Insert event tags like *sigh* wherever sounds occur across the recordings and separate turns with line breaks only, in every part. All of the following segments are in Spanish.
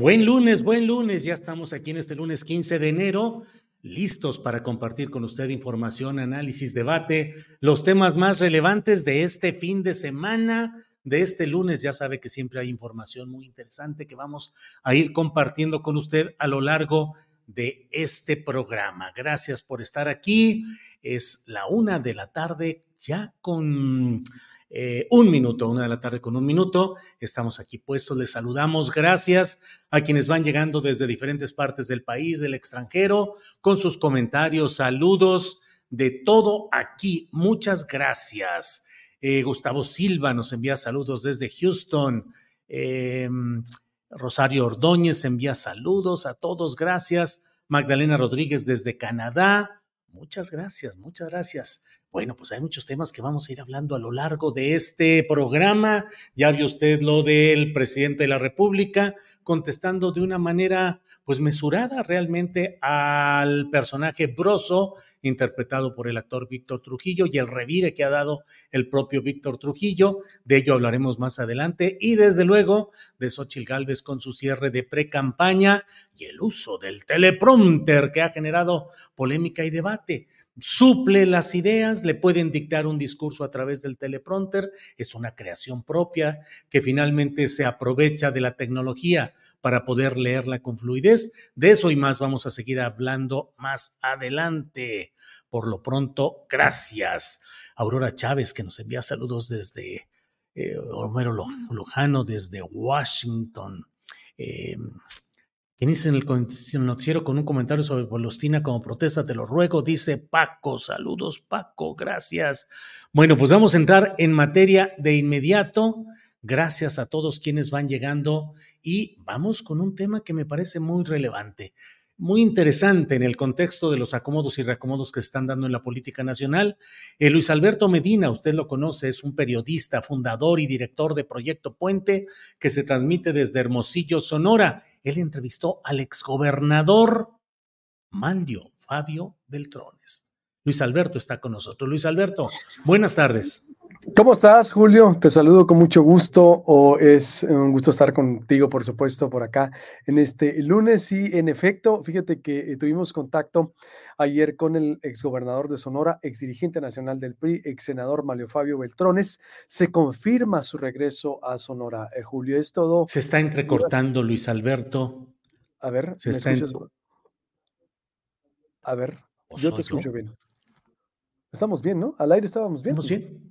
Buen lunes, buen lunes. Ya estamos aquí en este lunes 15 de enero, listos para compartir con usted información, análisis, debate, los temas más relevantes de este fin de semana, de este lunes. Ya sabe que siempre hay información muy interesante que vamos a ir compartiendo con usted a lo largo de este programa. Gracias por estar aquí. Es la una de la tarde, ya con eh, un minuto, una de la tarde con un minuto. Estamos aquí puestos, les saludamos. Gracias a quienes van llegando desde diferentes partes del país, del extranjero, con sus comentarios, saludos, de todo aquí. Muchas gracias. Eh, Gustavo Silva nos envía saludos desde Houston. Em, Rosario Ordóñez envía saludos a todos, gracias. Magdalena Rodríguez desde Canadá. Muchas gracias, muchas gracias. Bueno, pues hay muchos temas que vamos a ir hablando a lo largo de este programa. Ya vio usted lo del presidente de la República contestando de una manera pues mesurada realmente al personaje Broso, interpretado por el actor Víctor Trujillo, y el revire que ha dado el propio Víctor Trujillo. De ello hablaremos más adelante. Y desde luego de Xochil Gálvez con su cierre de pre-campaña y el uso del teleprompter que ha generado polémica y debate suple las ideas, le pueden dictar un discurso a través del teleprompter, es una creación propia que finalmente se aprovecha de la tecnología para poder leerla con fluidez. De eso y más vamos a seguir hablando más adelante. Por lo pronto, gracias. Aurora Chávez, que nos envía saludos desde eh, Homero Lojano, desde Washington. Eh, Inicia en el noticiero con un comentario sobre Polostina como protesta, te lo ruego, dice Paco. Saludos, Paco, gracias. Bueno, pues vamos a entrar en materia de inmediato. Gracias a todos quienes van llegando y vamos con un tema que me parece muy relevante muy interesante en el contexto de los acomodos y reacomodos que se están dando en la política nacional. Eh, Luis Alberto Medina, usted lo conoce, es un periodista, fundador y director de Proyecto Puente, que se transmite desde Hermosillo, Sonora. Él entrevistó al exgobernador Mandio Fabio Beltrones. Luis Alberto está con nosotros. Luis Alberto, buenas tardes.
¿Cómo estás, Julio? Te saludo con mucho gusto. O es un gusto estar contigo, por supuesto, por acá en este lunes. Y en efecto, fíjate que eh, tuvimos contacto ayer con el exgobernador de Sonora, exdirigente nacional del PRI, ex senador Mario Fabio Beltrones. Se confirma su regreso a Sonora. Eh, Julio, es todo.
Se está entrecortando, Luis Alberto.
A ver,
se está
A ver, yo te escucho bien. Estamos bien, ¿no? Al aire estábamos bien.
¿Estamos bien?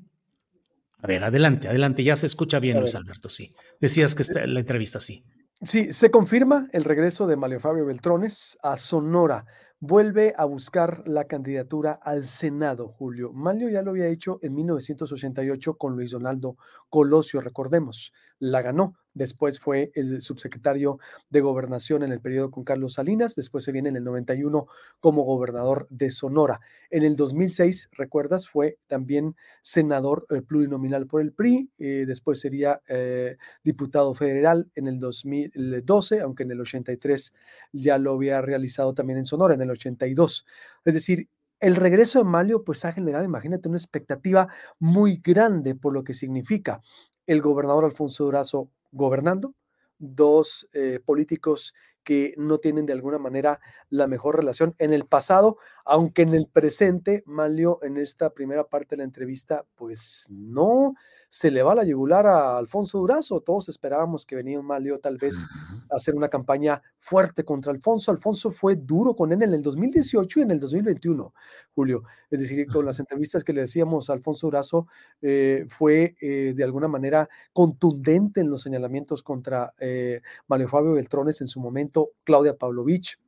A ver, adelante, adelante, ya se escucha bien, Luis Alberto, sí. Decías que está la entrevista, sí.
Sí, se confirma el regreso de Mario Fabio Beltrones a Sonora. Vuelve a buscar la candidatura al Senado, Julio. Mario ya lo había hecho en 1988 con Luis Donaldo Colosio, recordemos. La ganó, después fue el subsecretario de gobernación en el periodo con Carlos Salinas, después se viene en el 91 como gobernador de Sonora. En el 2006, recuerdas, fue también senador eh, plurinominal por el PRI, eh, después sería eh, diputado federal en el 2012, aunque en el 83 ya lo había realizado también en Sonora, en el 82. Es decir, el regreso de Malio pues ha generado, imagínate, una expectativa muy grande por lo que significa el gobernador Alfonso Durazo gobernando, dos eh, políticos que no tienen de alguna manera la mejor relación en el pasado, aunque en el presente, Malio, en esta primera parte de la entrevista, pues no se le va la yugular a Alfonso Durazo. Todos esperábamos que venía Malio tal vez a hacer una campaña fuerte contra Alfonso. Alfonso fue duro con él en el 2018 y en el 2021, Julio. Es decir, con las entrevistas que le decíamos a Alfonso Durazo, eh, fue eh, de alguna manera contundente en los señalamientos contra eh, Mario Fabio Beltrones en su momento, Claudia Pavlovich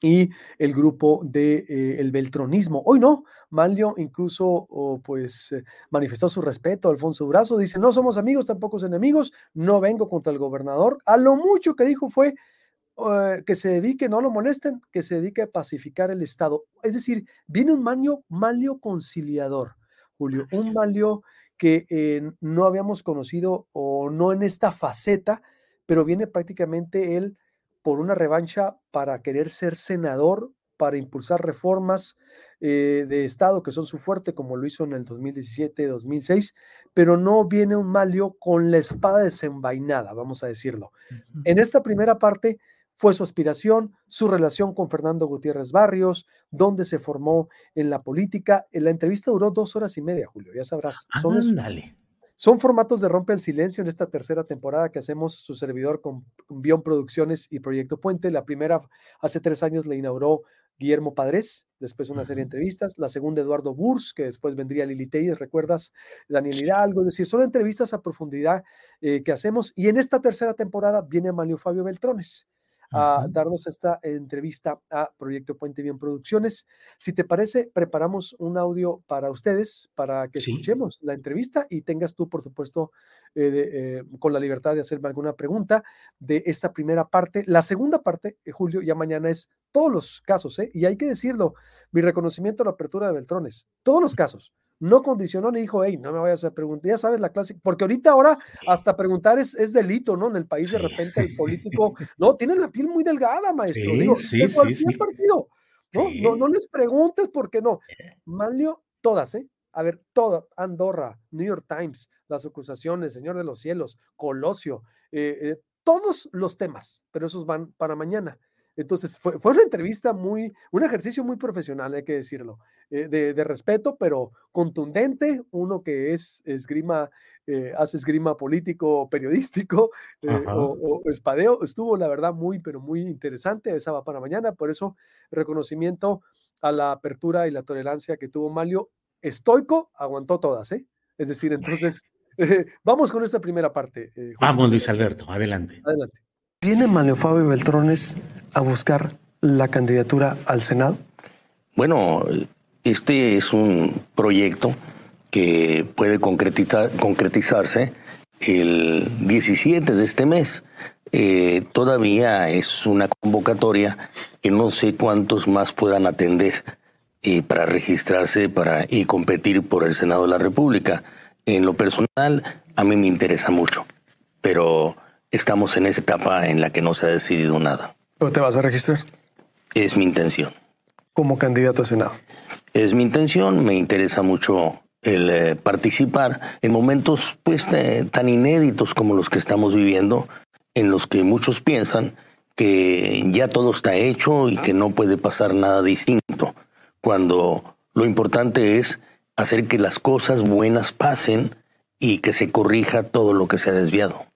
y el grupo de eh, el beltronismo. Hoy no, Manlio incluso pues eh, manifestó su respeto a Alfonso Durazo, dice, no somos amigos, tampoco enemigos, no vengo contra el gobernador. A lo mucho que dijo fue eh, que se dedique, no lo molesten, que se dedique a pacificar el Estado. Es decir, viene un Manlio, Manlio conciliador, Julio, un Manlio que no habíamos conocido o no en esta faceta, pero viene prácticamente él por una revancha para querer ser senador, para impulsar reformas eh, de Estado que son su fuerte, como lo hizo en el 2017-2006, pero no viene un Malio con la espada desenvainada, vamos a decirlo. En esta primera parte fue su aspiración, su relación con Fernando Gutiérrez Barrios, donde se formó en la política. La entrevista duró dos horas y media, Julio, ya sabrás.
Ándale.
Son formatos de Rompe el Silencio en esta tercera temporada que hacemos su servidor con Bion Producciones y Proyecto Puente. La primera hace tres años la inauguró Guillermo Padres, después una serie de entrevistas. La segunda, Eduardo Burs, que después vendría Lili Telles, ¿recuerdas? Daniel Hidalgo, es decir, son entrevistas a profundidad eh, que hacemos. Y en esta tercera temporada viene Manlio Fabio Beltrones a darnos esta entrevista a Proyecto Puente Bien Producciones. Si te parece, preparamos un audio para ustedes, para que escuchemos la entrevista y tengas tú, por supuesto, eh, eh, con la libertad de hacerme alguna pregunta de esta primera parte. La segunda parte, eh, Julio, ya mañana es todos los casos, ¿eh? y hay que decirlo, mi reconocimiento a la apertura de Beltrones, todos los casos no condicionó ni dijo, hey, no me vayas a preguntar, ya sabes la clásica, porque ahorita ahora hasta preguntar es, es delito, ¿no? En el país de repente el político, no, tienen la piel muy delgada, maestro, digo, de cualquier partido, ¿no? ¿no? No les preguntes por qué no. Manlio, todas, ¿eh? A ver, todas, Andorra, New York Times, las acusaciones, Señor de los Cielos, Colosio, eh, eh, todos los temas, pero esos van para mañana. Entonces, fue, fue, una entrevista muy, un ejercicio muy profesional, hay que decirlo, eh, de, respeto, pero contundente, uno que es esgrima, eh, hace esgrima político, periodístico *laughs* eh, o, espadeo, estuvo la verdad muy, pero muy interesante, esa va para mañana, por eso reconocimiento a la apertura y la tolerancia que tuvo Malio, estoico, aguantó todas, ¿eh? Es decir, entonces, *laughs* vamos con esta primera parte.
vamos, Luis Alberto, adelante.
Adelante. ¿Viene Manlio Fabio Beltrones a buscar la candidatura al Senado?
Bueno, este es un proyecto que puede concretizarse el 17 de este mes. Eh, todavía es una convocatoria que no sé cuántos más puedan atender eh, para registrarse para, y competir por el Senado de la República. En lo personal, a mí me interesa mucho, pero estamos en esa etapa en la que no se ha decidido nada.
¿Pero te vas a registrar?
Es mi intención.
Como candidato a Senado.
Es mi intención, me interesa mucho el eh, participar en momentos pues tan inéditos como los que estamos viviendo, en los que muchos piensan que ya todo está hecho y que no puede pasar nada distinto, cuando lo importante es hacer que las cosas buenas pasen y que se corrija todo lo que se ha desviado.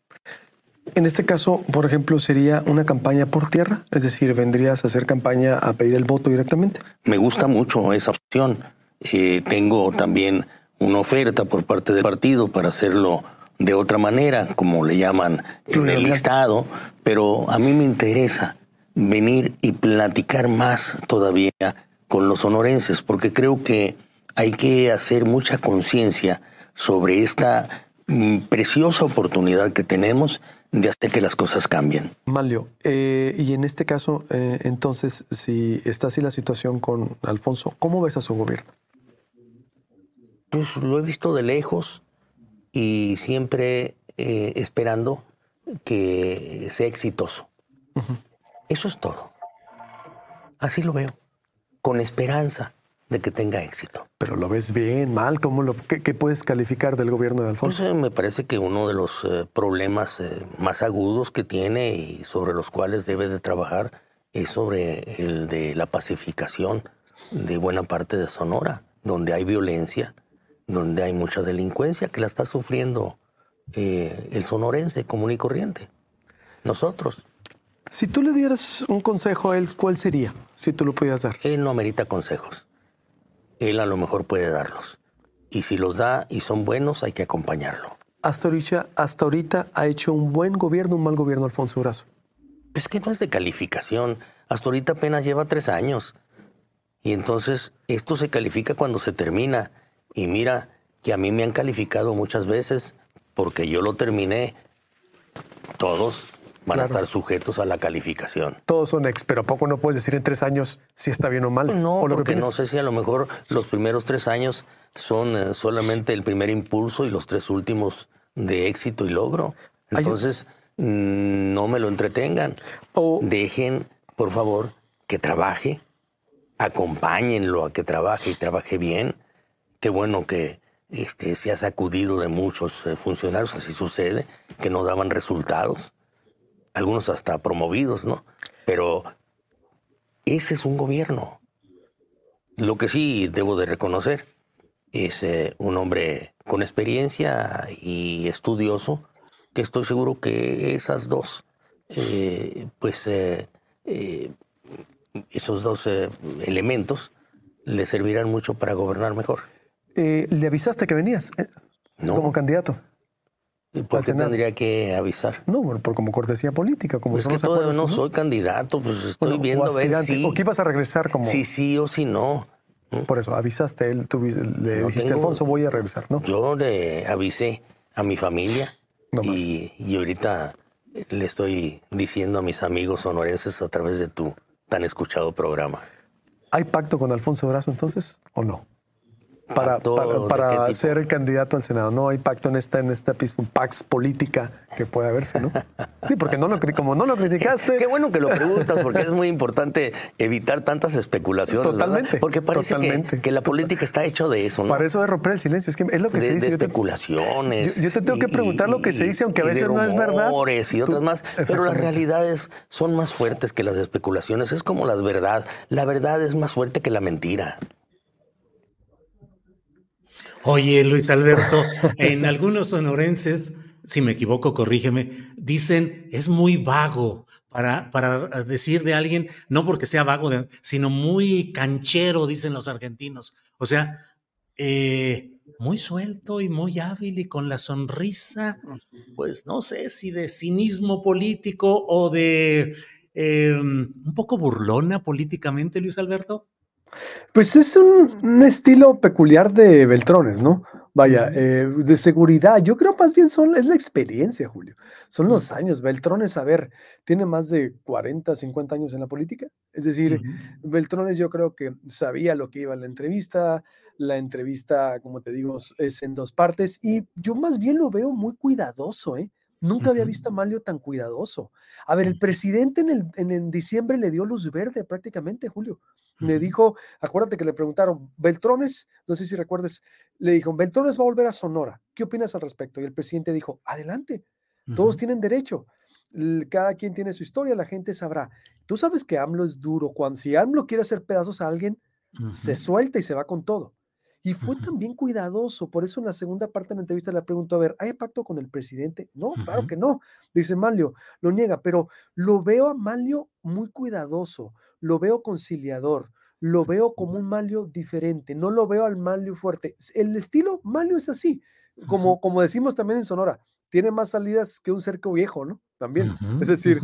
En este caso, por ejemplo, sería una campaña por tierra, es decir, vendrías a hacer campaña a pedir el voto directamente.
Me gusta mucho esa opción. Eh, tengo también una oferta por parte del partido para hacerlo de otra manera, como le llaman en el listado, pero a mí me interesa venir y platicar más todavía con los sonorenses, porque creo que hay que hacer mucha conciencia sobre esta mm, preciosa oportunidad que tenemos de hacer que las cosas cambien.
Malio, eh, y en este caso, eh, entonces, si está así la situación con Alfonso, ¿cómo ves a su gobierno?
Pues lo he visto de lejos y siempre eh, esperando que sea exitoso. Eso es todo. Así lo veo, con esperanza de que tenga éxito.
Pero lo ves bien, mal, ¿cómo lo, qué, puedes calificar del gobierno de Alfonso?
Pues, eh, me parece que uno de los eh, problemas más agudos que tiene y sobre los cuales debe de trabajar es sobre el de la pacificación de buena parte de Sonora, donde hay violencia, donde hay mucha delincuencia que la está sufriendo eh, el sonorense común y corriente. Nosotros.
Si tú le dieras un consejo a él, ¿cuál sería? Si tú lo pudieras dar.
Él no amerita consejos. Él a lo mejor puede darlos. Y si los da y son buenos, hay que acompañarlo.
Hasta ahorita, hasta ahorita ha hecho un buen gobierno, un mal gobierno Alfonso Brazo.
Es que no es de calificación. Hasta ahorita apenas lleva tres años. Y entonces esto se califica cuando se termina. Y mira que a mí me han calificado muchas veces porque yo lo terminé. Todos van a estar sujetos a la calificación.
Todos son ex, pero ¿a poco no puedes decir en tres años si está bien o mal?
No, porque no sé si a lo mejor los primeros tres años son eh, solamente el primer impulso y los tres últimos de éxito y logro. Entonces, mm, no me lo entretengan. O... Dejen, por favor, que trabaje, acompáñenlo a que trabaje y trabaje bien Qué bueno que este, se ha sacudido de muchos eh, funcionarios, así sucede, que no daban resultados, algunos hasta promovidos, ¿no? Pero ese es un gobierno. Lo que sí debo de reconocer es eh, un hombre con experiencia y estudioso, que estoy seguro que esas dos, eh, pues esos dos elementos le servirán mucho para gobernar mejor.
Eh, ¿le avisaste que venías eh,
no.
como candidato?
¿Y por qué tendría que avisar?
No, por como cortesía política. Como
pues que todavía no, soy candidato, pues estoy viendo a ver si...
¿O que ibas a regresar como...?
Sí, sí o si no.
Por eso, avisaste, él, tú, le dijiste, Alfonso, voy a regresar, ¿no?
Yo le avisé a mi familia y, y ahorita le estoy diciendo a mis amigos sonorenses a través de tu tan escuchado programa.
¿Hay pacto con Alfonso Brazo entonces o no? Para, para, ser el candidato al Senado. No hay pacto en esta, en esta pax política que puede haberse, ¿no? *laughs* Sí, porque no lo, como no lo criticaste.
Qué, bueno que lo preguntas, porque es muy importante evitar tantas especulaciones. Totalmente. Porque parece Que, la política está hecho de eso, ¿no?
Para eso es romper el silencio. Es que es lo que se dice.
De especulaciones.
Yo te, tengo que preguntar lo que se dice, aunque a veces no es verdad.
Y otras más. Pero las realidades son más fuertes que las especulaciones. Es como la verdad. La verdad es más fuerte que la mentira.
Oye, Luis Alberto, en algunos sonorenses, si me equivoco, corrígeme, dicen es muy vago para, para decir de alguien, no porque sea vago, sino muy canchero, dicen los argentinos. O sea, eh, muy suelto y muy hábil y con la sonrisa, pues no sé si de cinismo político o de em, un poco burlona políticamente, Luis Alberto.
Pues es un, estilo peculiar de Beltrones, ¿no? Vaya, eh, de seguridad. Yo creo más bien son, es la experiencia, Julio. Son los años. Beltrones, a ver, tiene más de 40, 50 años en la política. Es decir, Beltrones yo creo que sabía lo que iba en la entrevista. La entrevista, como te digo, es en dos partes y yo más bien lo veo muy cuidadoso, ¿eh? Nunca había visto a Malio tan cuidadoso. A ver, el presidente en, el, en, diciembre le dio luz verde prácticamente, Julio. Le dijo, acuérdate que le preguntaron, Beltrones, no sé si recuerdes, le dijo, Beltrones va a volver a Sonora. ¿Qué opinas al respecto? Y el presidente dijo, adelante, todos tienen derecho. Cada quien tiene su historia, la gente sabrá. Tú sabes que AMLO es duro. Cuando si AMLO quiere hacer pedazos a alguien, se suelta y se va con todo. Y fue también cuidadoso, por eso en la segunda parte de la entrevista le pregunto, a ver, ¿hay pacto con el presidente? No, claro que no, dice Malio, lo niega, pero lo veo a Malio muy cuidadoso, lo veo conciliador, lo veo como un Malio diferente, no lo veo al Malio fuerte. El estilo Malio es así, como, como decimos también en Sonora, tiene más salidas que un cerco viejo, ¿no? También. es decir,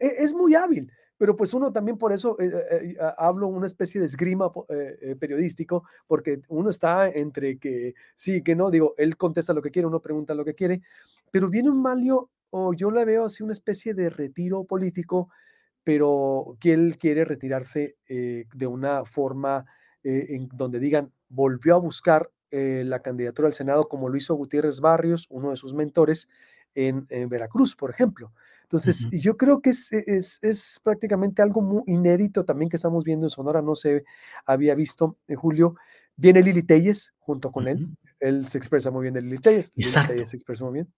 e, es muy hábil pero pues uno también por eso eh, eh, hablo una especie de esgrima eh, periodístico, porque uno está entre que sí, que no, digo, él contesta lo que quiere, uno pregunta lo que quiere, pero viene un Malio, o yo la veo así una especie de retiro político, pero que él quiere retirarse de una forma en donde digan, volvió a buscar la candidatura al Senado como lo hizo Gutiérrez Barrios, uno de sus mentores, en, Veracruz, por ejemplo. Entonces, yo creo que es, es, prácticamente algo muy inédito también que estamos viendo en Sonora, no se había visto en julio. Viene Lili Telles junto con él, él se expresa muy bien de Lili Telles.
Exacto.
se expresa muy bien.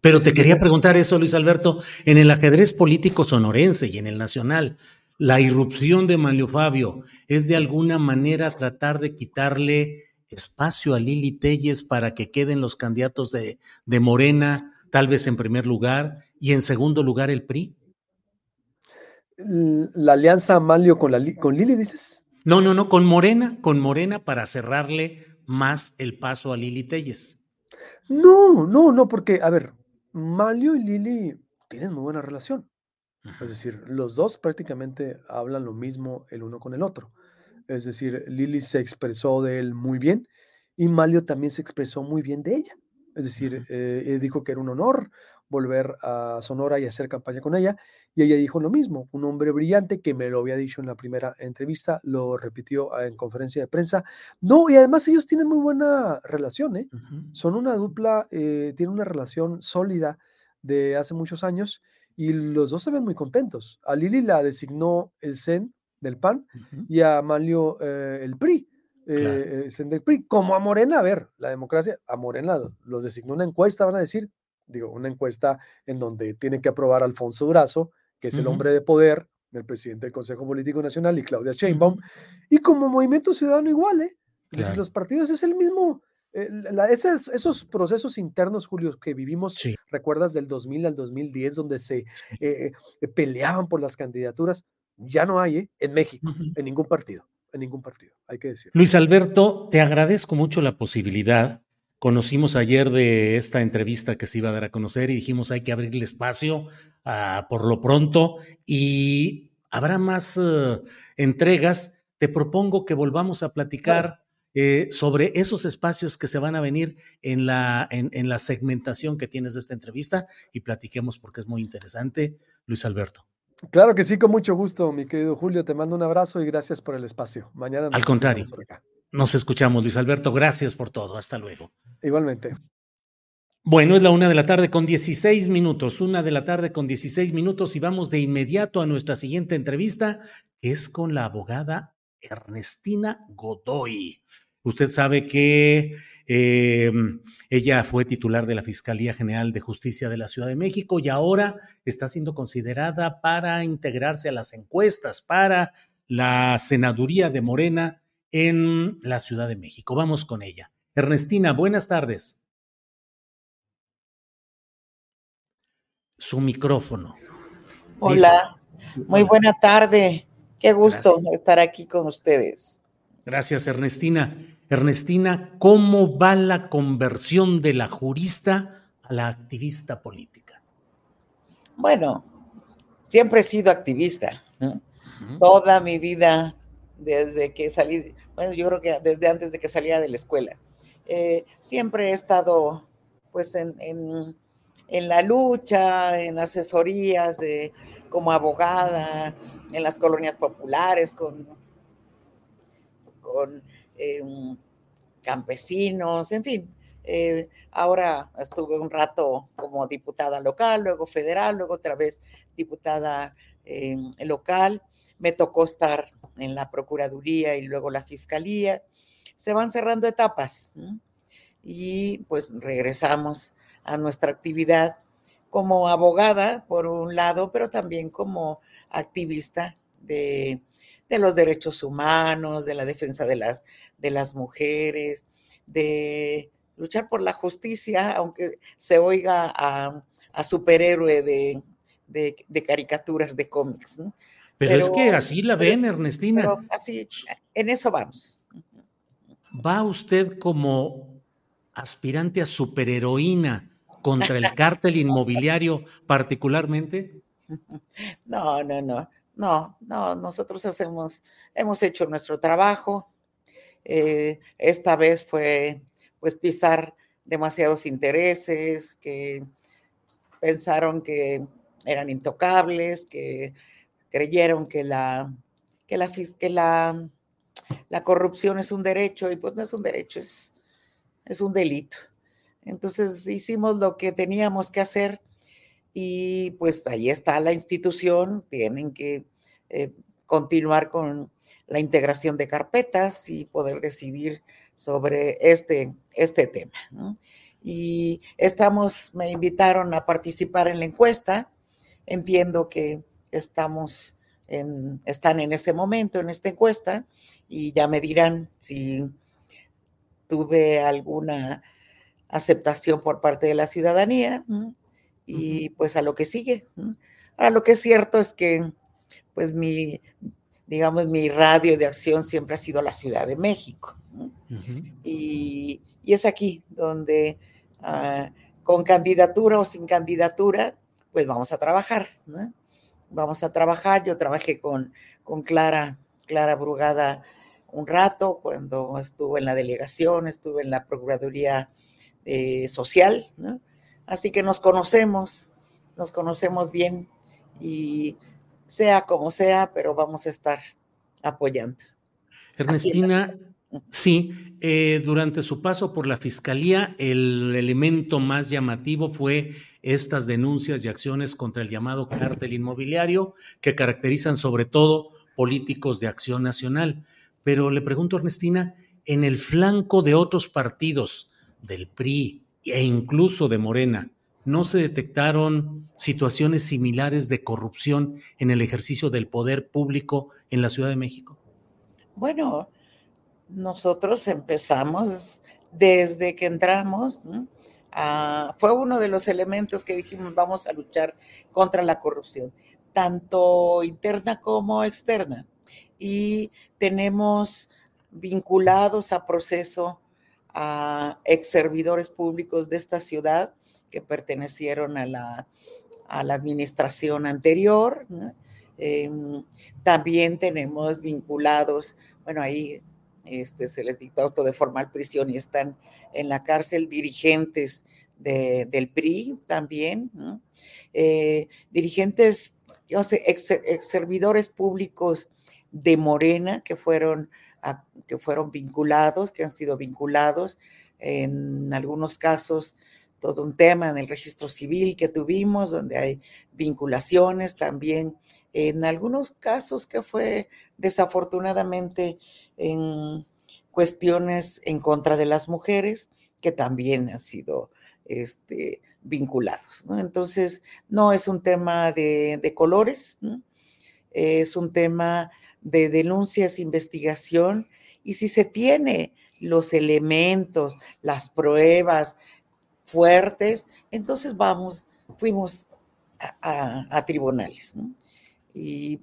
Pero te quería preguntar eso, Luis Alberto, en el ajedrez político sonorense y en el nacional, la irrupción de Manlio Fabio es de alguna manera tratar de quitarle espacio a Lili Telles para que queden los candidatos de, de Morena tal vez en primer lugar, y en segundo lugar el PRI?
La alianza Amalio con, la, con Lili, dices?
No, no, no, con Morena, con Morena para cerrarle más el paso a Lili Telles.
No, no, no, porque, a ver, Malio y Lili tienen muy buena relación. Es decir, los dos prácticamente hablan lo mismo el uno con el otro. Es decir, Lili se expresó de él muy bien y Malio también se expresó muy bien de ella. Es decir, eh, dijo que era un honor volver a Sonora y hacer campaña con ella. Y ella dijo lo mismo, un hombre brillante que me lo había dicho en la primera entrevista, lo repitió en conferencia de prensa. No, y además ellos tienen muy buena relación, ¿eh? Son una dupla, eh, tienen una relación sólida de hace muchos años y los dos se ven muy contentos. A Lili la designó el CEN del PAN y a Manlio eh, el PRI eh, eh como a Morena, a ver, la democracia, a Morena los designó una encuesta, van a decir, digo, una encuesta en donde tienen que aprobar Alfonso Durazo, que es el hombre de poder del presidente del Consejo Político Nacional, y Claudia Sheinbaum, y como Movimiento Ciudadano igual, ¿eh? los partidos es el mismo, eh, esos, procesos internos, Julio, que vivimos, recuerdas del 2000 al 2010, donde se eh, peleaban por las candidaturas, ya no hay en México, en ningún partido en ningún partido, hay que decir.
Luis Alberto, te agradezco mucho la posibilidad. Conocimos ayer de esta entrevista que se iba a dar a conocer y dijimos hay que abrirle espacio ah, por lo pronto y habrá más eh, entregas. Te propongo que volvamos a platicar eh, sobre esos espacios que se van a venir en la, en, en la segmentación que tienes de esta entrevista y platiquemos porque es muy interesante, Luis Alberto.
Claro que sí, con mucho gusto, mi querido Julio. Te mando un abrazo y gracias por el espacio. Mañana.
Al contrario. Nos escuchamos, Luis Alberto. Gracias por todo. Hasta luego.
Igualmente.
Bueno, es la una de la tarde con 16 minutos, una de la tarde con 16 minutos y vamos de inmediato a nuestra siguiente entrevista, que es con la abogada Ernestina Godoy. Usted sabe que eh, ella fue titular de la Fiscalía General de Justicia de la Ciudad de México y ahora está siendo considerada para integrarse a las encuestas para la senaduría de Morena en la Ciudad de México. Vamos con ella. Ernestina, buenas tardes. Su micrófono.
Hola, muy buena tarde. Qué gusto estar aquí con ustedes.
Gracias, Ernestina. Ernestina, ¿cómo va la conversión de la jurista a la activista política?
Bueno, siempre he sido activista. Toda mi vida, desde que salí, bueno, yo creo que desde antes de que salía de la escuela, eh, siempre he estado pues en, en, la lucha, en asesorías de, como abogada, en las colonias populares, con, con eh, campesinos, en fin. Eh, ahora estuve un rato como diputada local, luego federal, luego otra vez diputada local. Me tocó estar en la Procuraduría y luego la Fiscalía. Se van cerrando etapas y pues regresamos a nuestra actividad como abogada, por un lado, pero también como activista de de los derechos humanos, de la defensa de las, de las mujeres, de luchar por la justicia, aunque se oiga a, superhéroe de, de, caricaturas, de cómics.
Pero, es que así la ven, Ernestina.
así, en eso vamos.
¿Va usted como aspirante a superheroína contra el *laughs* cártel inmobiliario particularmente? *laughs*
No, no, no, no, no, nosotros hacemos, hemos hecho nuestro trabajo. Eh, esta vez fue pues pisar demasiados intereses que pensaron que eran intocables, que creyeron que la, que la, que la, corrupción es un derecho y pues no es un derecho, es, es un delito. Entonces hicimos lo que teníamos que hacer y pues ahí está la institución, tienen que eh, continuar con la integración de carpetas y poder decidir sobre este, este tema. Y estamos, me invitaron a participar en la encuesta, entiendo que estamos en, están en este momento en esta encuesta y ya me dirán si tuve alguna aceptación por parte de la ciudadanía y pues a lo que sigue. Ahora, lo que es cierto es que pues mi, digamos, mi radio de acción siempre ha sido la Ciudad de México. y, es aquí donde ah, con candidatura o sin candidatura, pues vamos a trabajar. Vamos a trabajar. Yo trabajé con, con Clara, Clara Brugada un rato cuando estuve en la delegación, estuve en la Procuraduría eh, Social, Así que nos conocemos, nos conocemos bien y sea como sea, pero vamos a estar apoyando.
Ernestina, sí, eh, durante su paso por la Fiscalía, el elemento más llamativo fue estas denuncias y acciones contra el llamado cártel inmobiliario que caracterizan sobre todo políticos de acción nacional. Pero le pregunto, Ernestina, en el flanco de otros partidos, del PRI e incluso de Morena, ¿no se detectaron situaciones similares de corrupción en el ejercicio del poder público en la Ciudad de México?
Bueno, nosotros empezamos desde que entramos, fue uno de los elementos que dijimos vamos a luchar contra la corrupción, tanto interna como externa. Y tenemos vinculados a proceso a ex servidores públicos de esta ciudad que pertenecieron a la, administración anterior. Em, también tenemos vinculados, bueno, ahí este, se les dictó auto de formal prisión y están en la cárcel dirigentes del PRI también, eh, dirigentes, yo sé, ex, servidores públicos de Morena que fueron que fueron vinculados, que han sido vinculados, en algunos casos todo un tema en el registro civil que tuvimos, donde hay vinculaciones también, en algunos casos que fue desafortunadamente en cuestiones en contra de las mujeres, que también han sido este, vinculados. Entonces, no es un tema de, de colores, es un tema de denuncias, investigación, y si se tiene los elementos, las pruebas fuertes, entonces vamos, fuimos a, tribunales. Y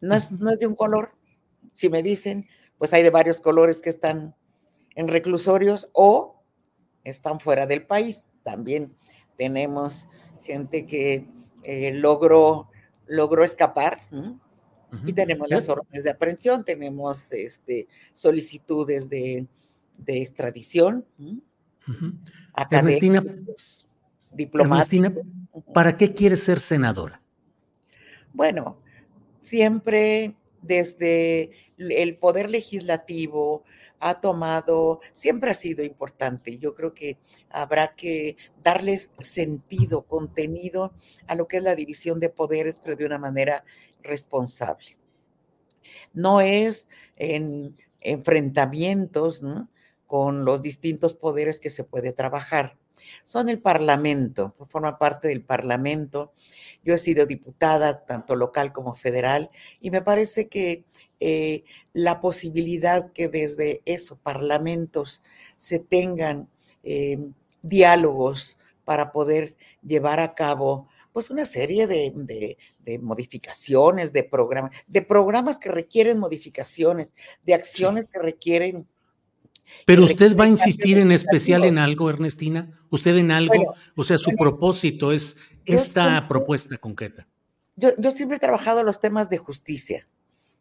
no es, no es de un color, si me dicen, pues hay de varios colores que están en reclusorios o están fuera del país. También tenemos gente que eh, logró, logró escapar, y tenemos las órdenes de aprehensión, tenemos este, solicitudes de, extradición.
Ernestina, Ernestina, ¿para qué quieres ser senadora?
Bueno, siempre desde el poder legislativo ha tomado, siempre ha sido importante. Yo creo que habrá que darles sentido, contenido a lo que es la división de poderes, pero de una manera responsable. No es en enfrentamientos con los distintos poderes que se puede trabajar. Son el Parlamento, forma parte del Parlamento. Yo he sido diputada, tanto local como federal, y me parece que eh, la posibilidad que desde esos parlamentos se tengan eh, diálogos para poder llevar a cabo pues una serie de, modificaciones, de programas, de programas que requieren modificaciones, de acciones que requieren
Pero usted va a insistir en especial en algo, Ernestina, usted en algo, o sea, su propósito es esta propuesta concreta.
Yo, yo siempre he trabajado los temas de justicia,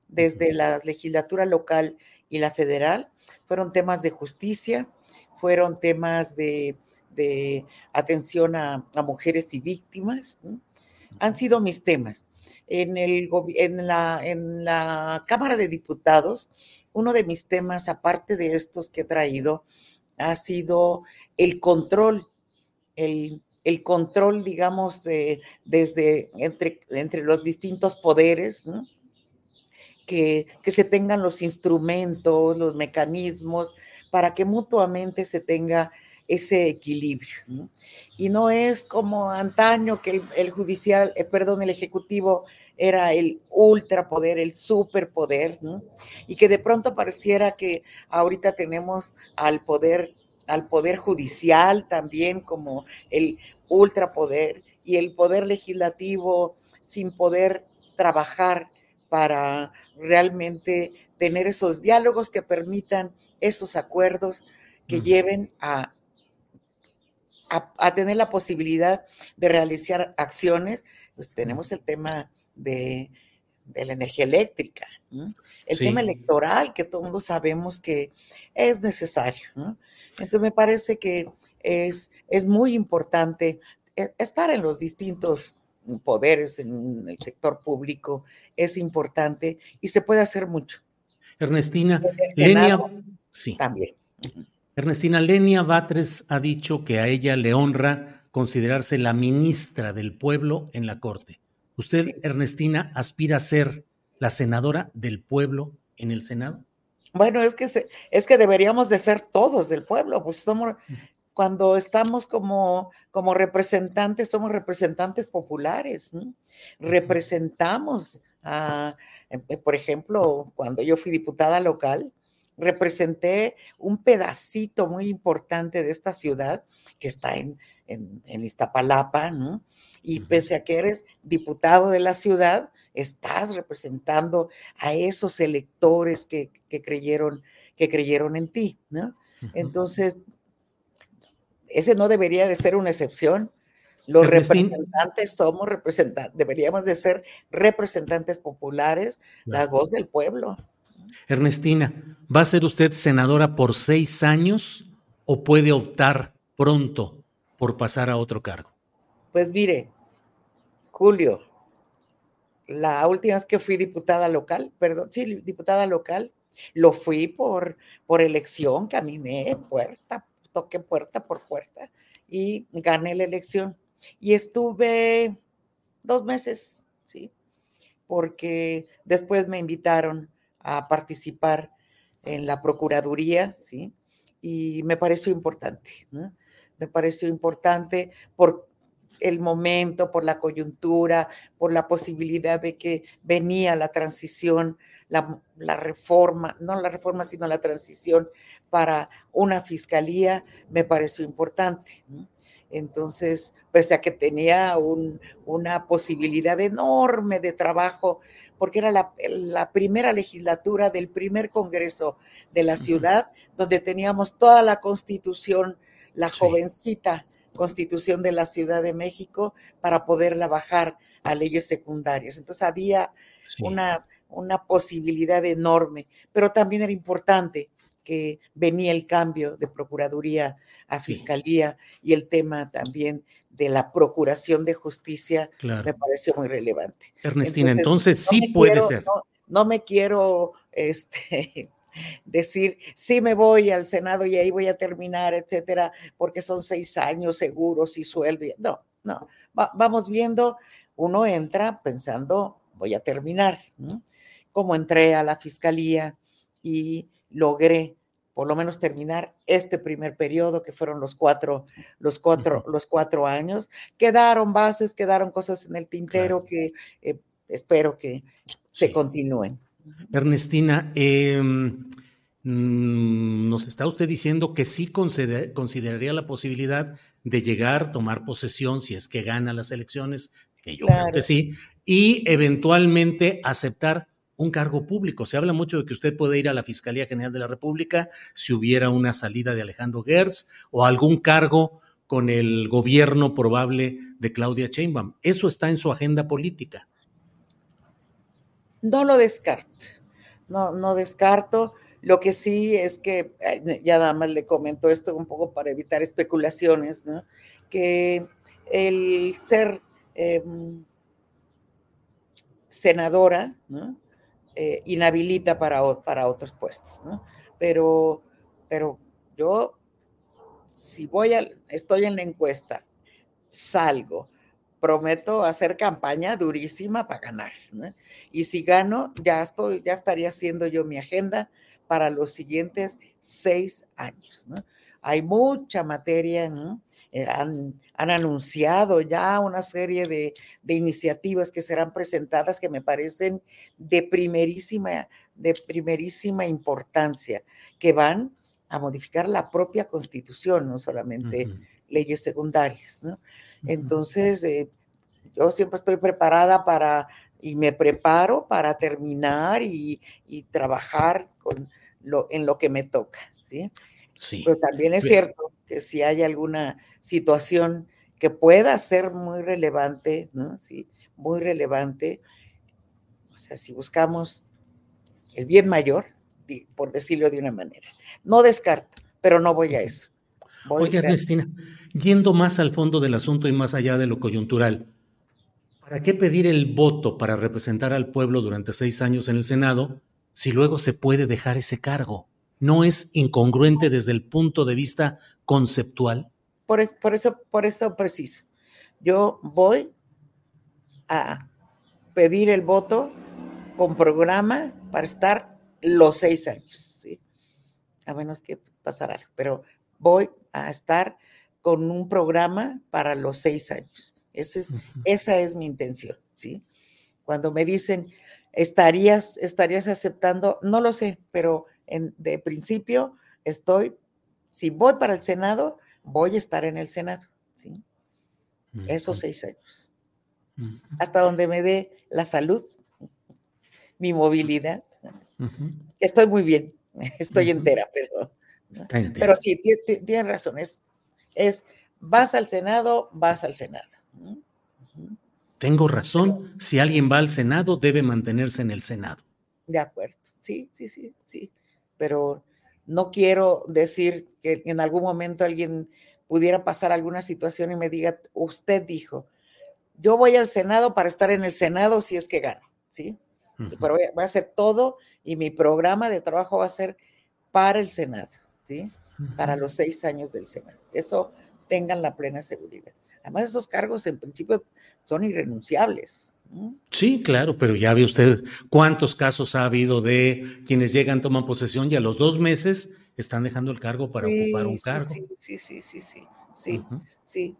desde la legislatura local y la federal, fueron temas de justicia, fueron temas de, atención a, mujeres y víctimas, han sido mis temas. En, el, en, la, en la Cámara de Diputados, uno de mis temas, aparte de estos que he traído, ha sido el control, el, control, digamos, desde entre, entre los distintos poderes, que, que, se tengan los instrumentos, los mecanismos, para que mutuamente se tenga ese equilibrio. Y no es como antaño que el, judicial, eh, perdón, el ejecutivo era el ultrapoder, el superpoder, y que de pronto pareciera que ahorita tenemos al poder, al poder judicial también como el ultrapoder y el poder legislativo sin poder trabajar para realmente tener esos diálogos que permitan esos acuerdos que lleven a, a, tener la posibilidad de realizar acciones. Pues tenemos el tema de, la energía eléctrica, el tema electoral, que todos sabemos que es necesario. Entonces me parece que es, es muy importante eh, estar en los distintos poderes en el sector público, es importante y se puede hacer mucho.
Ernestina, Lenia, sí. También. Ernestina Lenia Batres ha dicho que a ella le honra considerarse la ministra del pueblo en la Corte. ¿Usted, Ernestina, aspira a ser la senadora del pueblo en el Senado?
Bueno, es que, es que deberíamos de ser todos del pueblo, pues somos, cuando estamos como, como representantes, somos representantes populares, representamos a, eh, por ejemplo, cuando yo fui diputada local, representé un pedacito muy importante de esta ciudad que está en, en, Iztapalapa, ¿no? Y pese a que eres diputado de la ciudad, estás representando a esos electores que, creyeron, que creyeron en ti, ¿no? Entonces, ese no debería de ser una excepción. Los representantes somos representantes, deberíamos de ser representantes populares, la voz del pueblo.
Ernestina, ¿va a ser usted senadora por seis años o puede optar pronto por pasar a otro cargo?
Pues mire, Julio, la última vez que fui diputada local, perdón, sí, diputada local, lo fui por, por elección, caminé puerta toqué puerta por puerta y gané la elección. Y estuve dos meses, ¿sí? Porque después me invitaron a participar en la Procuraduría, ¿sí? Y me pareció importante. Me pareció importante por el momento, por la coyuntura, por la posibilidad de que venía la transición, la, reforma, no la reforma, sino la transición para una fiscalía, me pareció importante. Entonces, pese a que tenía una posibilidad enorme de trabajo, porque era la, primera legislatura del primer Congreso de la ciudad, donde teníamos toda la constitución, la jovencita constitución de la Ciudad de México para poderla bajar a leyes secundarias. Entonces había una, una posibilidad enorme, pero también era importante que venía el cambio de Procuraduría a Fiscalía y el tema también de la Procuración de Justicia me pareció muy relevante.
Ernestina, entonces, sí puede ser.
No, me quiero *laughs* este, decir, sí me voy al Senado y ahí voy a terminar, etcétera, porque son seis años seguros y sueldo. No, no, vamos viendo, uno entra pensando, voy a terminar, como entré a la fiscalía y logré por lo menos terminar este primer periodo, que fueron los cuatro, los cuatro, los cuatro años. Quedaron bases, quedaron cosas en el tintero que eh, espero que se continúen.
Ernestina, em, mm, nos está usted diciendo que sí consideraría la posibilidad de llegar, tomar posesión si es que gana las elecciones, que yo creo que sí, y eventualmente aceptar un cargo público. Se habla mucho de que usted puede ir a la Fiscalía General de la República si hubiera una salida de Alejandro Gertz o algún cargo con el gobierno probable de Claudia Sheinbaum. ¿Eso está en su agenda política?
No lo descarto, no, no descarto. Lo que sí es que, ya nada más le comento esto un poco para evitar especulaciones, ¿no? que el ser em, senadora ¿no? Eh, inhabilita para, para otros puestos, ¿no? Pero, pero yo, si voy a, estoy en la encuesta, salgo, prometo hacer campaña durísima para ganar. Y si gano, ya estoy, ya estaría haciendo yo mi agenda para los siguientes seis años. Hay mucha materia, eh, han, anunciado ya una serie de, de, iniciativas que serán presentadas que me parecen de primerísima, de primerísima importancia, que van a modificar la propia constitución, no solamente leyes secundarias. ¿no? Entonces, eh, yo siempre estoy preparada para, y me preparo para terminar y, trabajar con lo, en lo que me toca, ¿sí? Sí. Pero también es cierto que si hay alguna situación que pueda ser muy relevante, ¿no? Sí, muy relevante, o sea, si buscamos el bien mayor, por decirlo de una manera. No descarto, pero no voy a eso.
Oye, Ernestina, yendo más al fondo del asunto y más allá de lo coyuntural, ¿para qué pedir el voto para representar al pueblo durante seis años en el Senado si luego se puede dejar ese cargo? ¿No es incongruente desde el punto de vista conceptual?
Por, por eso, por eso preciso. Yo voy a pedir el voto con programa para estar los seis años, ¿sí? A menos que pasara algo, pero voy a estar con un programa para los seis años. es, Esa es mi intención, ¿sí? Cuando me dicen, ¿estarías, estarías aceptando? No lo sé, pero en, de principio estoy, si voy para el Senado, voy a estar en el Senado, ¿sí? Esos seis años. Hasta donde me dé la salud, mi movilidad. Estoy muy bien, *laughs* estoy entera, pero pero sí, tienes razón, es, vas al Senado, vas al Senado.
Tengo razón, si alguien va al Senado, debe mantenerse en el Senado.
De acuerdo, sí, sí, sí, sí, pero no quiero decir que en algún momento alguien pudiera pasar alguna situación y me diga, usted dijo, yo voy al Senado para estar en el Senado si es que gano, ¿sí? Pero voy a hacer todo y mi programa de trabajo va a ser para el Senado. ¿sí? Para los seis años del Senado. Eso tengan la plena seguridad. Además, esos cargos en principio son irrenunciables.
Sí, claro, pero ya ve usted cuántos casos ha habido de quienes llegan, toman posesión y a los dos meses están dejando el cargo para ocupar un cargo.
Sí, sí, sí, sí, sí, sí, sí.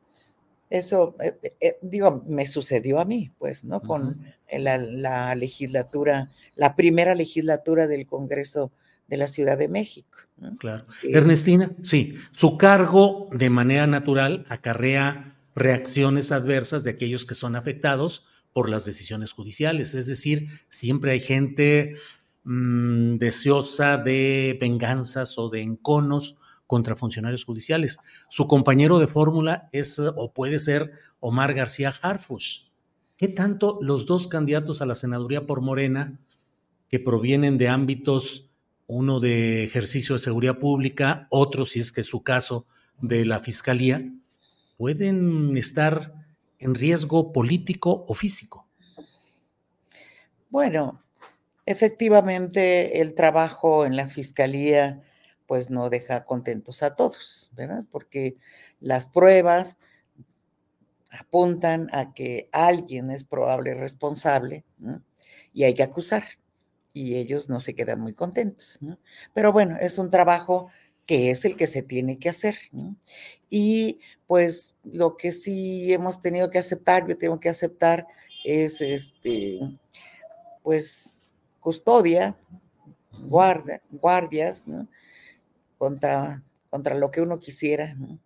Eso, eh, eh, eh, digo, me sucedió a mí, pues, ¿no? Con la, la, legislatura, la primera legislatura del Congreso de la Ciudad de México.
Claro. Ernestina, sí, su cargo de manera natural acarrea reacciones adversas de aquellos que son afectados por las decisiones judiciales. Es decir, siempre hay gente mm, deseosa de venganzas o de enconos contra funcionarios judiciales. Su compañero de fórmula es o puede ser Omar García Harfush. ¿Qué tanto los dos candidatos a la senaduría por Morena, que provienen de ámbitos uno de ejercicio de seguridad pública, otro, si es que es su caso, de la fiscalía, pueden estar en riesgo político o físico.
Bueno, efectivamente el trabajo en la fiscalía pues no deja contentos a todos, ¿verdad? Porque las pruebas apuntan a que alguien es probable responsable y hay que acusar y ellos no se quedan muy contentos. ¿no? Pero bueno, es un trabajo que es el que se tiene que hacer. ¿no? Y pues lo que sí hemos tenido que aceptar, yo tengo que aceptar, es este, pues custodia, guarda, guardias, ¿no? contra, contra lo que uno quisiera, ¿no?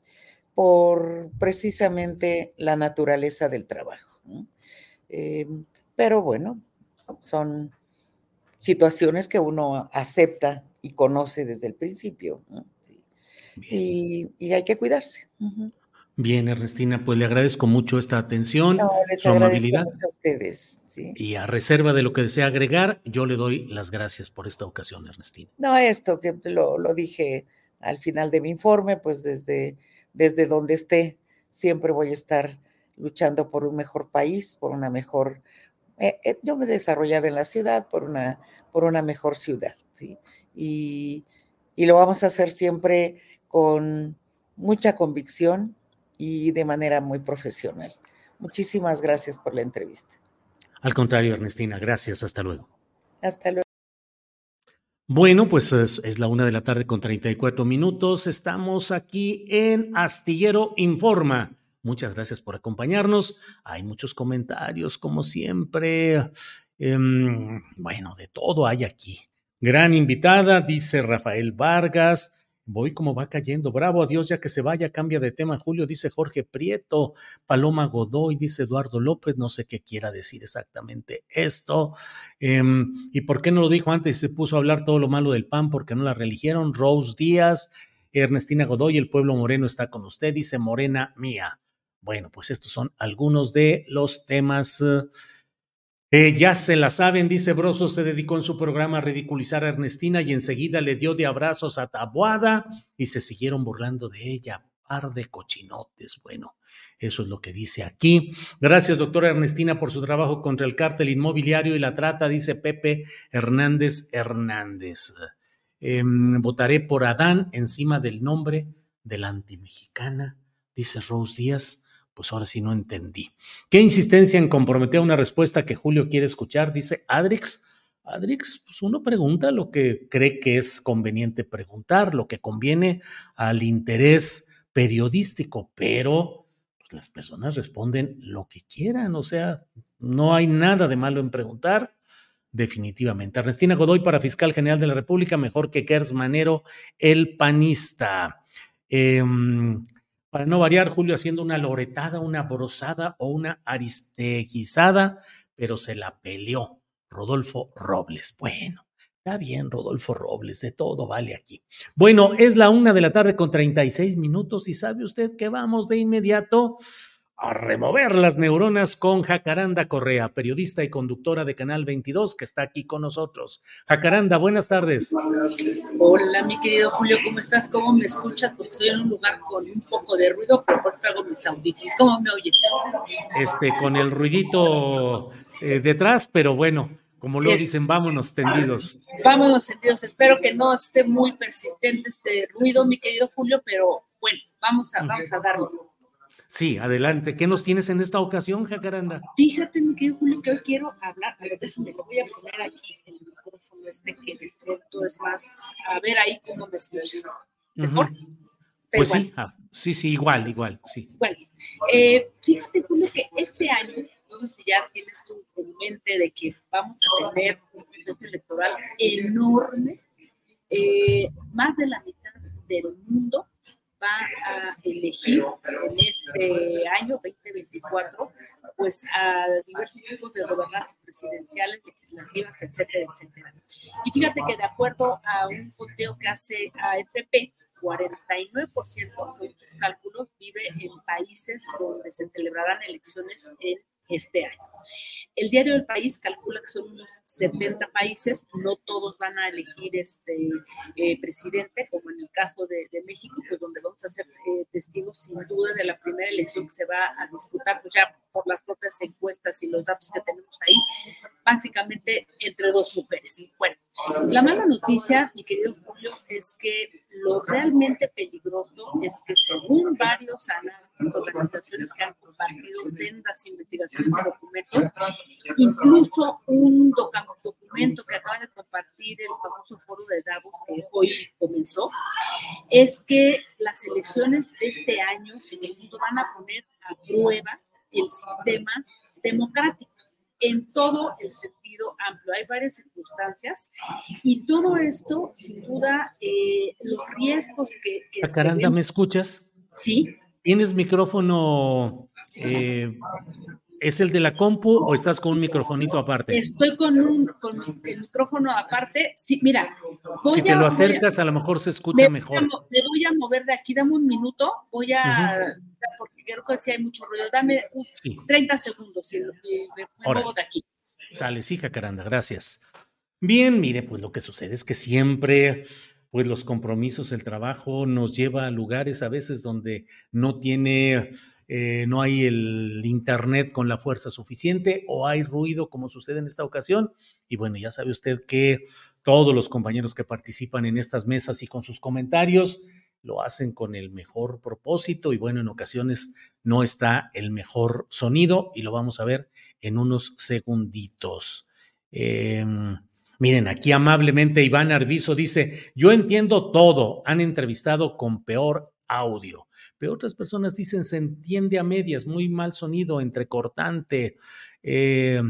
por precisamente la naturaleza del trabajo. Eh, pero bueno, son situaciones que uno acepta y conoce desde el principio. Y, hay que cuidarse.
Bien, Ernestina, pues le agradezco mucho esta atención, su amabilidad.
A ustedes,
Y a reserva de lo que desea agregar, yo le doy las gracias por esta ocasión, Ernestina.
No, esto que lo, lo dije al final de mi informe, pues desde, desde donde esté, siempre voy a estar luchando por un mejor país, por una mejor... Eh, eh, yo me desarrollaba en la ciudad por una, por una mejor ciudad, ¿sí? Y, y lo vamos a hacer siempre con mucha convicción y de manera muy profesional. Muchísimas gracias por la entrevista.
Al contrario, Ernestina, gracias. Hasta luego.
Hasta luego.
Bueno, pues es, la una de la tarde con 34 minutos. Estamos aquí en Astillero Informa. Muchas gracias por acompañarnos. Hay muchos comentarios, como siempre. Em, bueno, de todo hay aquí. Gran invitada, dice Rafael Vargas. Voy como va cayendo. Bravo a Dios, ya que se vaya, cambia de tema. Julio, dice Jorge Prieto. Paloma Godoy, dice Eduardo López. No sé qué quiera decir exactamente esto. Em, ¿Y por qué no lo dijo antes? Se puso a hablar todo lo malo del PAN porque no la religieron. Rose Díaz, Ernestina Godoy, el pueblo moreno está con usted, dice Morena Mía. Bueno, pues estos son algunos de los temas. Eh, ya se la saben, dice Broso, se dedicó en su programa a ridiculizar a Ernestina y enseguida le dio de abrazos a Tabuada y se siguieron burlando de ella. Par de cochinotes. Bueno, eso es lo que dice aquí. Gracias, doctora Ernestina, por su trabajo contra el cártel inmobiliario y la trata, dice Pepe Hernández Hernández. Em, votaré por Adán encima del nombre de la antimexicana, dice Rose Díaz pues ahora sí no entendí. ¿Qué insistencia en comprometer una respuesta que Julio quiere escuchar? Dice Adrix. Adrix, pues uno pregunta lo que cree que es conveniente preguntar, lo que conviene al interés periodístico, pero pues, las personas responden lo que quieran, o sea, no hay nada de malo en preguntar, definitivamente. Ernestina Godoy para fiscal general de la República, mejor que Kers Manero, el panista. Eh, para no variar, Julio haciendo una loretada, una brosada o una aristeguizada, pero se la peleó Rodolfo Robles. Bueno, está bien, Rodolfo Robles, de todo vale aquí. Bueno, es la una de la tarde con 36 minutos y sabe usted que vamos de inmediato a remover las neuronas con Jacaranda Correa, periodista y conductora de Canal 22, que está aquí con nosotros. Jacaranda, buenas tardes.
Hola, mi querido Julio, ¿cómo estás? ¿Cómo me escuchas? Porque estoy en un lugar con un poco de ruido, pero pues traigo mis audífonos. ¿Cómo me oyes?
Este, con el ruidito eh, detrás, pero bueno, como lo dicen, vámonos tendidos.
Vámonos tendidos. Espero que no esté muy persistente este ruido, mi querido Julio, pero bueno, vamos a, vamos a darlo.
Sí, adelante. ¿Qué nos tienes en esta ocasión, Jacaranda?
Fíjate, mi querido Julio, que hoy quiero hablar, a ver, me lo voy a poner aquí, el micrófono este que de pronto es más, a ver ahí cómo me escuchas. ¿Mejor?
Pues sí, ah, sí, sí, igual, igual, sí.
Eh, fíjate, Julio, que este año, no sé si ya tienes tú en mente de que vamos a tener un proceso electoral enorme, eh, más de la mitad del mundo va a elegir en este año 2024 pues a diversos tipos de gobernantes presidenciales, legislativas, etcétera, etcétera. Y fíjate que de acuerdo a un conteo que hace AFP, 49% de sus cálculos vive en países donde se celebrarán elecciones en este año. El diario del país calcula que son unos 70 países, no todos van a elegir este eh, presidente, como en el caso de, México, pues donde vamos a ser eh, testigos sin duda de la primera elección que se va a disputar, pues ya por las propias encuestas y los datos que tenemos ahí, básicamente entre dos mujeres. Bueno, la mala noticia, mi querido Julio, es que lo realmente peligroso es que según varios análisis, organizaciones que han compartido sendas investigaciones incluso un documento que acaba de compartir el famoso foro de Davos que hoy comenzó, es que las elecciones de este año en el mundo van a poner a prueba el sistema democrático en todo el sentido amplio. Hay varias circunstancias y todo esto, sin duda, eh, los riesgos que... que
Caranda, ¿me escuchas?
Sí.
¿Tienes micrófono eh, ¿Es el de la compu o estás con un microfonito aparte?
Estoy con un con el micrófono aparte. Sí, mira.
si te lo acercas, a, lo mejor se escucha mejor.
Me voy a mover de aquí, dame un minuto. Voy a. Porque creo que sí hay mucho ruido. Dame 30 segundos y me, muevo de aquí.
Sale, sí, Jacaranda, gracias. Bien, mire, pues lo que sucede es que siempre pues los compromisos, el trabajo nos lleva a lugares a veces donde no tiene eh, no hay el Internet con la fuerza suficiente o hay ruido como sucede en esta ocasión. Y bueno, ya sabe usted que todos los compañeros que participan en estas mesas y con sus comentarios lo hacen con el mejor propósito y bueno, en ocasiones no está el mejor sonido y lo vamos a ver en unos segunditos. Em, miren, aquí amablemente Iván Arbizo dice, yo entiendo todo, han entrevistado con peor audio. Pero otras personas dicen se entiende a medias, muy mal sonido, entrecortante. Eh,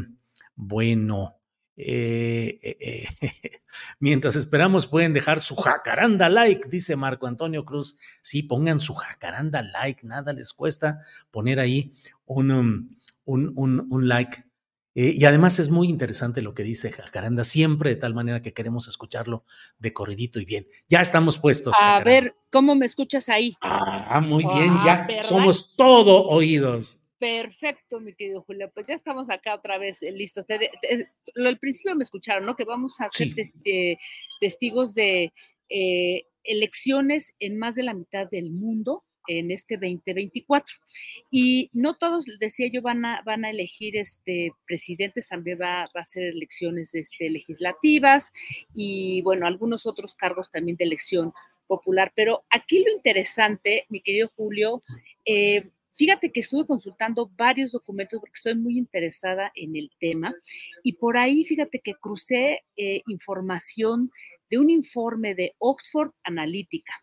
bueno, eh, eh, *laughs* mientras esperamos pueden dejar su jacaranda like, dice Marco Antonio Cruz. Sí, pongan su jacaranda like, nada les cuesta poner ahí un, um, un, un, un like eh, y además es muy interesante lo que dice Jacaranda, siempre de tal manera que queremos escucharlo de corridito y bien. Ya estamos puestos.
A ver, ¿cómo me escuchas ahí?
Ah, muy bien, ya ah, somos todo oídos.
Perfecto, mi querido Julio. Pues ya estamos acá otra vez eh, listos. al principio me escucharon, ¿no? Que vamos a ser testigos de eh, elecciones en más de la mitad del mundo en este 2024. Y no todos, decía yo, van a, van a elegir este, presidentes, también va, a ser elecciones este, legislativas y, bueno, algunos otros cargos también de elección popular. Pero aquí lo interesante, mi querido Julio, eh, Fíjate que estuve consultando varios documentos porque estoy muy interesada en el tema y por ahí fíjate que crucé eh, información de un informe de Oxford Analytica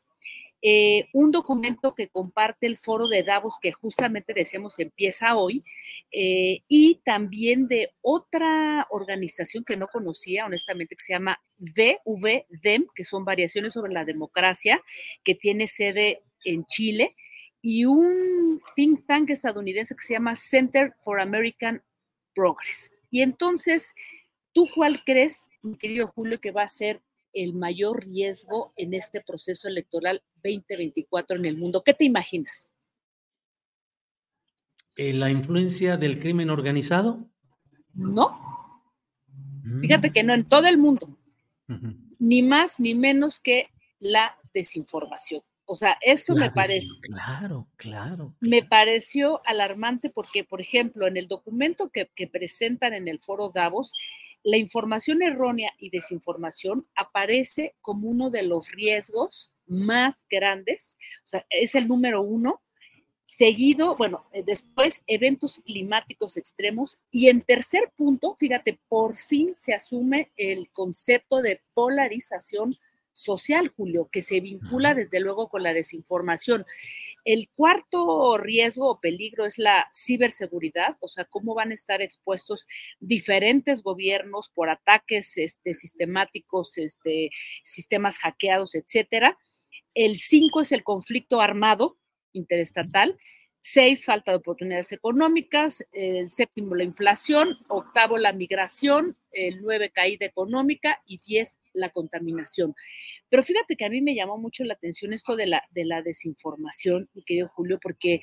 eh, un documento que comparte el foro de Davos, que justamente decíamos empieza hoy, eh, y también de otra organización que no conocía, honestamente, que se llama VVDEM, que son variaciones sobre la democracia, que tiene sede en Chile, y un think tank estadounidense que se llama Center for American Progress. Y entonces, ¿tú cuál crees, mi querido Julio, que va a ser el mayor riesgo en este proceso electoral 2024 en el mundo? ¿Qué te imaginas?
Eh, ¿La influencia del crimen organizado?
No. Fíjate mm. que no en todo el mundo. Ni más ni menos que la desinformación. O sea, eso me parece.
Claro, claro,
Me pareció alarmante porque, por ejemplo, en el documento que, que presentan en el foro Davos, la información errónea y desinformación aparece como uno de los riesgos más grandes, o sea, es el número uno, seguido, bueno, eh, después eventos climáticos extremos y en tercer punto, fíjate, por fin se asume el concepto de polarización social, Julio, que se vincula desde luego con la desinformación. El cuarto riesgo o peligro es la ciberseguridad, o sea, cómo van a estar expuestos diferentes gobiernos por ataques este, sistemáticos, este, sistemas hackeados, etcétera. El cinco es el conflicto armado interestatal. Seis, falta de oportunidades económicas. El séptimo, la inflación. Octavo, la migración. El nueve, caída económica. Y diez, la contaminación. Pero fíjate que a mí me llamó mucho la atención esto de la, de la desinformación, mi querido Julio, porque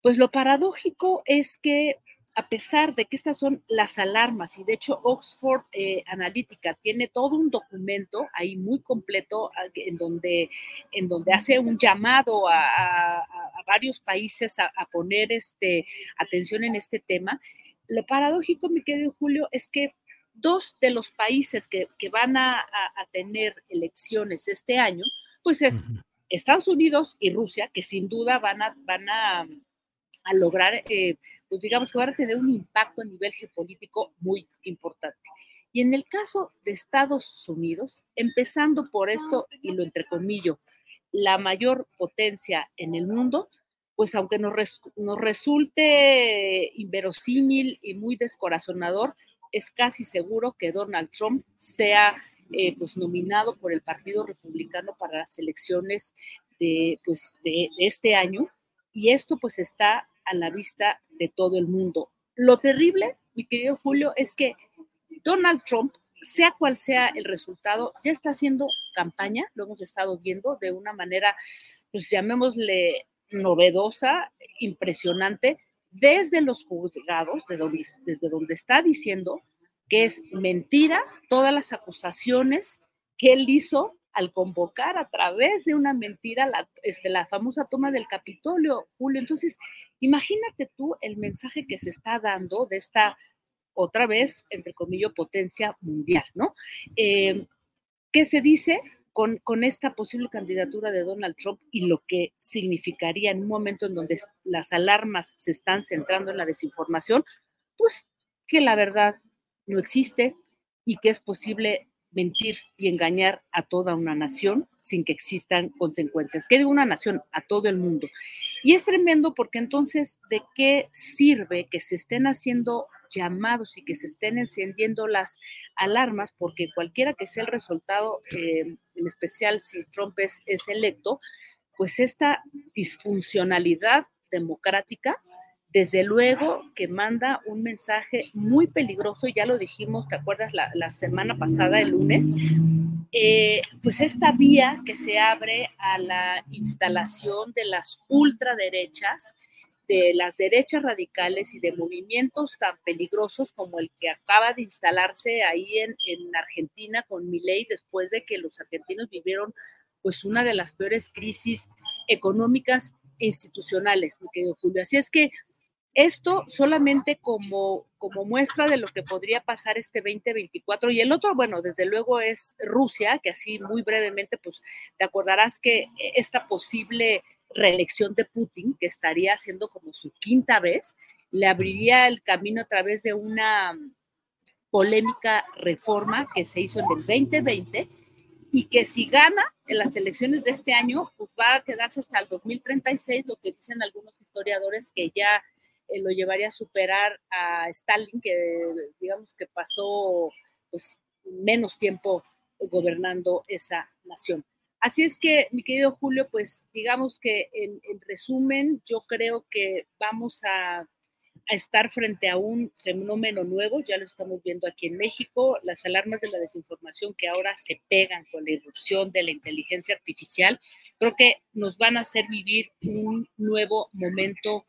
pues lo paradójico es que a pesar de que estas son las alarmas, y de hecho Oxford eh, Analytica tiene todo un documento ahí muy completo en donde, en donde hace un llamado a, varios países a, poner este, atención en este tema, lo paradójico, mi querido Julio, es que dos de los países que, van a, tener elecciones este año, pues es Estados Unidos y Rusia, que sin duda van a, van a, lograr, eh, pues digamos que van a tener un impacto a nivel geopolítico muy importante. Y en el caso de Estados Unidos, empezando por esto, y lo entrecomillo, la mayor potencia en el mundo, pues aunque nos, nos resulte inverosímil y muy descorazonador, es casi seguro que Donald Trump sea eh, pues nominado por el Partido Republicano para las elecciones de, pues, de, este año y esto pues está a la vista de todo el mundo. lo terrible, mi querido Julio, es que Donald Trump, sea cual sea el resultado, ya está haciendo campaña, lo hemos estado viendo de una manera, pues llamémosle novedosa, impresionante, desde los juzgados, desde donde está diciendo que es mentira todas las acusaciones que él hizo al convocar a través de una mentira la, este, la famosa toma del Capitolio, Julio. Entonces, imagínate tú el mensaje que se está dando de esta, otra vez, entre comillas, potencia mundial, ¿no? Eh, ¿Qué se dice? Con, con, esta posible candidatura de Donald Trump y lo que significaría en un momento en donde las alarmas se están centrando en la desinformación, pues que la verdad no existe y que es posible mentir y engañar a toda una nación sin que existan consecuencias. ¿Qué digo una nación? A todo el mundo. Y es tremendo porque entonces, ¿de qué sirve que se estén haciendo llamados y que se estén encendiendo las alarmas? Porque cualquiera que sea el resultado, eh, en especial si Trump es, es electo, pues esta disfuncionalidad democrática desde luego que manda un mensaje muy peligroso, ya lo dijimos, ¿te acuerdas la, semana pasada, el lunes? Eh, pues esta vía que se abre a la instalación de las ultraderechas, de las derechas radicales y de movimientos tan peligrosos como el que acaba de instalarse ahí en, en Argentina con Milei después de que los argentinos vivieron pues una de las peores crisis económicas e institucionales, mi querido Julio. Así es que esto solamente como, como muestra de lo que podría pasar este 2024. Y el otro, bueno, desde luego es Rusia, que así muy brevemente, pues te acordarás que esta posible reelección de Putin, que estaría haciendo como su quinta vez, le abriría el camino a través de una polémica reforma que se hizo en el 2020 y que si gana en las elecciones de este año, pues va a quedarse hasta el 2036, lo que dicen algunos historiadores que ya eh, lo llevaría a superar a Stalin, que digamos que pasó pues, menos tiempo gobernando esa nación. Así es que, mi querido Julio, pues digamos que en, resumen, yo creo que vamos a, a, estar frente a un fenómeno nuevo, ya lo estamos viendo aquí en México, las alarmas de la desinformación que ahora se pegan con la irrupción de la inteligencia artificial, creo que nos van a hacer vivir un nuevo momento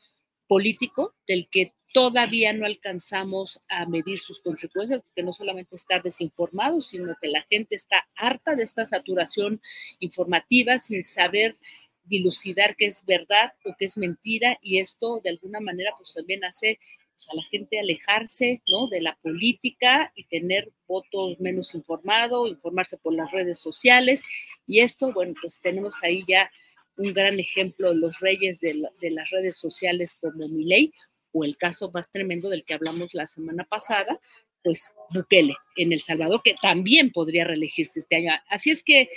político del que todavía no alcanzamos a medir sus consecuencias, porque no solamente estar desinformados, sino que la gente está harta de esta saturación informativa sin saber dilucidar qué es verdad o qué es mentira y esto de alguna manera pues también hace pues, a la gente alejarse ¿no? de la política y tener votos menos informados, informarse por las redes sociales y esto, bueno, pues tenemos ahí ya un gran ejemplo de los reyes de, las redes sociales como Milei, o el caso más tremendo del que hablamos la semana pasada, pues Bukele en El Salvador, que también podría reelegirse este año. Así es que,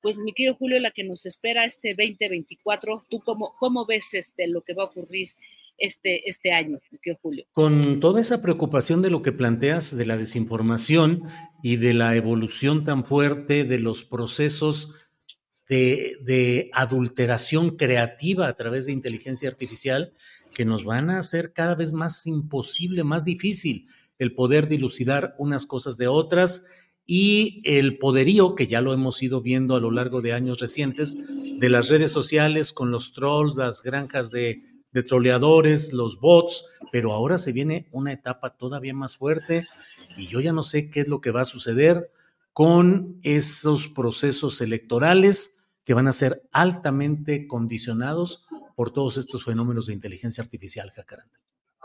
pues mi querido Julio, la que nos espera este 2024, ¿tú cómo, cómo ves este, lo que va a ocurrir este, este año, mi querido Julio?
Con toda esa preocupación de lo que planteas de la desinformación y de la evolución tan fuerte de los procesos de, adulteración creativa a través de inteligencia artificial que nos van a hacer cada vez más imposible, más difícil el poder dilucidar unas cosas de otras y el poderío que ya lo hemos ido viendo a lo largo de años recientes de las redes sociales con los trolls, las granjas de, de troleadores, los bots, pero ahora se viene una etapa todavía más fuerte y yo ya no sé qué es lo que va a suceder con esos procesos electorales que van a ser altamente condicionados por todos estos fenómenos de inteligencia artificial, Jacaranda.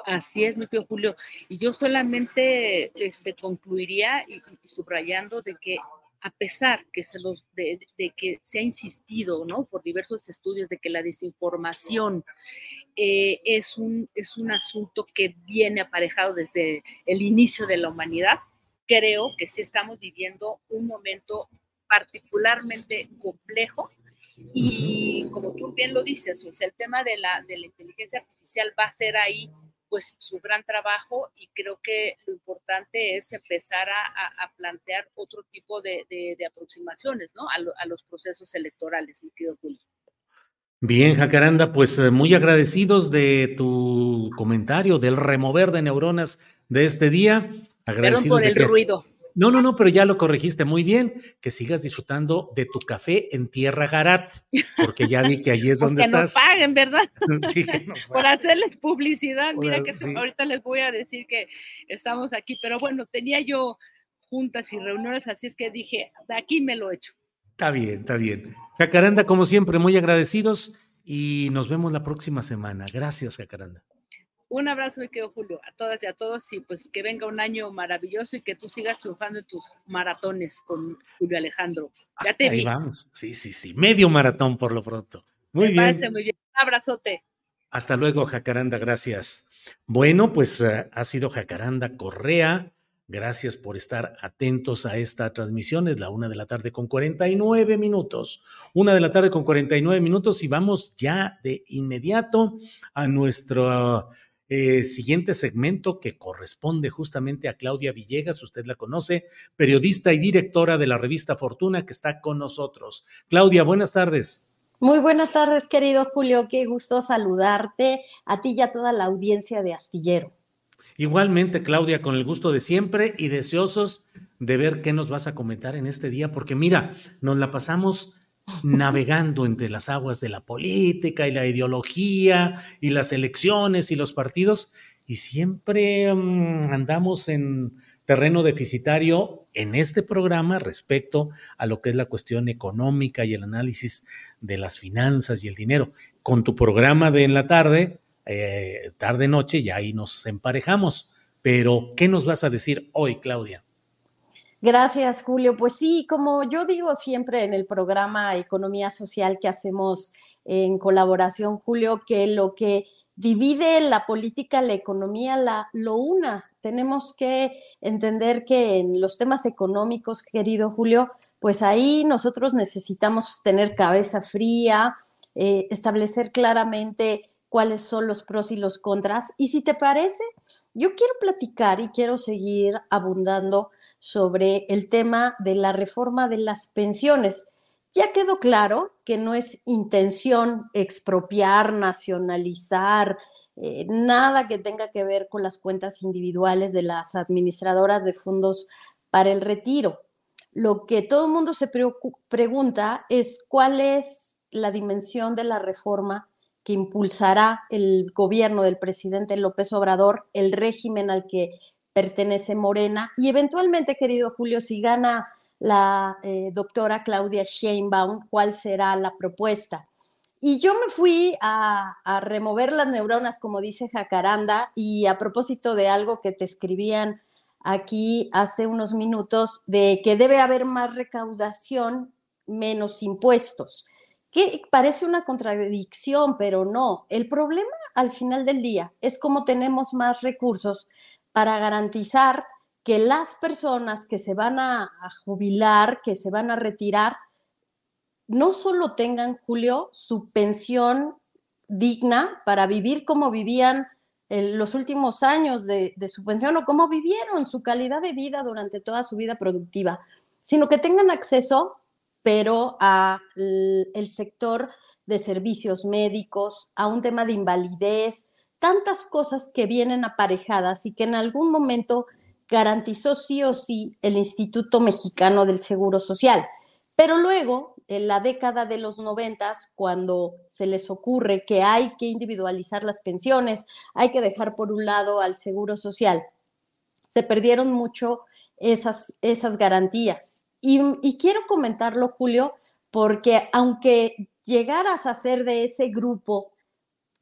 Así es, mi tío Julio. Y yo solamente este, concluiría y, subrayando de que a pesar que se los, de, que se ha insistido ¿no? por diversos estudios de que la desinformación eh, es, un, es un asunto que viene aparejado desde el inicio de la humanidad, creo que sí estamos viviendo un momento particularmente complejo y como tú bien lo dices, o sea, el tema de la, de la inteligencia artificial va a ser ahí pues su gran trabajo y creo que lo importante es empezar a, a, plantear otro tipo de, de, aproximaciones ¿no? a, a, los procesos electorales, mi querido Julio.
Bien, Jacaranda, pues eh, muy agradecidos de tu comentario, del remover de neuronas de este día.
Perdón por el ruido.
No, no, no, pero ya lo corregiste muy bien. Que sigas disfrutando de tu café en Tierra Garat, porque ya vi que allí es *laughs* pues donde
que
estás.
Que nos paguen, ¿verdad? *laughs*
sí, que nos *laughs*
Por hacerles publicidad. Mira que ahorita les voy a decir que estamos aquí, pero bueno, tenía yo juntas y reuniones, así es que dije, de aquí me lo echo.
Está bien, está bien. Jacaranda, como siempre, muy agradecidos y nos vemos la próxima semana. Gracias, Jacaranda.
Un abrazo, mi querido Julio, a todas y a todos, y pues que venga un año maravilloso y que tú sigas triunfando en tus maratones con Julio Alejandro. Ya te
Ahí vamos, sí, sí, sí, medio maratón por lo pronto. Muy
Me
bien.
Parece muy bien. Un abrazote.
Hasta luego, Jacaranda, gracias. Bueno, pues uh, ha sido Jacaranda Correa. Gracias por estar atentos a esta transmisión. Es la una de la tarde con 49 minutos. Una de la tarde con 49 minutos y vamos ya de inmediato a nuestro eh, siguiente segmento que corresponde justamente a Claudia Villegas, usted la conoce, periodista y directora de la revista Fortuna que está con nosotros. Claudia, buenas tardes.
Muy buenas tardes, querido Julio. Qué gusto saludarte a ti y a toda la audiencia de Astillero.
Igualmente, Claudia, con el gusto de siempre y deseosos de ver qué nos vas a comentar en este día, porque mira, nos la pasamos navegando entre las aguas de la política y la ideología y las elecciones y los partidos y siempre um, andamos en terreno deficitario en este programa respecto a lo que es la cuestión económica y el análisis de las finanzas y el dinero. Con tu programa de en la tarde, eh, tarde noche, ya ahí nos emparejamos. Pero, ¿qué nos vas a decir hoy, Claudia?
Gracias, Julio. Pues sí, como yo digo siempre en el programa Economía Social que hacemos en colaboración, Julio, que lo que divide la política, la economía, la, lo una. Tenemos que entender que en los temas económicos, querido Julio, pues ahí nosotros necesitamos tener cabeza fría, eh, establecer claramente cuáles son los pros y los contras. Y si te parece, yo quiero platicar y quiero seguir abundando sobre el tema de la reforma de las pensiones. Ya quedó claro que no es intención expropiar, nacionalizar, eh, nada que tenga que ver con las cuentas individuales de las administradoras de fondos para el retiro. Lo que todo el mundo se pregunta es cuál es la dimensión de la reforma que impulsará el gobierno del presidente López Obrador, el régimen al que pertenece Morena y eventualmente, querido Julio, si gana la eh, doctora Claudia Sheinbaum, cuál será la propuesta. Y yo me fui a, a, remover las neuronas, como dice Jacaranda, y a propósito de algo que te escribían aquí hace unos minutos, de que debe haber más recaudación, menos impuestos que parece una contradicción, pero no. El problema al final del día es cómo tenemos más recursos para garantizar que las personas que se van a, jubilar, que se van a retirar, no solo tengan, Julio, su pensión digna para vivir como vivían en los últimos años de, de su pensión o como vivieron su calidad de vida durante toda su vida productiva, sino que tengan acceso pero a el sector de servicios médicos, a un tema de invalidez, tantas cosas que vienen aparejadas y que en algún momento garantizó sí o sí el Instituto Mexicano del Seguro Social. Pero luego, en la década de los noventas, cuando se les ocurre que hay que individualizar las pensiones, hay que dejar por un lado al Seguro Social, se perdieron mucho esas, esas garantías. Y, quiero comentarlo, Julio, porque aunque llegaras a ser de ese grupo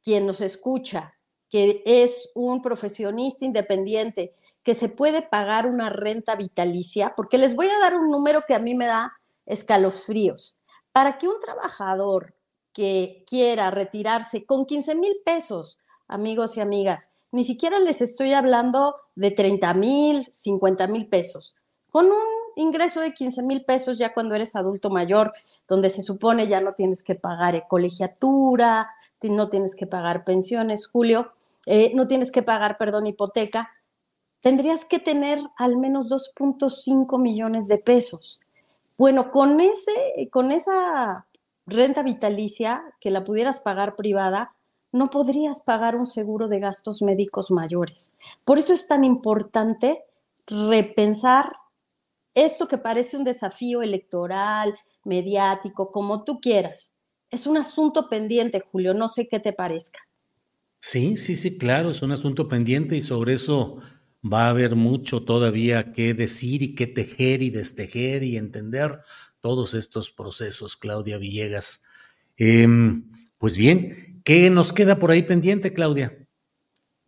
quien nos escucha, que es un profesionista independiente, que se puede pagar una renta vitalicia, porque les voy a dar un número que a mí me da escalofríos. Para que un trabajador que quiera retirarse con 15 mil pesos, amigos y amigas, ni siquiera les estoy hablando de 30 mil, 50 mil pesos, con un ingreso de 15 mil pesos ya cuando eres adulto mayor, donde se supone ya no tienes que pagar colegiatura, no tienes que pagar pensiones, Julio, eh, no tienes que pagar, perdón, hipoteca, tendrías que tener al menos 2.5 millones de pesos. Bueno, con, ese, con esa renta vitalicia que la pudieras pagar privada, no podrías pagar un seguro de gastos médicos mayores. Por eso es tan importante repensar esto que parece un desafío electoral, mediático, como tú quieras. Es un asunto pendiente, Julio, no sé qué te parezca.
Sí, sí, sí, claro, es un asunto pendiente y sobre eso va a haber mucho todavía que decir y que tejer y destejer y entender todos estos procesos, Claudia Villegas. Em, pues bien, ¿qué nos queda por ahí pendiente, Claudia?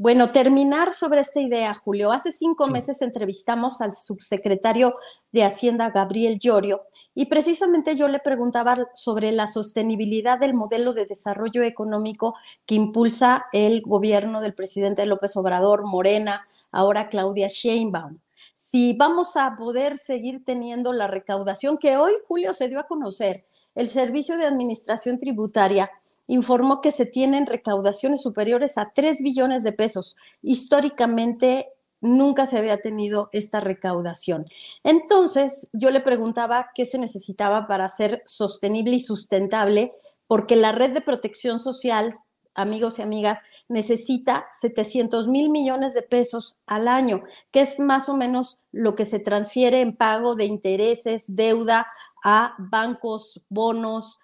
Bueno, terminar sobre esta idea, Julio. Hace cinco meses entrevistamos al subsecretario de Hacienda, Gabriel Llorio, y precisamente yo le preguntaba sobre la sostenibilidad del modelo de desarrollo económico que impulsa el gobierno del presidente López Obrador, Morena, ahora Claudia Sheinbaum. Si vamos a poder seguir teniendo la recaudación que hoy, Julio, se dio a conocer, el Servicio de Administración Tributaria informó que se tienen recaudaciones superiores a 3 billones de pesos. Históricamente nunca se había tenido esta recaudación. Entonces, yo le preguntaba qué se necesitaba para ser sostenible y sustentable, porque la red de protección social amigos y amigas, necesita 700 mil millones de pesos al año, que es más o menos lo que se transfiere en pago de intereses, deuda a bancos, bonos,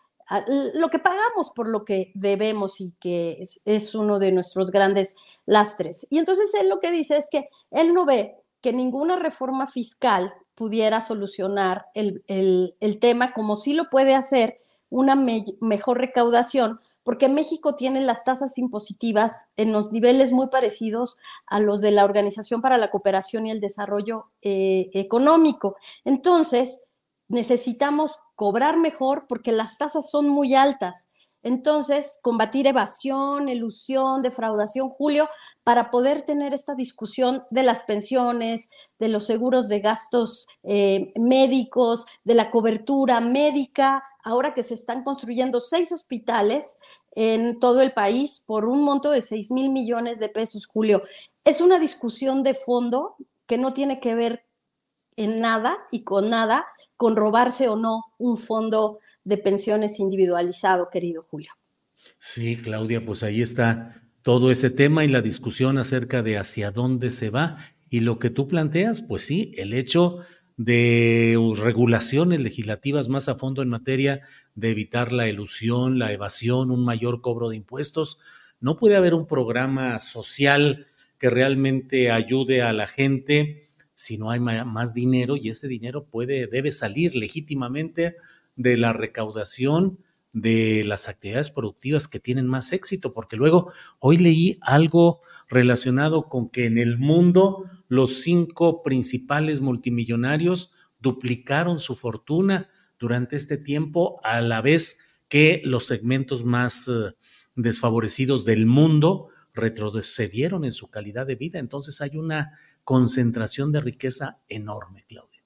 lo que pagamos por lo que debemos y que es, uno de nuestros grandes lastres. Y entonces él lo que dice es que él no ve que ninguna reforma fiscal pudiera solucionar el, el tema como sí lo puede hacer una mejor recaudación, porque México tiene las tasas impositivas en los niveles muy parecidos a los de la Organización para la Cooperación y el Desarrollo eh, Económico. Entonces, necesitamos cobrar mejor porque las tasas son muy altas. Entonces, combatir evasión, elusión, defraudación, Julio, para poder tener esta discusión de las pensiones, de los seguros de gastos eh, médicos, de la cobertura médica, ahora que se están construyendo seis hospitales en todo el país por un monto de seis mil millones de pesos, Julio. Es una discusión de fondo que no tiene que ver en nada y con nada con robarse o no un fondo de pensiones individualizado, querido Julio.
Sí, Claudia, pues ahí está todo ese tema y la discusión acerca de hacia dónde se va. Y lo que tú planteas, pues sí, el hecho de regulaciones legislativas más a fondo en materia de evitar la ilusión, la evasión, un mayor cobro de impuestos. No puede haber un programa social que realmente ayude a la gente si no hay más dinero y ese dinero puede debe salir legítimamente de la recaudación de las actividades productivas que tienen más éxito, porque luego hoy leí algo relacionado con que en el mundo los cinco principales multimillonarios duplicaron su fortuna durante este tiempo, a la vez que los segmentos más eh, desfavorecidos del mundo retrocedieron en su calidad de vida. Entonces hay una concentración de riqueza enorme, Claudia.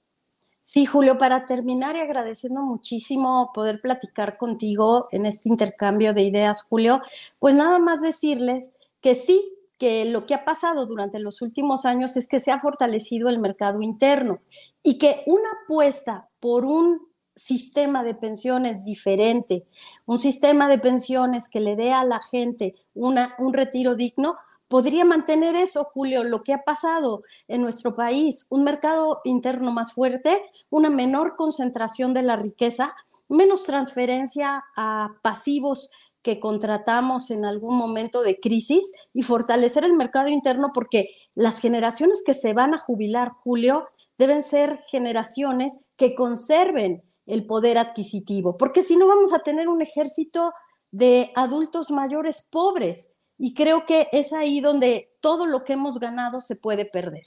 Sí, Julio, para terminar y agradeciendo muchísimo poder platicar contigo en este intercambio de ideas, Julio, pues nada más decirles que sí, que lo que ha pasado durante los últimos años es que se ha fortalecido el mercado interno y que una apuesta por un sistema de pensiones diferente, un sistema de pensiones que le dé a la gente una, un retiro digno, podría mantener eso, Julio, lo que ha pasado en nuestro país, un mercado interno más fuerte, una menor concentración de la riqueza, menos transferencia a pasivos que contratamos en algún momento de crisis y fortalecer el mercado interno porque las generaciones que se van a jubilar, Julio, deben ser generaciones que conserven el poder adquisitivo, porque si no vamos a tener un ejército de adultos mayores pobres y creo que es ahí donde todo lo que hemos ganado se puede perder.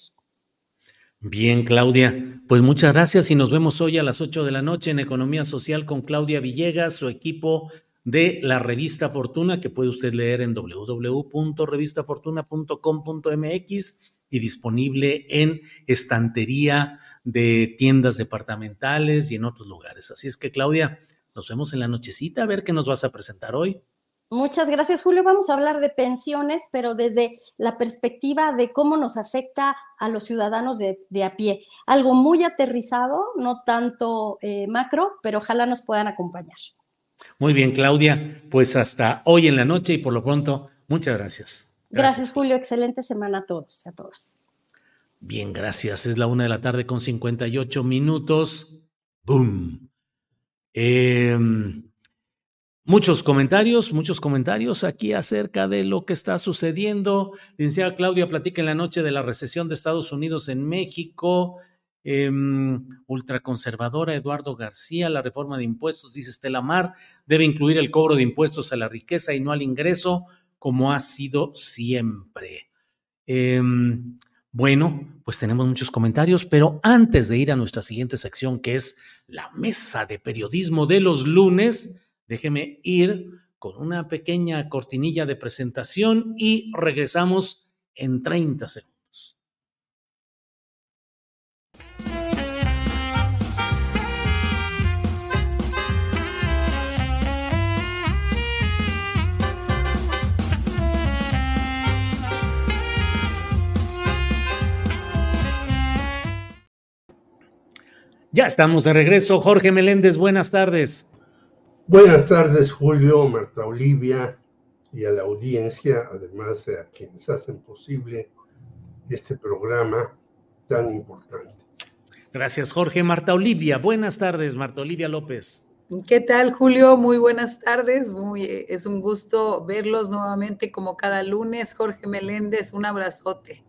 Bien, Claudia. Pues muchas gracias y nos vemos hoy a las 8 de la noche en Economía Social con Claudia Villegas, su equipo de la revista Fortuna, que puede usted leer en www.revistafortuna.com.mx y disponible en estantería de tiendas departamentales y en otros lugares. Así es que, Claudia, nos vemos en la nochecita a ver qué nos vas a presentar hoy.
Muchas gracias, Julio. Vamos a hablar de pensiones, pero desde la perspectiva de cómo nos afecta a los ciudadanos de, a pie. Algo muy aterrizado, no tanto eh, macro, pero ojalá nos puedan acompañar.
Muy bien, Claudia, pues hasta hoy en la noche y por lo pronto, muchas gracias.
Gracias, Julio. Excelente semana a todos y a todas.
Bien, gracias. Es la una de la tarde con 58 minutos. ¡Boom! Em, muchos comentarios, muchos comentarios aquí acerca de lo que está sucediendo. Licenciada Claudia platica en la noche de la recesión de Estados Unidos en México. Em, ultraconservadora Eduardo García, la reforma de impuestos, dice Estela Mar, debe incluir el cobro de impuestos a la riqueza y no al ingreso, como ha sido siempre. Em, bueno, pues tenemos muchos comentarios, pero antes de ir a nuestra siguiente sección, que es la mesa de periodismo de los lunes, déjeme ir con una pequeña cortinilla de presentación y regresamos en 30 segundos. Ya estamos de regreso. Jorge Meléndez, buenas tardes.
Buenas tardes, Julio, Marta Olivia y a la audiencia, además de a quienes hacen posible este programa tan importante.
Gracias, Jorge. Marta Olivia, buenas tardes, Marta Olivia López.
¿Qué tal, Julio? Muy buenas tardes. Muy, es un gusto verlos nuevamente como cada lunes. Jorge Meléndez, un abrazote.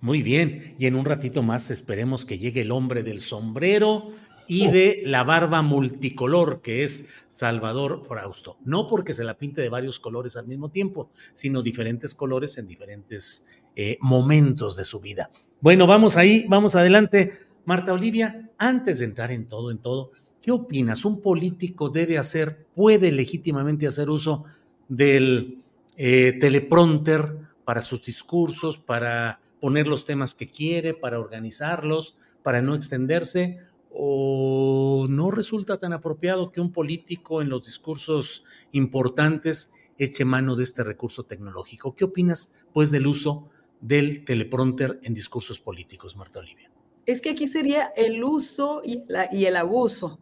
Muy bien, y en un ratito más esperemos que llegue el hombre del sombrero y de la barba multicolor, que es Salvador Frausto. No porque se la pinte de varios colores al mismo tiempo, sino diferentes colores en diferentes eh, momentos de su vida. Bueno, vamos ahí, vamos adelante. Marta Olivia, antes de entrar en todo, en todo, ¿qué opinas? ¿Un político debe hacer, puede legítimamente hacer uso del eh, teleprompter para sus discursos, para poner los temas que quiere, para organizarlos, para no extenderse, o no resulta tan apropiado que un político en los discursos importantes eche mano de este recurso tecnológico. ¿Qué opinas, pues, del uso del teleprompter en discursos políticos, Marta Olivia?
Es que aquí sería el uso y, el abuso.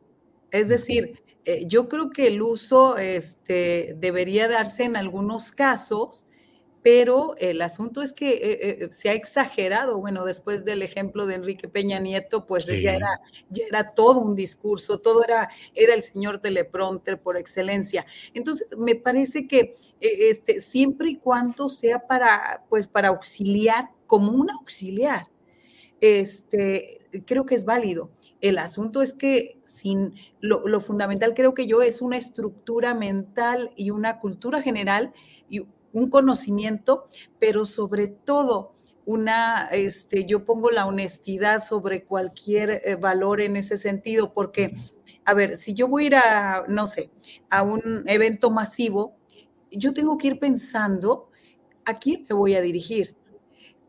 Es decir, eh, yo creo que el uso este, debería darse en algunos casos, pero el asunto es que eh, eh, se ha exagerado, bueno, después del ejemplo de Enrique Peña Nieto, pues ya, era, ya era todo un discurso, todo era, era el señor teleprompter por excelencia. Entonces, me parece que eh, este, siempre y cuando sea para, pues, para auxiliar, como un auxiliar, este, creo que es válido. El asunto es que sin lo, lo fundamental creo que yo es una estructura mental y una cultura general y un conocimiento, pero sobre todo una, este, yo pongo la honestidad sobre cualquier eh, valor en ese sentido, porque, a ver, si yo voy a ir a, no sé, a un evento masivo, yo tengo que ir pensando a quién me voy a dirigir,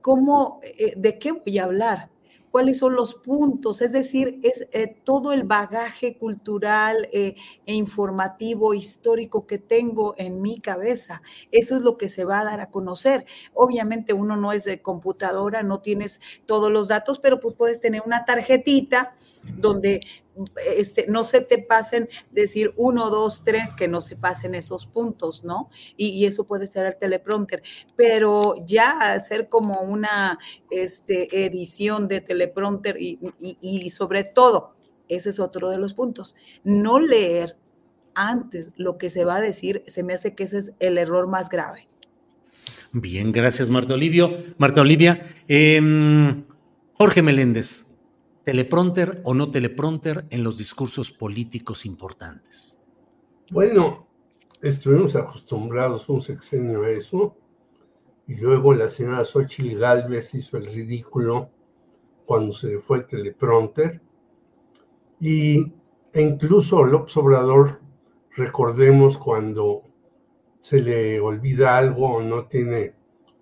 cómo, eh, de qué voy a hablar, cuáles son los puntos, es decir, es eh, todo el bagaje cultural eh, e informativo, histórico que tengo en mi cabeza. Eso es lo que se va a dar a conocer. Obviamente uno no es de computadora, no tienes todos los datos, pero pues puedes tener una tarjetita donde este, no se te pasen decir uno, dos, tres, que no se pasen esos puntos, ¿no? Y, eso puede ser el teleprompter, pero ya hacer como una este, edición de teleprompter y, y sobre todo, ese es otro de los puntos, no leer antes lo que se va a decir, se me hace que ese es el error más grave.
Bien, gracias Marta Olivio. Marta Olivia, em, Jorge Meléndez, teleprompter o no teleprompter en los discursos políticos importantes?
Bueno, estuvimos acostumbrados un sexenio a eso, y luego la señora Xochitl Galvez hizo el ridículo cuando se le fue el teleprompter, y e incluso López Obrador, recordemos cuando se le olvida algo o no tiene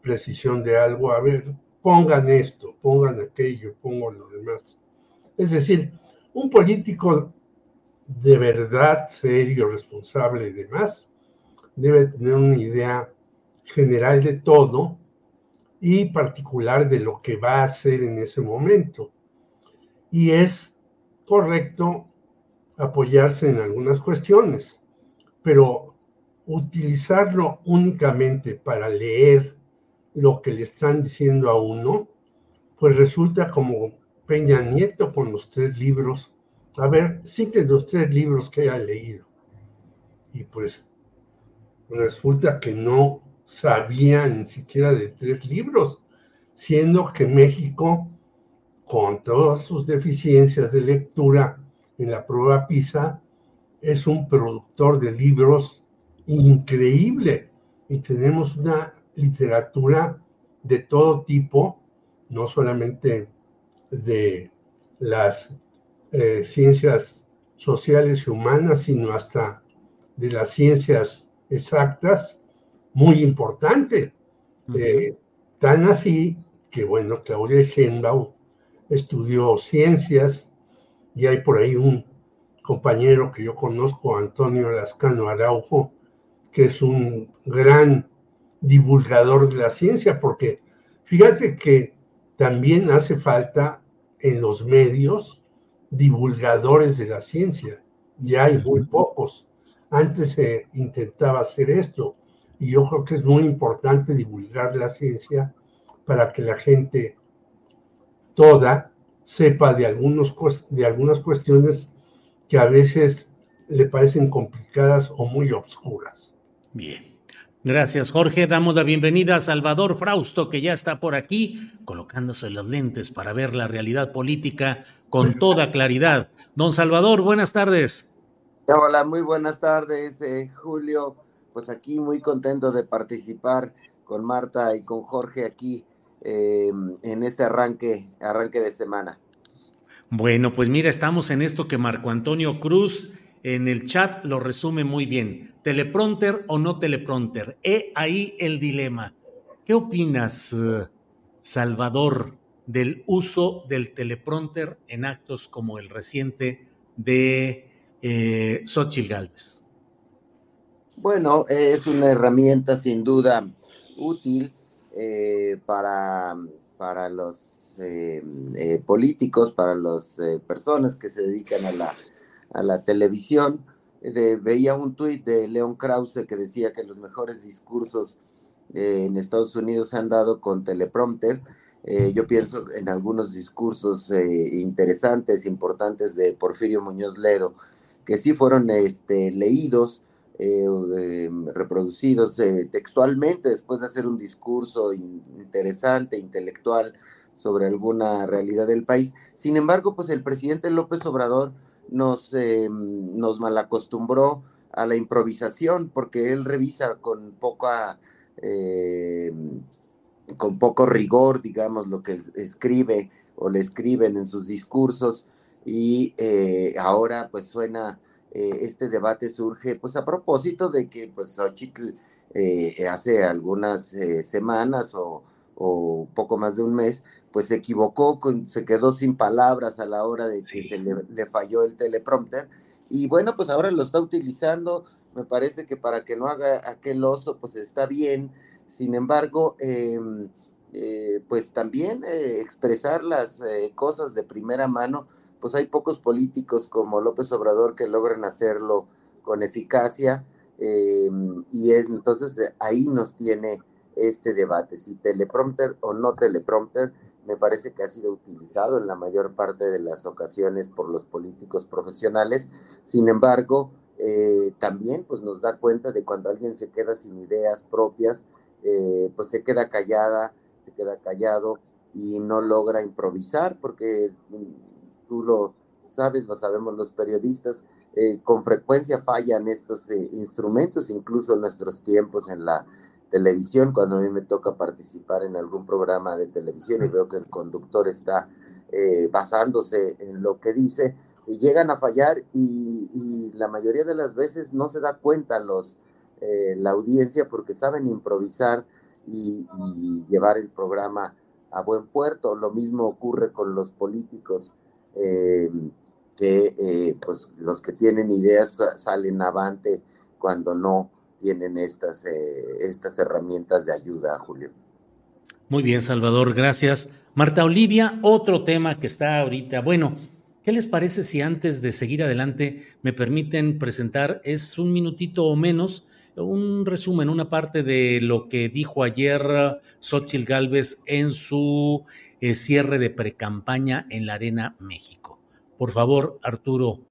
precisión de algo, a ver, pongan esto, pongan aquello, pongan lo demás. Es decir, un político de verdad serio, responsable y demás, debe tener una idea general de todo y particular de lo que va a hacer en ese momento. Y es correcto apoyarse en algunas cuestiones. pero utilizarlo únicamente para leer lo que le están diciendo a uno, pues resulta como Peña Nieto con los tres libros. A ver, citen los tres libros que haya leído. Y pues resulta que no sabía ni siquiera de tres libros, siendo que México, con todas sus deficiencias de lectura en la prueba PISA, es un productor de libros increíble y tenemos una literatura de todo tipo, no solamente de las eh, ciencias sociales y humanas, sino hasta de las ciencias exactas, muy importante. Eh, tan así que, bueno, Claudia Sheinbaum estudió ciencias y hay por ahí un compañero que yo conozco, Antonio Lascano Araujo, que es un gran divulgador de la ciencia, porque fíjate que también hace falta en los medios divulgadores de la ciencia, y hay muy pocos. Antes se intentaba hacer esto, y yo creo que es muy importante divulgar la ciencia para que la gente toda sepa de, algunos, de algunas cuestiones que a veces le parecen complicadas o muy obscuras.
Bien. Gracias, Jorge. Damos la bienvenida a Salvador Frausto, que ya está por aquí, colocándose los lentes para ver la realidad política con toda claridad. Don Salvador, buenas tardes.
Hola, muy buenas tardes, eh, Julio. Pues aquí muy contento de participar con Marta y con Jorge aquí eh, en este arranque, arranque de semana.
Bueno, pues mira, estamos en esto que Marco Antonio Cruz en el chat lo resume muy bien. ¿Teleprompter o no teleprompter? He ahí el dilema. ¿Qué opinas, eh, Salvador, del uso del teleprompter en actos como el reciente de eh, Xochitl Galvez?
Bueno, es una herramienta sin duda útil eh, para, para los eh, políticos, para las personas que se dedican a la a la televisión, veía un tuit de Leon Krause que decía que los mejores discursos eh, en Estados Unidos se han dado con teleprompter. Eh, yo pienso en algunos discursos eh, interesantes, importantes de Porfirio Muñoz Ledo, que sí fueron este, leídos, reproducidos textualmente después de hacer un discurso interesante, intelectual sobre alguna realidad del país. Sin embargo, pues el presidente López Obrador nos, eh, nos malacostumbró a la improvisación, porque él revisa con poca, eh, con poco rigor, digamos, lo que escribe o le escriben en sus discursos, y eh, ahora pues suena, este debate surge pues a propósito de que pues Xochitl hace algunas semanas o, o poco más de un mes, pues se equivocó, se quedó sin palabras a la hora de que se le, falló el teleprompter. Y bueno, pues ahora lo está utilizando, me parece que para que no haga aquel oso, pues está bien. Sin embargo, em, eh, pues también eh, expresar las eh, cosas de primera mano, pues hay pocos políticos como López Obrador que logran hacerlo con eficacia. Em, y entonces ahí nos tiene este debate, si teleprompter o no teleprompter, me parece que ha sido utilizado en la mayor parte de las ocasiones por los políticos profesionales. Sin embargo, eh, también pues nos da cuenta de cuando alguien se queda sin ideas propias, eh, pues se queda callada, se queda callado y no logra improvisar, porque mm, tú lo sabes, lo sabemos los periodistas, eh, con frecuencia fallan estos instrumentos, incluso en nuestros tiempos en la televisión, cuando a mí me toca participar en algún programa de televisión y veo que el conductor está eh, basándose en lo que dice, y llegan a fallar y, la mayoría de las veces no se da cuenta los, eh, la audiencia porque saben improvisar y, llevar el programa a buen puerto. Lo mismo ocurre con los políticos. Eh, que pues los que tienen ideas salen avante cuando no tienen estas, eh, estas herramientas de ayuda, Julio.
Muy bien, Salvador, gracias. Marta Olivia, otro tema que está ahorita, bueno, ¿Qué les parece si antes de seguir adelante me permiten presentar, es un minutito o menos, un resumen, una parte de lo que dijo ayer Xochitl Galvez en su eh, cierre de precampaña en la Arena México? Por favor, Arturo.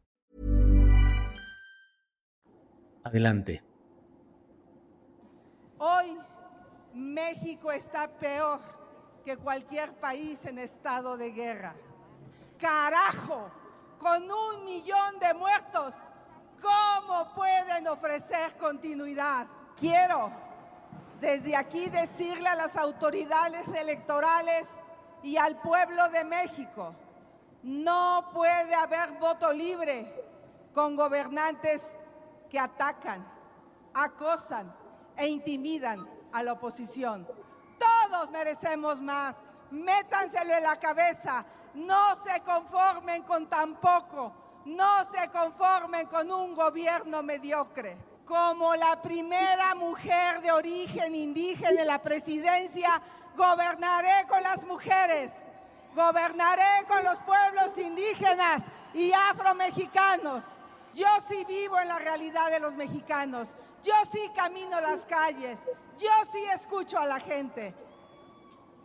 Adelante.
Hoy, México está peor que cualquier país en estado de guerra. Carajo, con un millón de muertos, ¿cómo pueden ofrecer continuidad? Quiero desde aquí decirle a las autoridades electorales y al pueblo de México, no puede haber voto libre con gobernantes que atacan, acosan e intimidan a la oposición. Todos merecemos más. Métanselo en la cabeza. No se conformen con tan poco. No se conformen con un gobierno mediocre. Como la primera mujer de origen indígena en la presidencia, gobernaré con las mujeres. Gobernaré con los pueblos indígenas y afromexicanos. Yo sí vivo en la realidad de los mexicanos. Yo sí camino las calles. Yo sí escucho a la gente.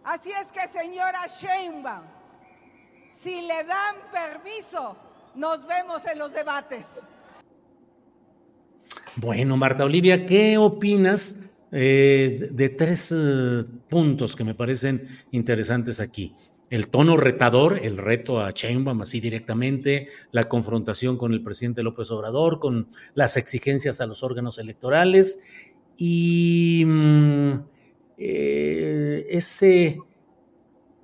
Así es que, señora Sheinbaum, si le dan permiso, nos vemos en los debates.
Bueno, Marta Olivia, ¿qué opinas eh, de tres eh, puntos que me parecen interesantes aquí? El tono retador, el reto a Sheinbaum así directamente, la confrontación con el presidente López Obrador, con las exigencias a los órganos electorales y mm, eh, ese,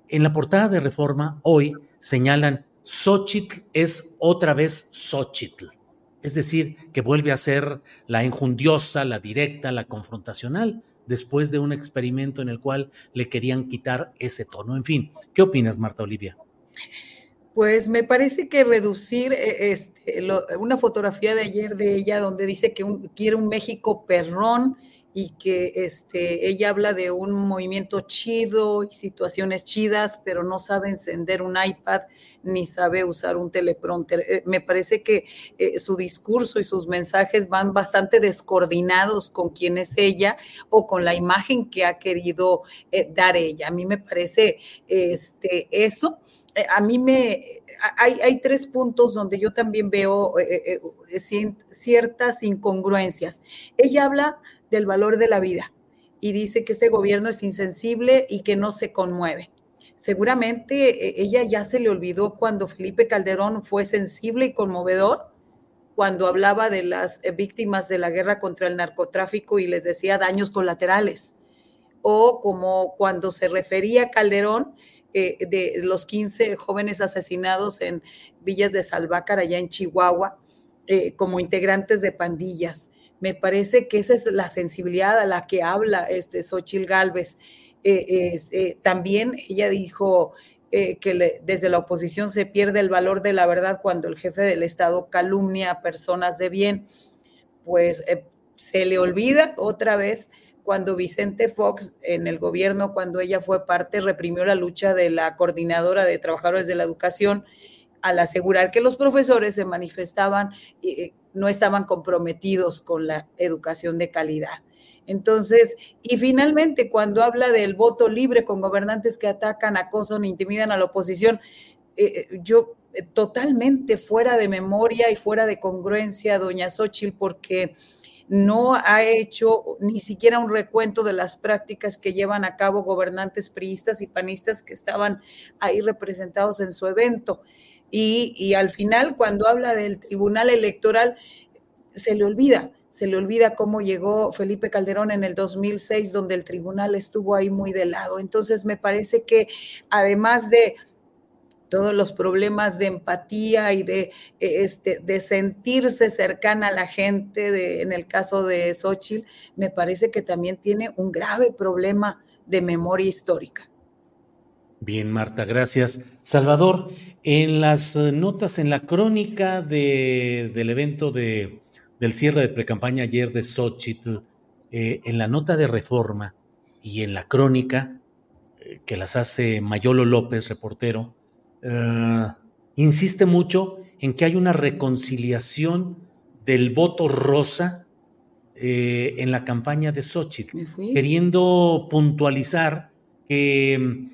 en la portada de Reforma hoy señalan, Xochitl es otra vez Xochitl. Es decir, que vuelve a ser la enjundiosa, la directa, la confrontacional, después de un experimento en el cual le querían quitar ese tono. En fin, ¿qué opinas, Marta Olivia?
Pues me parece que reducir eh, este, una fotografía de ayer de ella donde dice que quiere un México perrón y que este, ella habla de un movimiento chido y situaciones chidas, pero no sabe encender un iPad ni sabe usar un teleprompter. Eh, me parece que eh, su discurso y sus mensajes van bastante descoordinados con quién es ella o con la imagen que ha querido dar ella. A mí me parece este, eso. Eh, a mí me, hay, hay, tres puntos donde yo también veo eh, eh, ciertas incongruencias. Ella habla del valor de la vida y dice que este gobierno es insensible y que no se conmueve. Seguramente ella ya se le olvidó cuando Felipe Calderón fue sensible y conmovedor, cuando hablaba de las víctimas de la guerra contra el narcotráfico y les decía daños colaterales, o como cuando se refería Calderón eh, de los 15 jóvenes asesinados en Villas de Salvácar, allá en Chihuahua, eh, como integrantes de pandillas. Me parece que esa es la sensibilidad a la que habla este Xochil Gálvez. Eh, también ella dijo que desde la oposición se pierde el valor de la verdad cuando el jefe del Estado calumnia a personas de bien. Pues se le olvida otra vez cuando Vicente Fox en el gobierno, cuando ella fue parte, reprimió la lucha de la coordinadora de trabajadores de la educación al asegurar que los profesores se manifestaban y no estaban comprometidos con la educación de calidad. Entonces, y finalmente, cuando habla del voto libre con gobernantes que atacan, acosan, intimidan a la oposición, eh, eh, yo eh, totalmente fuera de memoria y fuera de congruencia, doña Xochitl, porque no ha hecho ni siquiera un recuento de las prácticas que llevan a cabo gobernantes priistas y panistas que estaban ahí representados en su evento. Y, y al final, cuando habla del Tribunal Electoral, se le olvida se le olvida cómo llegó Felipe Calderón en el 2006, donde el tribunal estuvo ahí muy de lado. Entonces, me parece que además de todos los problemas de empatía y de, e, este, de sentirse cercana a la gente, en el caso de Xochitl, me parece que también tiene un grave problema de memoria histórica.
Bien, Marta, gracias. Salvador, en las eh, notas, en la crónica de, del evento de del cierre de precampaña ayer de Xochitl, eh, en la nota de reforma y en la crónica eh, que las hace Mayolo López, reportero, eh, insiste mucho en que hay una reconciliación del voto rosa en la campaña de Xochitl, queriendo puntualizar que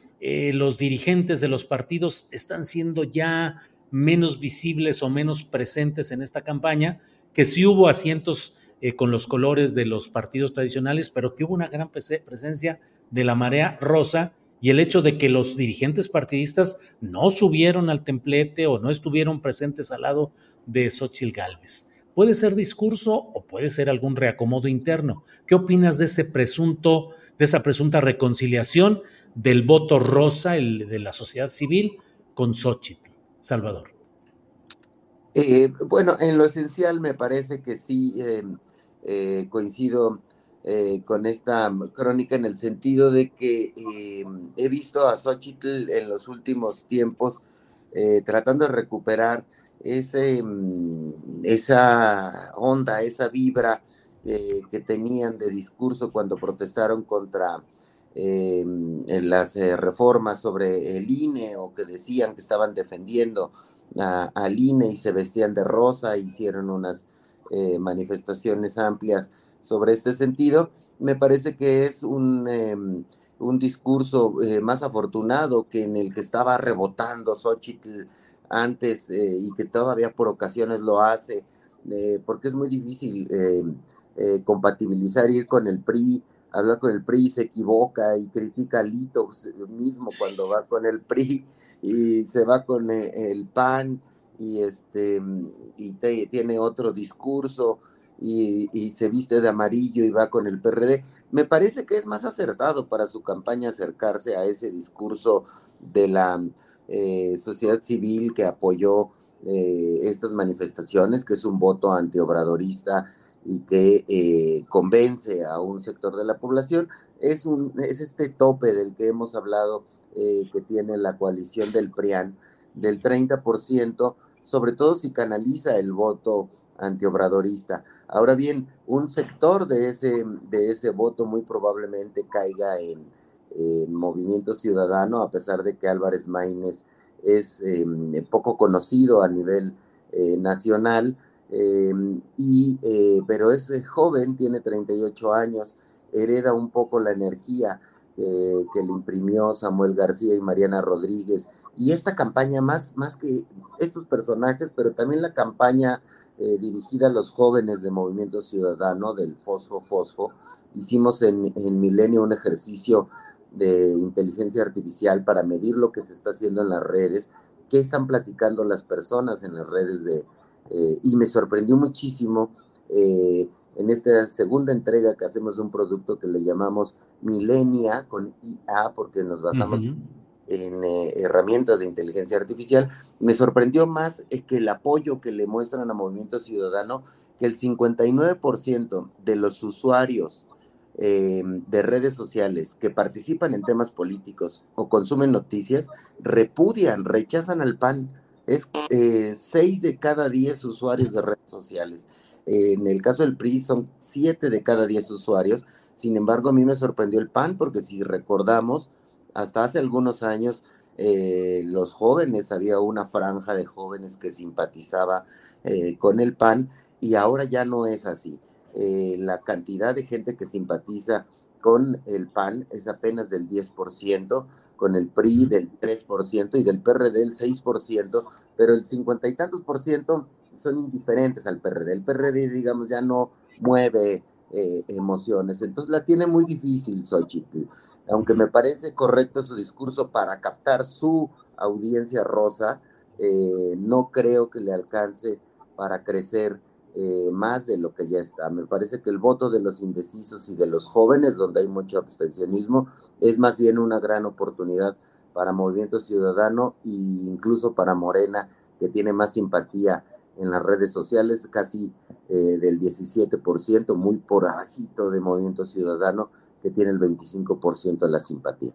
los dirigentes de los partidos están siendo ya menos visibles o menos presentes en esta campaña, que sí hubo asientos eh, con los colores de los partidos tradicionales, pero que hubo una gran presencia de la marea rosa y el hecho de que los dirigentes partidistas no subieron al templete o no estuvieron presentes al lado de Xochitl Gálvez. Puede ser discurso o puede ser algún reacomodo interno. ¿Qué opinas de ese presunto, de esa presunta reconciliación del voto rosa, el de la sociedad civil, con Xochitl? Salvador.
Eh, bueno, en lo esencial me parece que sí eh, eh, coincido con esta crónica en el sentido de que he visto a Xochitl en los últimos tiempos tratando de recuperar ese, mm, esa onda, esa vibra que tenían de discurso cuando protestaron contra las reformas sobre el INE o que decían que estaban defendiendo a, al INE y se vestían de rosa, hicieron unas eh, manifestaciones amplias sobre este sentido. Me parece que es un, em, un discurso eh, más afortunado que en el que estaba rebotando Xochitl antes eh, y que todavía por ocasiones lo hace, porque es muy difícil em, compatibilizar, ir con el PRI, hablar con el PRI, se equivoca y critica a Lito mismo cuando va con el PRI y se va con el PAN y este y tiene otro discurso y, se viste de amarillo y va con el PRD. Me parece que es más acertado para su campaña acercarse a ese discurso de la eh, sociedad civil que apoyó eh, estas manifestaciones, que es un voto antiobradorista y que eh, convence a un sector de la población. Es, un, es este tope del que hemos hablado eh, que tiene la coalición del PRIAN del 30%, sobre todo si canaliza el voto antiobradorista. Ahora bien, un sector de ese, de ese voto muy probablemente caiga en, Movimiento Ciudadano, a pesar de que Álvarez Maínez es em, poco conocido a nivel eh, nacional, em, y, eh, pero es joven, tiene 38 años, hereda un poco la energía que le imprimió Samuel García y Mariana Rodríguez. Y esta campaña, más, más que estos personajes, pero también la campaña eh, dirigida a los jóvenes de Movimiento Ciudadano del Fosfo Fosfo, hicimos en, en Milenio un ejercicio de inteligencia artificial para medir lo que se está haciendo en las redes, qué están platicando las personas en las redes de... Eh, y me sorprendió muchísimo eh, en esta segunda entrega que hacemos un producto que le llamamos Milenia con IA, porque nos basamos en eh, herramientas de inteligencia artificial, me sorprendió más eh, que el apoyo que le muestran a Movimiento Ciudadano, que el 59% de los usuarios eh, de redes sociales que participan en temas políticos o consumen noticias repudian, rechazan al PAN. Es 6 de cada 10 usuarios de redes sociales. En el caso del PRI son 7 de cada 10 usuarios. Sin embargo, a mí me sorprendió el PAN porque si recordamos, hasta hace algunos años eh, los jóvenes, había una franja de jóvenes que simpatizaba eh, con el PAN y ahora ya no es así. eh, la cantidad de gente que simpatiza con el PAN es apenas del 10%, con el PRI del 3% y del PRD del 6%, pero el cincuenta y tantos por ciento son indiferentes al PRD. El PRD, digamos, ya no mueve eh, emociones. Entonces la tiene muy difícil Xochitl. Aunque me parece correcto su discurso para captar su audiencia rosa, eh, no creo que le alcance para crecer eh, más de lo que ya está. Me parece que el voto de los indecisos y de los jóvenes, donde hay mucho abstencionismo, es más bien una gran oportunidad para Movimiento Ciudadano e incluso para Morena, que tiene más simpatía en las redes sociales, casi eh, del 17%, muy por bajito de Movimiento Ciudadano, que tiene el 25% de la simpatía.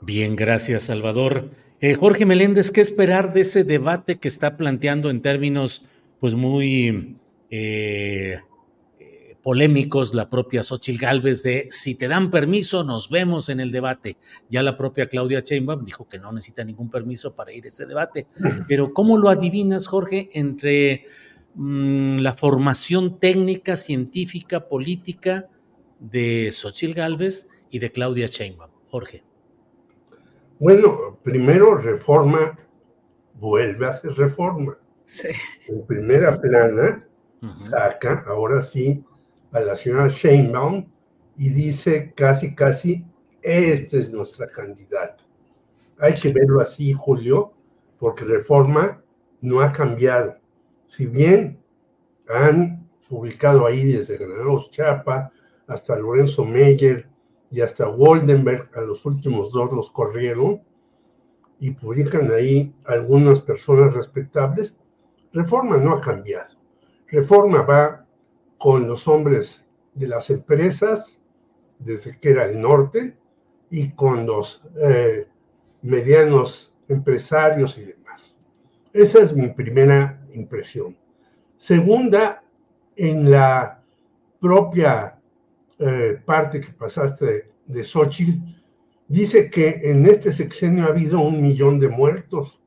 Bien, gracias, Salvador. Eh, Jorge Meléndez, ¿qué esperar de ese debate que está planteando en términos pues muy eh, polémicos la propia Xochil Gálvez de si te dan permiso, nos vemos en el debate. Ya la propia Claudia Sheinbaum dijo que no necesita ningún permiso para ir a ese debate. Pero ¿cómo lo adivinas, Jorge, entre mm, la formación técnica, científica, política de Xochil Gálvez y de Claudia Sheinbaum? Jorge.
Bueno, primero reforma vuelve a hacer reforma. En primera plana saca, ahora sí, a la señora Sheinbaum y dice casi, casi, esta es nuestra candidata. Hay que verlo así, Julio, porque Reforma no ha cambiado. Si bien han publicado ahí desde Granados Chapa hasta Lorenzo Meyer y hasta Woldenberg, a los últimos dos los corrieron, y publican ahí algunas personas respetables, Reforma no ha cambiado. Reforma va con los hombres de las empresas, desde que era el norte, y con los eh, medianos empresarios y demás. Esa es mi primera impresión. Segunda, en la propia eh, parte que pasaste de Xochitl, dice que en este sexenio ha habido un millón de muertos.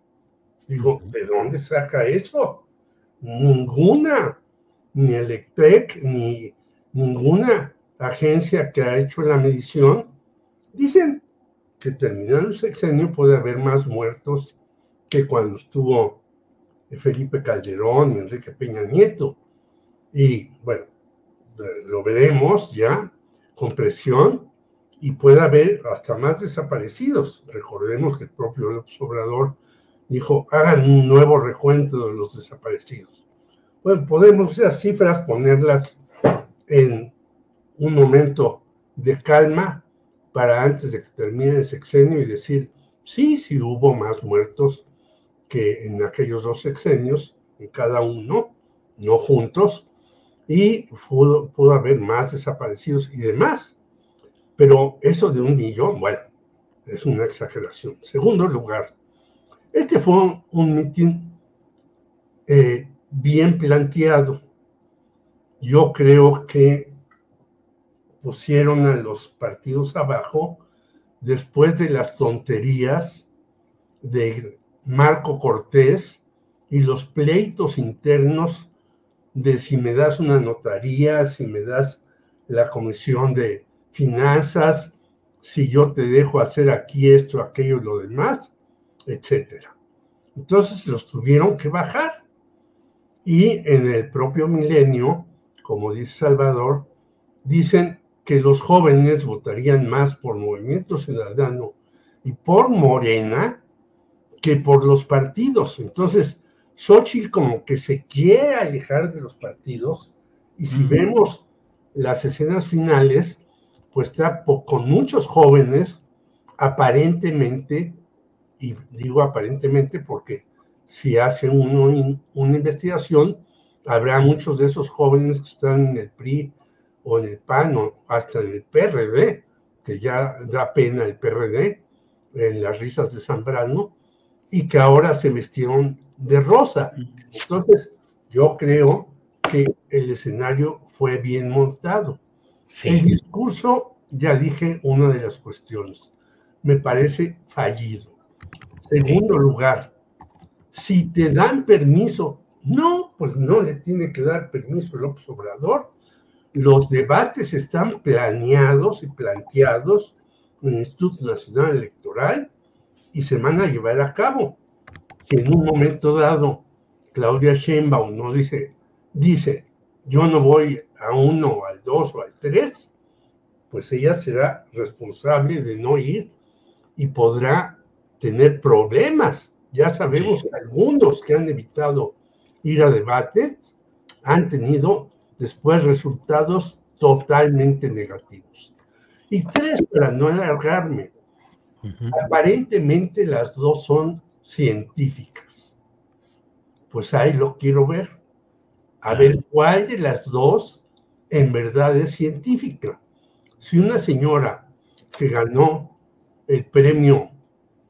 Digo, ¿de dónde saca eso? Ninguna ni Electrek, ni ninguna agencia que ha hecho la medición, dicen que terminando el sexenio puede haber más muertos que cuando estuvo Felipe Calderón y Enrique Peña Nieto. Y bueno, lo veremos ya con presión y puede haber hasta más desaparecidos. Recordemos que el propio López Obrador dijo, hagan un nuevo recuento de los desaparecidos. Bueno, podemos esas cifras ponerlas en un momento de calma para antes de que termine el sexenio y decir, sí, sí hubo más muertos que en aquellos dos sexenios, en cada uno, no juntos, y pudo, pudo haber más desaparecidos y demás. Pero eso de un millón, bueno, es una exageración. Segundo lugar, este fue un mitin eh, bien planteado. Yo creo que pusieron a los partidos abajo después de las tonterías de Marco Cortés y los pleitos internos de si me das una notaría, si me das la comisión de finanzas, si yo te dejo hacer aquí esto, aquello y lo demás, etcétera. Entonces los tuvieron que bajar. Y en el propio milenio, como dice Salvador, dicen que los jóvenes votarían más por Movimiento Ciudadano y por Morena que por los partidos. Entonces, Xochitl como que se quiere alejar de los partidos y si vemos las escenas finales, pues está con muchos jóvenes aparentemente, y digo aparentemente porque si hace uno una investigación, habrá muchos de esos jóvenes que están en el PRI o en el PAN o hasta en el PRD, que ya da pena el PRD, en las risas de Zambrano, y que ahora se vestieron de rosa. Entonces, yo creo que el escenario fue bien montado. El discurso, ya dije una de las cuestiones, me parece fallido. Segundo lugar, si te dan permiso, no, pues no le tiene que dar permiso López Obrador. los debates están planeados y planteados en el Instituto Nacional Electoral y se van a llevar a cabo. Si en un momento dado Claudia Sheinbaum no dice, dice, yo no voy a uno, al dos o al tres, pues ella será responsable de no ir y podrá tener problemas. Ya sabemos que algunos que han evitado ir a debate han tenido después resultados totalmente negativos. Y tres, para no alargarme, aparentemente las dos son científicas. Pues ahí lo quiero ver. A ver cuál de las dos en verdad es científica. Si una señora que ganó el premio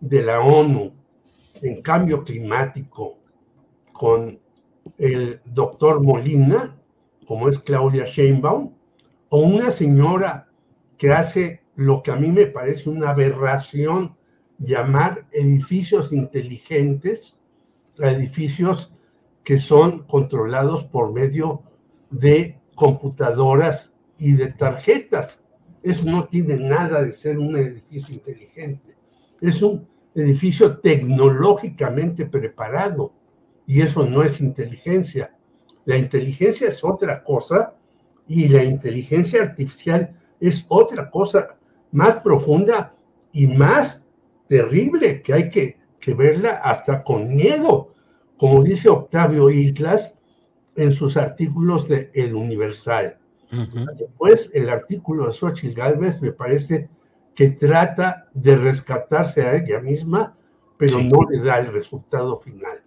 de la ONU en cambio climático con el doctor Molina, como es Claudia Sheinbaum, o una señora que hace lo que a mí me parece una aberración llamar edificios inteligentes a edificios que son controlados por medio de computadoras y de tarjetas. Eso no tiene nada de ser un edificio inteligente. Es un edificio tecnológicamente preparado y eso no es inteligencia. La inteligencia es otra cosa y la inteligencia artificial es otra cosa más profunda y más terrible que hay que, verla hasta con miedo, como dice Octavio Islas en sus artículos de El Universal. Después, el artículo de Xochitl Galvez me parece que trata de rescatarse a ella misma, pero no le da el resultado final.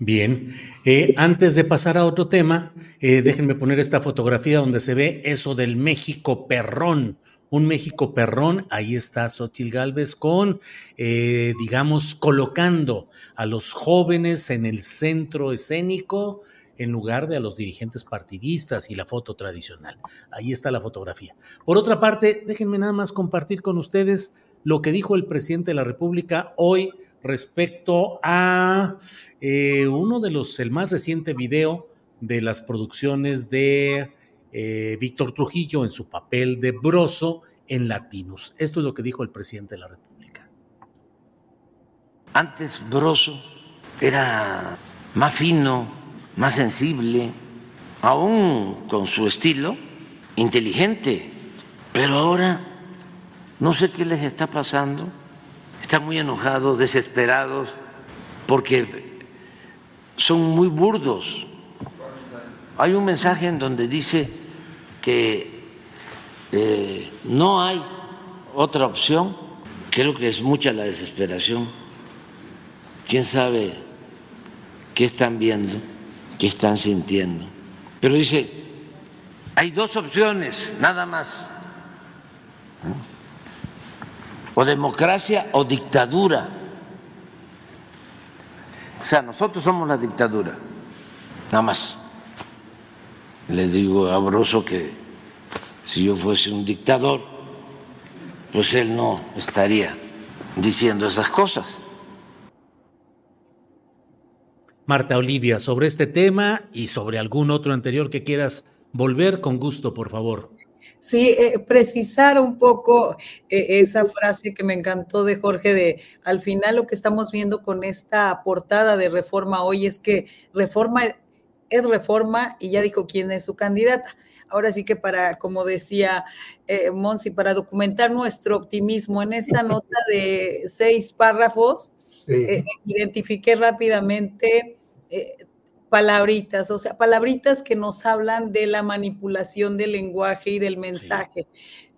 Bien, eh, antes de pasar a otro tema, eh, déjenme poner esta fotografía donde se ve eso del México perrón, un México perrón, ahí está Xochitl Galvez con, eh, digamos, colocando a los jóvenes en el centro escénico en lugar de a los dirigentes partidistas y la foto tradicional. Ahí está la fotografía. Por otra parte, déjenme nada más compartir con ustedes lo que dijo el presidente de la República hoy respecto a eh, uno de los, el más reciente video de las producciones de eh, Víctor Trujillo en su papel de Broso en Latinos. Esto es lo que dijo el presidente de la República.
Antes Broso era más fino, más sensible, aún con su estilo, inteligente, pero ahora no sé qué les está pasando están muy enojados, desesperados, porque son muy burdos. Hay un mensaje en donde dice que eh, no hay otra opción. Creo que es mucha la desesperación. ¿Quién sabe qué están viendo, están sintiendo? Pero dice, hay dos opciones, nada más o democracia o dictadura. O sea, nosotros somos la dictadura, nada más. Le digo a Broso que si yo fuese un dictador, pues él no estaría diciendo esas cosas.
Marta Olivia, sobre este tema y sobre algún otro anterior que quieras volver, con gusto, por favor.
Sí, eh, precisar un poco eh, esa frase que me encantó de Jorge de al final lo que estamos viendo con esta portada de reforma hoy es que reforma es reforma y ya dijo quién es su candidata. Ahora sí que para, como decía eh, Monsi, para documentar nuestro optimismo en esta *laughs* nota de seis párrafos, identifiqué rápidamente palabritas, o sea, palabritas que nos hablan de la manipulación del lenguaje y del mensaje.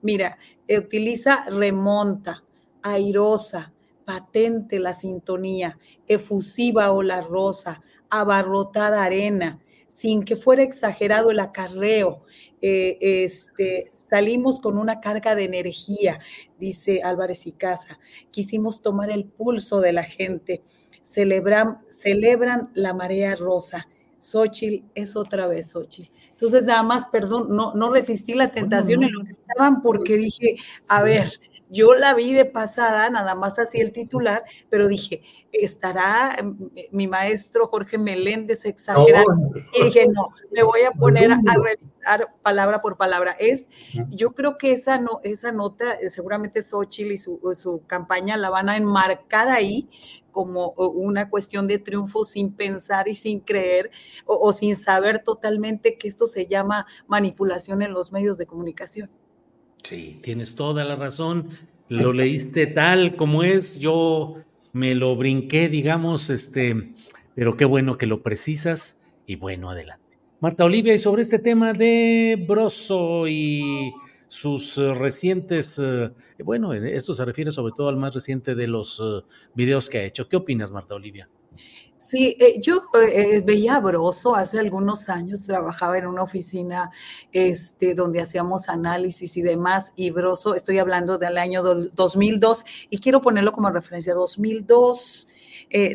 Mira, utiliza remonta, airosa, patente la sintonía, efusiva o la rosa, abarrotada arena, sin que fuera exagerado el acarreo. Eh, este, salimos con una carga de energía, dice Álvarez y Casa. Quisimos tomar el pulso de la gente celebran, celebran la marea rosa. Xochitl es otra vez Xochitl. Entonces, nada más, perdón, no, no resistí la tentación en lo que estaban porque dije, a ver, yo la vi de pasada, nada más así el titular, pero dije, ¿estará mi maestro Jorge Meléndez exagerando? Y dije, no, me voy a poner a, revisar palabra por palabra. Es, yo creo que esa, no, esa nota, eh, seguramente Xochitl y su, su campaña la van a enmarcar ahí como una cuestión de triunfo sin pensar y sin creer o, sin saber totalmente que esto se llama manipulación en los medios de comunicación.
Sí, tienes toda la razón. Lo leíste tal como es. Yo me lo brinqué, digamos, este, pero qué bueno que lo precisas y bueno, adelante. Marta Olivia, y sobre este tema de Broso y sus eh, recientes, eh, bueno, esto se refiere sobre todo al más reciente de los eh, videos que ha hecho. ¿Qué opinas, Marta Olivia?
Sí, yo veía a Broso hace algunos años, trabajaba en una oficina este, donde hacíamos análisis y demás, y Broso, estoy hablando del año 2002, y quiero ponerlo como referencia, 2002,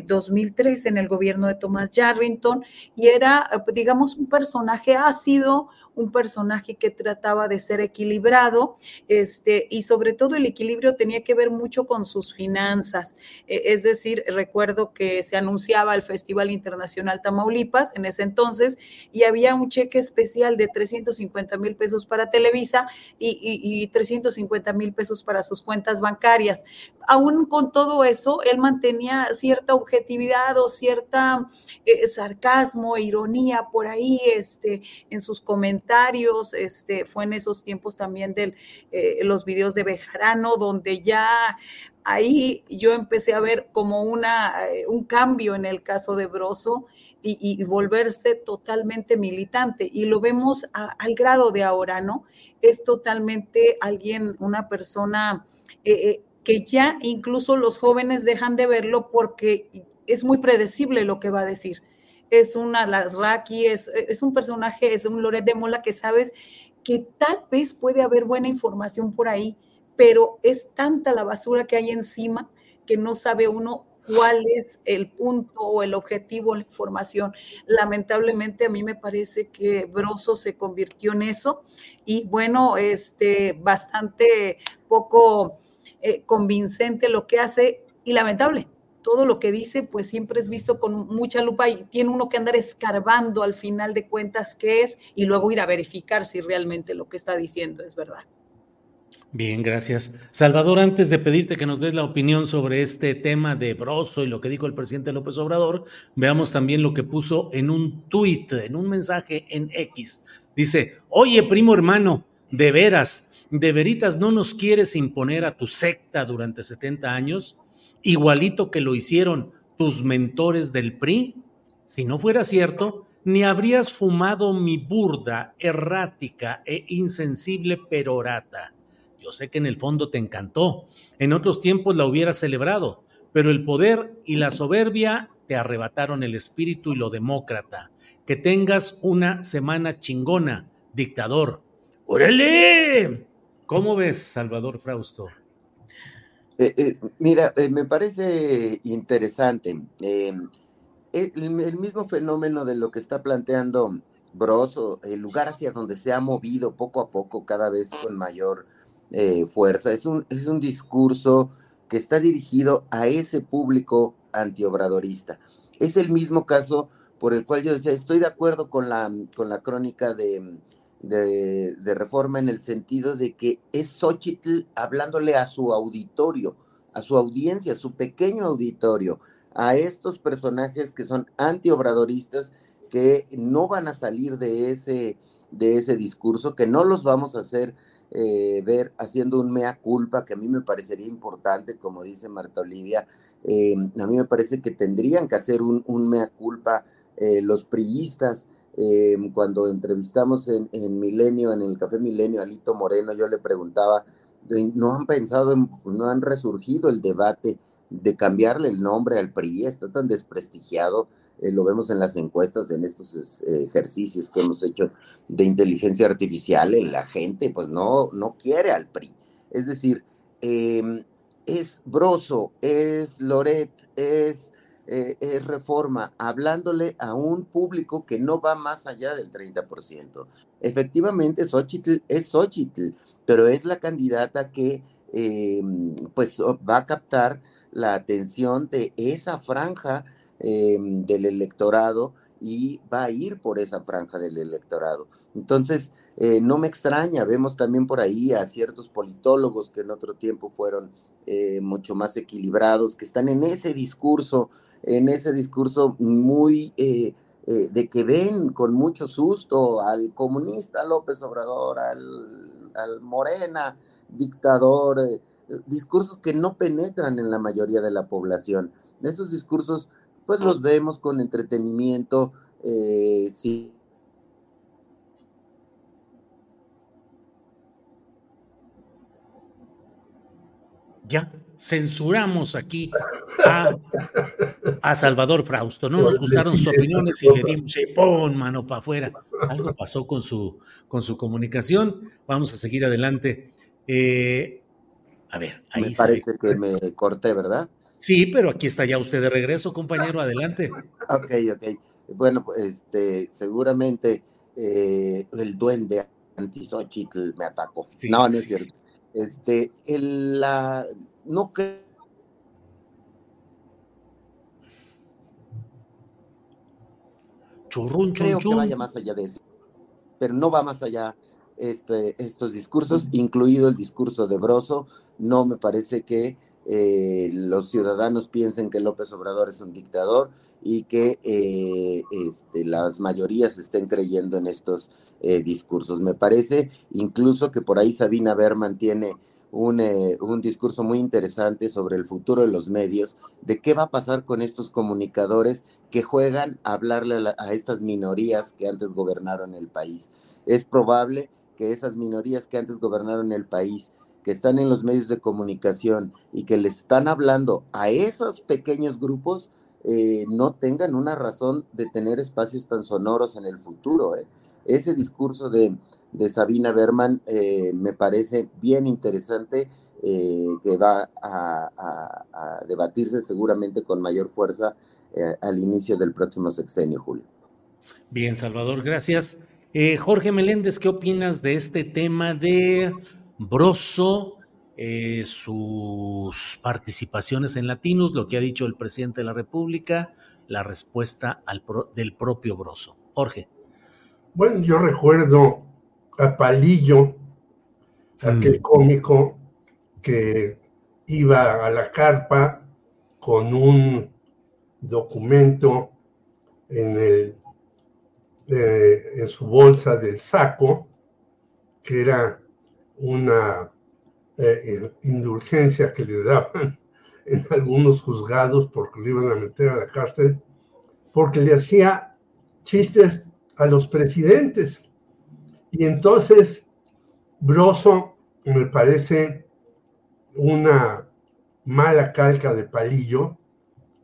2003 en el gobierno de Thomas Yarrington, y era, digamos, un personaje ácido, un personaje que trataba de ser equilibrado, este, y sobre todo el equilibrio tenía que ver mucho con sus finanzas. E, es decir, recuerdo que se anunciaba el Festival Internacional Tamaulipas en ese entonces y había un cheque especial de 350 mil pesos para Televisa y, 350 mil pesos para sus cuentas bancarias. Aún con todo eso, él mantenía cierta objetividad o cierta eh, sarcasmo, ironía por ahí este, en sus comentarios este, fue en esos tiempos también de eh, los videos de Bejarano, donde ya ahí yo empecé a ver como una, eh, un cambio en el caso de Broso y, volverse totalmente militante. Y lo vemos al grado de ahora, ¿no? Es totalmente alguien, una persona eh, que ya incluso los jóvenes dejan de verlo porque es muy predecible lo que va a decir es una las Raki, es, es un personaje, es un Loret de Mola que sabes que tal vez puede haber buena información por ahí, pero es tanta la basura que hay encima que no sabe uno cuál es el punto o el objetivo, la información. Lamentablemente a mí me parece que Broso se convirtió en eso y bueno, este, bastante poco eh, convincente lo que hace y lamentable, todo lo que dice, pues siempre es visto con mucha lupa y tiene uno que andar escarbando al final de cuentas qué es y luego ir a verificar si realmente lo que está diciendo es verdad.
Bien, gracias. Salvador, antes de pedirte que nos des la opinión sobre este tema de Broso y lo que dijo el presidente López Obrador, veamos también lo que puso en un tuit, en un mensaje en X. Dice, oye, primo hermano, de veras, de veritas no nos quieres imponer a tu secta durante 70 años igualito que lo hicieron tus mentores del PRI? Si no fuera cierto, ni habrías fumado mi burda, errática e insensible perorata. Yo sé que en el fondo te encantó, en otros tiempos la hubieras celebrado, pero el poder y la soberbia te arrebataron el espíritu y lo demócrata. Que tengas una semana chingona, dictador. ¡Órale! ¿Cómo ves, Salvador Frausto?
Eh, eh, mira, eh, me parece interesante. Em, el, mismo fenómeno de lo que está planteando Broso, el lugar hacia donde se ha movido poco a poco, cada vez con mayor fuerza, es un, es un discurso que está dirigido a ese público antiobradorista. Es el mismo caso por el cual yo decía, estoy de acuerdo con la, con la crónica de de, reforma en el sentido de que es Xochitl hablándole a su auditorio, a su audiencia, a su pequeño auditorio, a estos personajes que son antiobradoristas, que no van a salir de ese, de ese discurso, que no los vamos a hacer eh, ver haciendo un mea culpa, que a mí me parecería importante, como dice Marta Olivia, eh, a mí me parece que tendrían que hacer un, un mea culpa eh, los priistas, eh, cuando entrevistamos en, Milenio, en el Café Milenio, a Lito Moreno, yo le preguntaba, ¿no han pensado, no han resurgido el debate de cambiarle el nombre al PRI? Está tan desprestigiado, eh, lo vemos en las encuestas, en estos ejercicios que hemos hecho de inteligencia artificial, la gente pues no, no quiere al PRI. Es decir, em, es Broso, es Loret, es eh, reforma, hablándole a un público que no va más allá del 30%. Efectivamente, Xochitl es Xochitl, pero es la candidata que pues va a captar la atención de esa franja del electorado y va a ir por esa franja del electorado. Entonces, eh, no me extraña, vemos también por ahí a ciertos politólogos que en otro tiempo fueron eh, mucho más equilibrados, que están en ese discurso, en ese discurso muy... Eh, de que ven con mucho susto al comunista López Obrador, al, al Morena, dictador, discursos que no penetran en la mayoría de la población. Esos discursos pues los vemos con entretenimiento, eh, sí.
Ya, censuramos aquí a, Salvador Frausto. No nos gustaron sus opiniones y le dimos, pon mano para afuera. Algo pasó con su, con su comunicación. Vamos a seguir adelante. Eh, a ver,
ahí Me parece que me corté, ¿verdad?
Sí, pero aquí está ya usted de regreso, compañero, adelante.
Ok, ok. Bueno, pues este, seguramente eh, el duende antisochitl me atacó. no, no es cierto. Este, el, la, no que
Churrun,
creo que vaya más allá de eso, pero no va más allá este, estos discursos, incluido el discurso de Broso, no me parece que eh, los ciudadanos piensen que López Obrador es un dictador y que eh, este, las mayorías estén creyendo en estos eh, discursos. Me parece incluso que por ahí Sabina Berman tiene un, un, discurso muy interesante sobre el futuro de los medios, de qué va a pasar con estos comunicadores que juegan a hablarle a, a estas minorías que antes gobernaron el país. Es probable que esas minorías que antes gobernaron el país que están en los medios de comunicación y que les están hablando a esos pequeños grupos, eh, no tengan una razón de tener espacios tan sonoros en el futuro. Eh. Ese discurso de, Sabina Berman eh, me parece bien interesante, que va a, debatirse seguramente con mayor fuerza al inicio del próximo sexenio, Julio.
Bien, Salvador, gracias. Jorge Meléndez, ¿qué opinas de este tema de Broso, eh, sus participaciones en Latinos, lo que ha dicho el presidente de la República, la respuesta del propio Broso. Jorge.
Bueno, yo recuerdo a Palillo, aquel mm. cómico que iba a la carpa con un documento en, el, eh, en su bolsa del saco, que era una eh, indulgencia que le daban *laughs* en algunos juzgados porque le iban a meter a la cárcel, porque le hacía chistes a los presidentes. Y entonces, Broso me parece una mala calca de palillo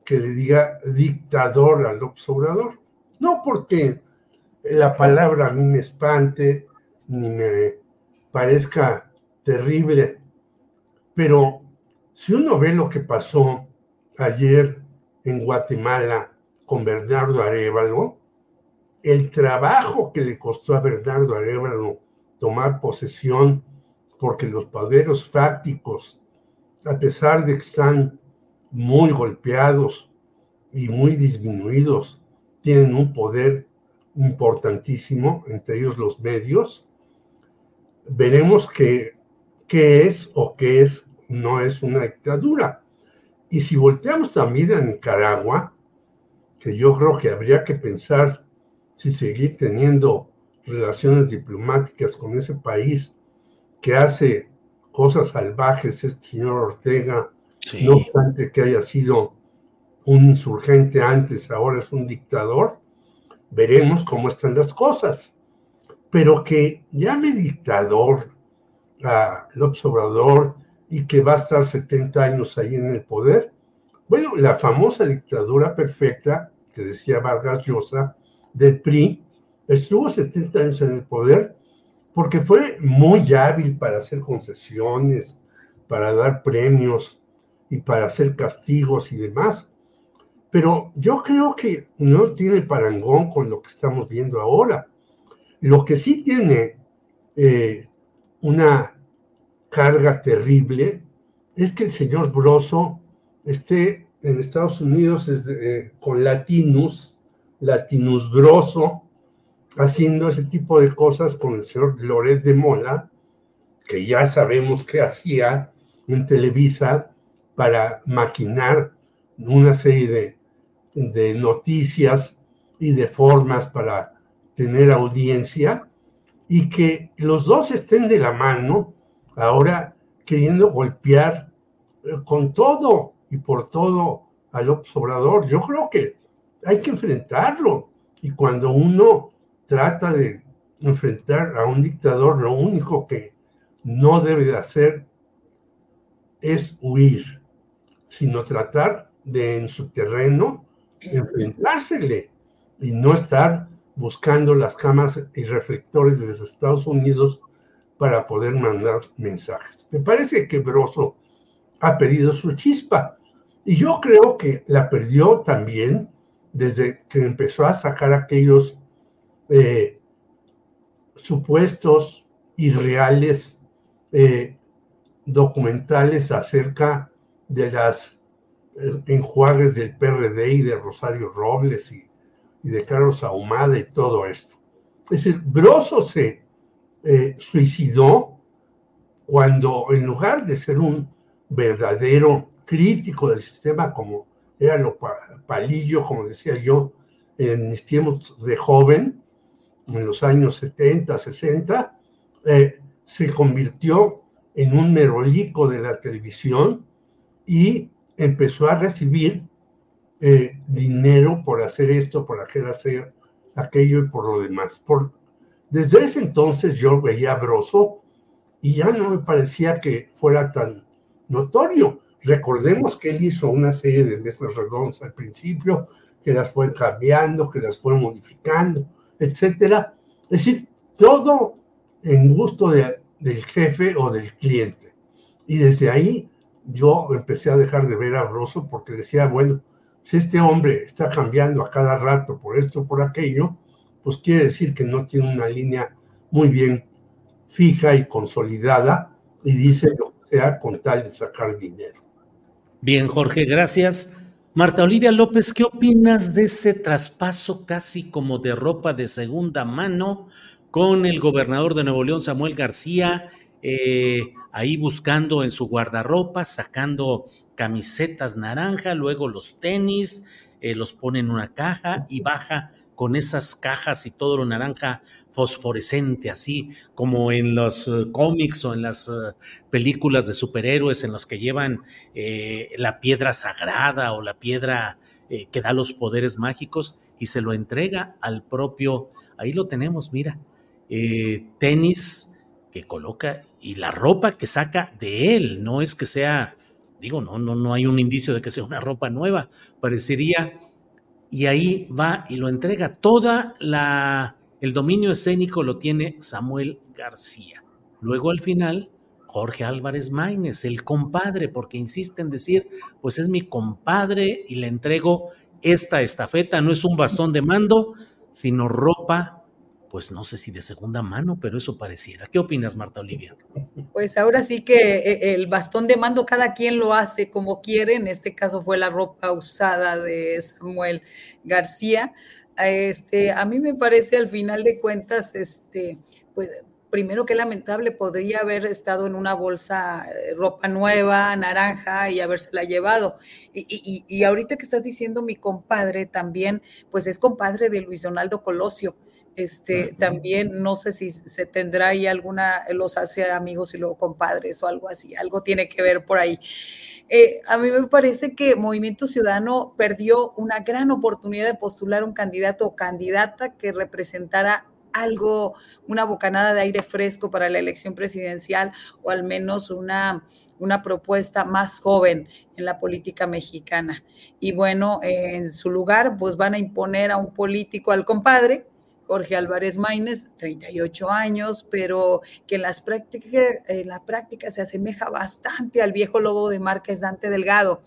que le diga dictador al observador. No porque la palabra a mí me espante, ni me parezca terrible, pero si uno ve lo que pasó ayer en Guatemala con Bernardo Arevalo, el trabajo que le costó a Bernardo Arevalo tomar posesión, porque los poderes fácticos, a pesar de que están muy golpeados y muy disminuidos, tienen un poder importantísimo, entre ellos los medios, veremos qué, qué es o qué es, no es una dictadura. Y si volteamos también a Nicaragua, que yo creo que habría que pensar si seguir teniendo relaciones diplomáticas con ese país que hace cosas salvajes, este señor Ortega, no obstante que haya sido un insurgente antes, ahora es un dictador, veremos cómo están las cosas pero que llame dictador a López Obrador y que va a estar 70 años ahí en el poder. Bueno, la famosa dictadura perfecta que decía Vargas Llosa del PRI estuvo 70 años en el poder porque fue muy hábil para hacer concesiones, para dar premios y para hacer castigos y demás. Pero yo creo que no tiene parangón con lo que estamos viendo ahora. Lo que sí tiene eh, una carga terrible es que el señor Broso esté en Estados Unidos eh, con Latinus, Latinus Broso, haciendo ese tipo de cosas con el señor Loret de Mola, que ya sabemos que hacía en Televisa para maquinar una serie de noticias y de formas para tener audiencia, y que los dos estén de la mano ahora queriendo golpear eh, con todo y por todo al observador. Yo creo que hay que enfrentarlo. Y cuando uno trata de enfrentar a un dictador, lo único que no debe de hacer es huir, sino tratar de en su terreno enfrentársele y no estar buscando las camas y reflectores de los Estados Unidos para poder mandar mensajes. Me parece que Broso ha perdido su chispa y yo creo que la perdió también desde que empezó a sacar aquellos eh, supuestos irreales eh, documentales acerca de las eh, enjuagues del PRD y de Rosario Robles y y de Carlos Ahumada y todo esto. Es decir, Broso se eh, suicidó cuando en lugar de ser un verdadero crítico del sistema como era lo palillo, como decía yo, en mis tiempos de joven, en los años 70, 60, eh, se convirtió en un merolico de la televisión y empezó a recibir eh, dinero por hacer esto, por hacer aquello y por lo demás. Por, desde ese entonces yo veía a Broso y ya no me parecía que fuera tan notorio. Recordemos que él hizo una serie de mesas redondas al principio, que las fue cambiando, que las fue modificando, etcétera. Es decir, todo en gusto del jefe o del cliente. Y desde ahí yo empecé a dejar de ver a Broso porque decía, bueno, si este hombre está cambiando a cada rato por esto, por aquello, pues quiere decir que no tiene una línea muy bien fija y consolidada y dice lo que sea con tal de sacar dinero.
Bien, Jorge, gracias. Marta Olivia López, ¿qué opinas de ese traspaso casi como de ropa de segunda mano con el gobernador de Nuevo León, Samuel García, eh, ahí buscando en su guardarropa, sacando camisetas naranja, luego los tenis, eh, los pone en una caja y baja con esas cajas y todo lo naranja fosforescente, así como en los eh, cómics o en las películas de superhéroes en los que llevan la piedra sagrada o la piedra que da los poderes mágicos y se lo entrega al propio, ahí lo tenemos, mira, tenis que coloca y la ropa que saca de él, no es que sea, digo, no, no, no hay un indicio de que sea una ropa nueva, parecería, y ahí va y lo entrega. Toda la, el dominio escénico lo tiene Samuel García. Luego al final, Jorge Álvarez Maínez, el compadre, porque insiste en decir, pues es mi compadre y le entrego esta estafeta, no es un bastón de mando, sino ropa pues no sé si de segunda mano, pero eso pareciera. ¿Qué opinas, Marta Olivia?
Pues ahora sí que eh, el bastón de mando cada quien lo hace como quiere. En este caso fue la ropa usada de Samuel García. Este, a mí me parece al final de cuentas, este, pues primero que lamentable, podría haber estado en una bolsa eh, ropa nueva, naranja, y habérsela llevado. Y, y, y, ahorita que estás diciendo mi compadre también, pues es compadre de Luis Donaldo Colosio. Este, también no sé si se tendrá ahí alguna, los hace amigos y luego compadres o algo así, algo tiene que ver por ahí. Eh, a mí me parece que Movimiento Ciudadano perdió una gran oportunidad de postular un candidato o candidata que representara algo, una bocanada de aire fresco para la elección presidencial o al menos una, una propuesta más joven en la política mexicana. Y bueno, en su lugar, pues van a imponer a un político, al compadre, Jorge Álvarez Maínez, 38 años, pero que en, las prácticas, en la práctica se asemeja bastante al viejo lobo de Márquez Dante Delgado.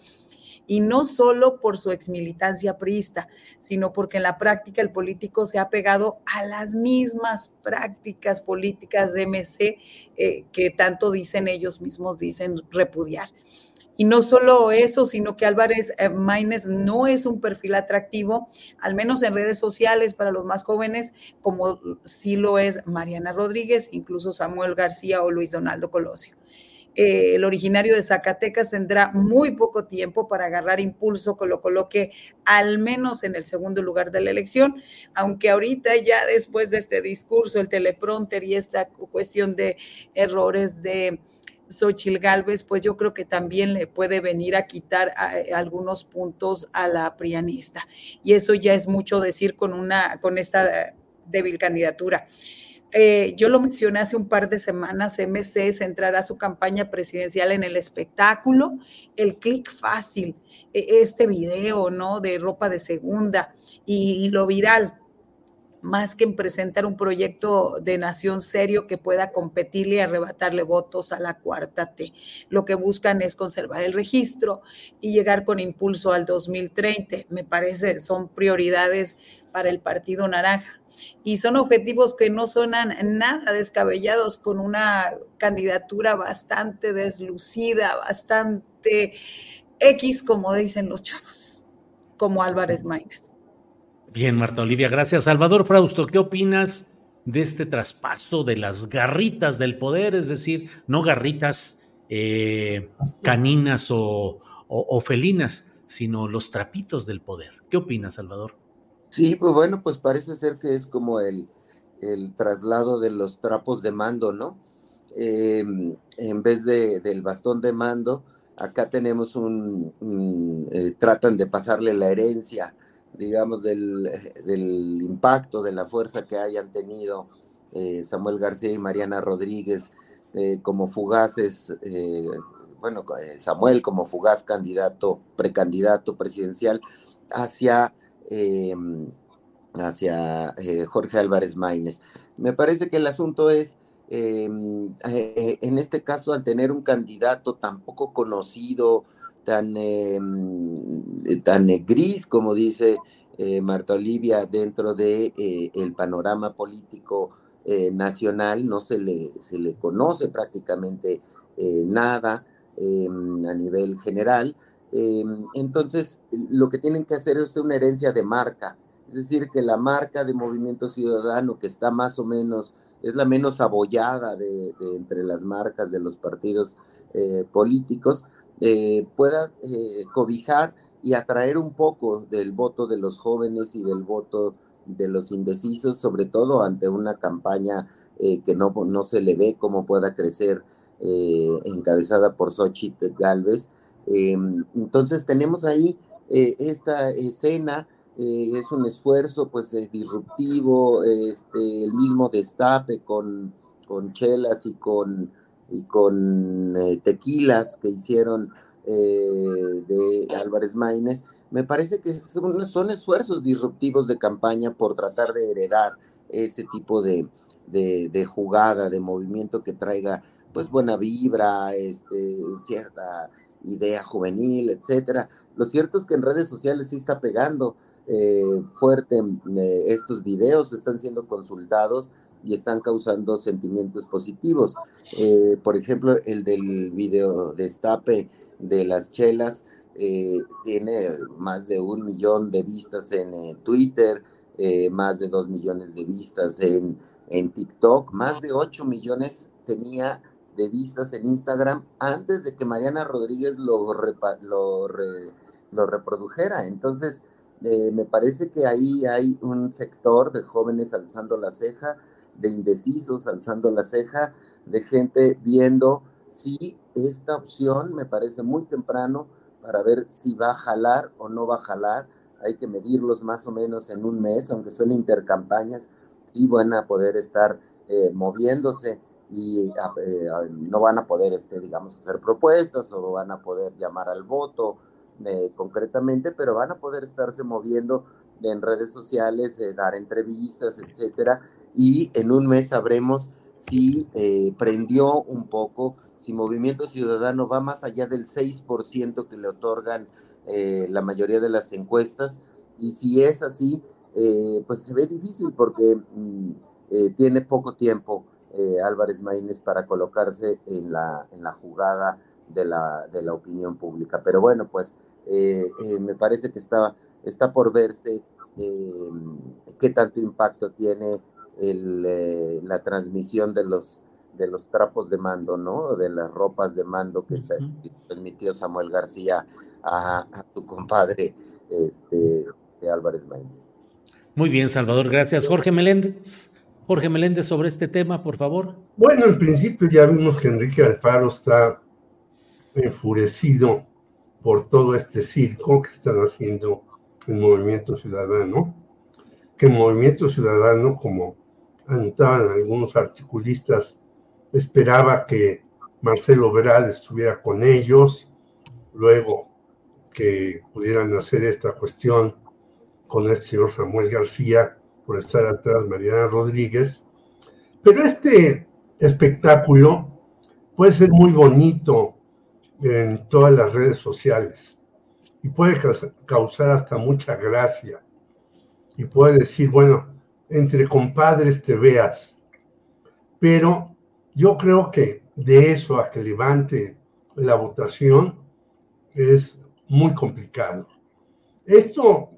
y no solo por su exmilitancia priista, sino porque en la práctica el político se ha pegado a las mismas prácticas políticas de MC eh, que tanto dicen ellos mismos, dicen repudiar. Y no solo eso, sino que Álvarez eh, no es un perfil atractivo, al menos en redes sociales para los más jóvenes, como sí lo es Mariana Rodríguez, incluso Samuel García o Luis Donaldo Colosio. Eh, el originario de Zacatecas tendrá muy poco tiempo para agarrar impulso que lo coloque al menos en el segundo lugar de la elección, aunque ahorita ya después de este discurso, el teleprompter y esta cuestión de errores de Xochil Gálvez, pues yo creo que también le puede venir a quitar algunos puntos a la prianista. Y eso ya es mucho decir con, una, con esta débil candidatura. Eh, yo lo mencioné hace un par de semanas, MC centrará su campaña presidencial en el espectáculo, el clic fácil, e, este video, ¿no? De ropa de segunda y lo viral más que en presentar un proyecto de nación serio que pueda competirle y arrebatarle votos a la cuarta T. Lo que buscan es conservar el registro y llegar con impulso al 2030. Me parece, son prioridades para el Partido Naranja. Y son objetivos que no sonan nada descabellados con una candidatura bastante deslucida, bastante X, como dicen los chavos, como Álvarez Maínez.
Bien, Marta Olivia, gracias. Salvador Frausto, ¿qué opinas de este traspaso de las garritas del poder? Es decir, no garritas eh, caninas o felinas, sino los trapitos del poder. ¿Qué opinas, Salvador?
Sí, pues bueno, pues parece ser que es como el, el traslado de los trapos de mando, ¿no? Em, en vez de, del bastón de mando, acá tenemos un, eh, tratan de pasarle la herencia, digamos, del, del, impacto, de la fuerza que hayan tenido eh, Samuel García y Mariana Rodríguez eh, como fugaces, bueno, Samuel como fugaz candidato, precandidato presidencial hacia Em, hacia eh, Jorge Álvarez Maínez. Me parece que el asunto es, em, eh, en este caso, al tener un candidato tan poco conocido, tan, em, tan gris, como dice eh, Marta Olivia, dentro de el panorama político nacional, no se le, se le conoce prácticamente nada a nivel general. Em, entonces, lo que tienen que hacer es una herencia de marca, es decir, que la marca de Movimiento Ciudadano, que está más o menos, es la menos abollada de, entre las marcas de los partidos eh, políticos, eh, pueda eh, cobijar y atraer un poco del voto de los jóvenes y del voto de los indecisos, sobre todo ante una campaña que no, no se le ve cómo pueda crecer encabezada por Xochitl Galvez entonces tenemos ahí eh, esta escena, eh, es un esfuerzo pues eh, disruptivo, este, el mismo destape con, con chelas y con, y con tequilas que hicieron de Álvarez Maínez, me parece que son, esfuerzos disruptivos de campaña por tratar de heredar ese tipo de, de, de, jugada, de movimiento que traiga pues buena vibra, este, cierta idea juvenil, etcétera. Lo cierto es que en redes sociales sí está pegando eh, fuerte eh, estos videos, están siendo consultados y están causando sentimientos positivos. Eh, por ejemplo, el del video destape de las chelas tiene más de un millón de vistas en Twitter, más de dos millones de vistas en, en TikTok, más de ocho millones tenía de vistas en Instagram antes de que Mariana Rodríguez lo, lo, lo reprodujera. Entonces, eh, me parece que ahí hay un sector de jóvenes alzando la ceja, de indecisos alzando la ceja, de gente viendo si esta opción me parece muy temprano para ver si va a jalar o no va a jalar. Hay que medirlos más o menos en un mes, aunque son intercampañas, y van a poder estar eh, moviéndose y eh, no van a poder, este, digamos, hacer propuestas o van a poder llamar al voto eh, concretamente, pero van a poder estarse moviendo en redes sociales, dar entrevistas, etcétera, y en un mes sabremos si eh, prendió un poco si Movimiento Ciudadano va más allá del 6% que le otorgan eh, la mayoría de las encuestas, y si es así, eh, pues se ve difícil porque mm, tiene poco tiempo Álvarez Maínez para colocarse en la, en la jugada de la, de la opinión pública. Pero bueno, pues me parece que está, está por verse qué tanto impacto tiene el, la transmisión de los de los trapos de mando, ¿no? De las ropas de mando que transmitió Samuel García a, tu compadre este, Álvarez Maínez.
Muy bien, Salvador, gracias. Jorge Meléndez. Jorge Meléndez, sobre este tema, por favor.
Bueno, en principio ya vimos que Enrique Alfaro está enfurecido por todo este circo que están haciendo el Movimiento Ciudadano, que el Movimiento Ciudadano, como anotaban algunos articulistas esperaba que Marcelo Veral estuviera con ellos, luego que pudieran hacer esta cuestión con el señor Samuel García por estar atrás Mariana Rodríguez. Pero este espectáculo puede ser muy bonito en todas las redes sociales y puede causar hasta mucha gracia y puede decir, bueno, entre compadres te veas, pero yo creo que de eso a que levante la votación es muy complicado. Esto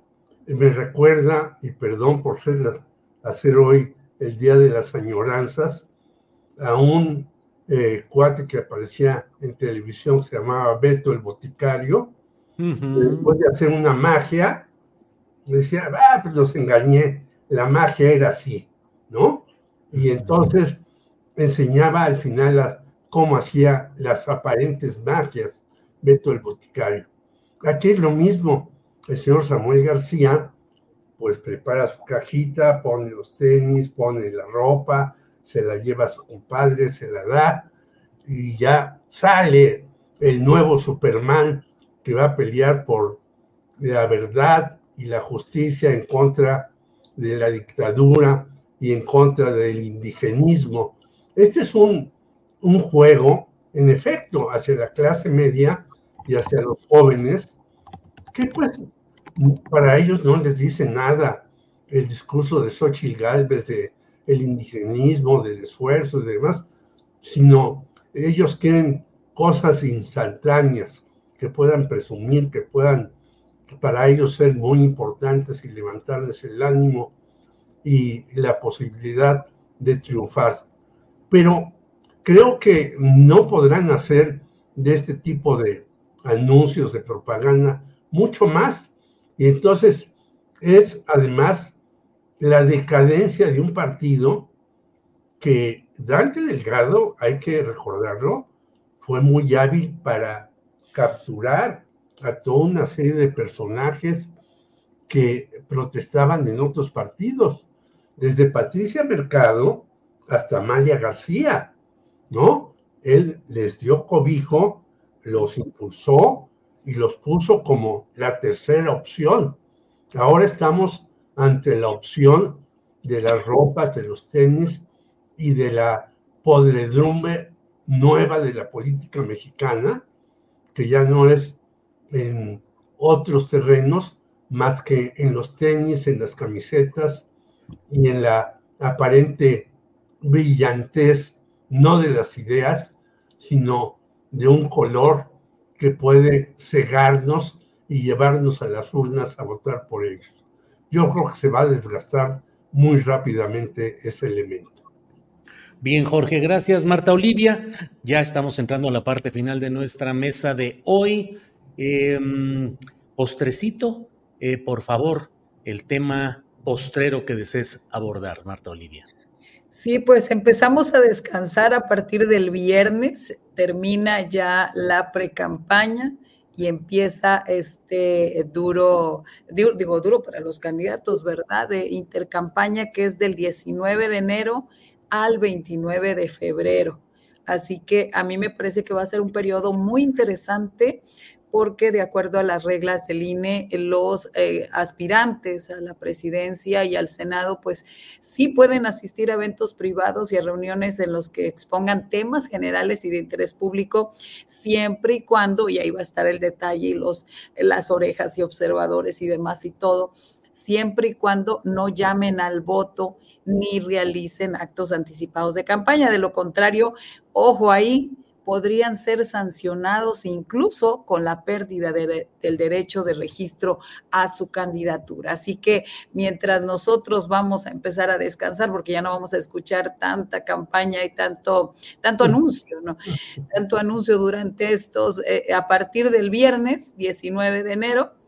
me recuerda, y perdón por ser, hacer hoy el Día de las Añoranzas, a un eh, cuate que aparecía en televisión, se llamaba Beto el Boticario, después de hacer una magia, decía, ah, pues los engañé, la magia era así, ¿no? Y entonces enseñaba al final cómo hacía las aparentes magias Beto el Boticario. Aquí es lo mismo. El señor Samuel García, pues prepara su cajita, pone los tenis, pone la ropa, se la lleva a su compadre, se la da y ya sale el nuevo Superman que va a pelear por la verdad y la justicia en contra de la dictadura y en contra del indigenismo. Este es un, juego, en efecto, hacia la clase media y hacia los jóvenes, que pues para ellos no les dice nada el discurso de Xochitl Galvez, de el indigenismo, del esfuerzo y demás, sino ellos quieren cosas instantáneas que puedan presumir, que puedan para ellos ser muy importantes y levantarles el ánimo y la posibilidad de triunfar pero creo que no podrán hacer de este tipo de anuncios de propaganda mucho más. Y entonces es además la decadencia de un partido que Dante Delgado, hay que recordarlo, fue muy hábil para capturar a toda una serie de personajes que protestaban en otros partidos. Desde Patricia Mercado, hasta Amalia García, ¿no? Él les dio cobijo, los impulsó y los puso como la tercera opción. Ahora estamos ante la opción de las ropas, de los tenis y de la podredumbre nueva de la política mexicana, que ya no es en otros terrenos más que en los tenis, en las camisetas y en la aparente brillantez, no de las ideas, sino de un color que puede cegarnos y llevarnos a las urnas a votar por ellos. Yo creo que se va a desgastar muy rápidamente ese elemento.
Bien, Jorge, gracias. Marta Olivia, ya estamos entrando a la parte final de nuestra mesa de hoy. Em, postrecito, eh, por favor, el tema postrero que desees abordar, Marta Olivia.
Sí, pues empezamos a descansar a partir del viernes, termina ya la precampaña y empieza este duro, digo, duro para los candidatos, ¿verdad? De intercampaña que es del 19 de enero al 29 de febrero. Así que a mí me parece que va a ser un periodo muy interesante porque de acuerdo a las reglas del INE, los eh, aspirantes a la presidencia y al Senado, pues sí pueden asistir a eventos privados y a reuniones en los que expongan temas generales y de interés público, siempre y cuando, y ahí va a estar el detalle y los, las orejas y observadores y demás y todo, siempre y cuando no llamen al voto ni realicen actos anticipados de campaña. De lo contrario, ojo ahí, podrían ser sancionados incluso con la pérdida del derecho de registro a su candidatura. Así que mientras nosotros vamos a empezar a descansar, porque ya no vamos a escuchar tanta campaña y tanto, tanto anuncio, ¿no? Tanto anuncio durante estos, eh, a partir del viernes 19 de enero,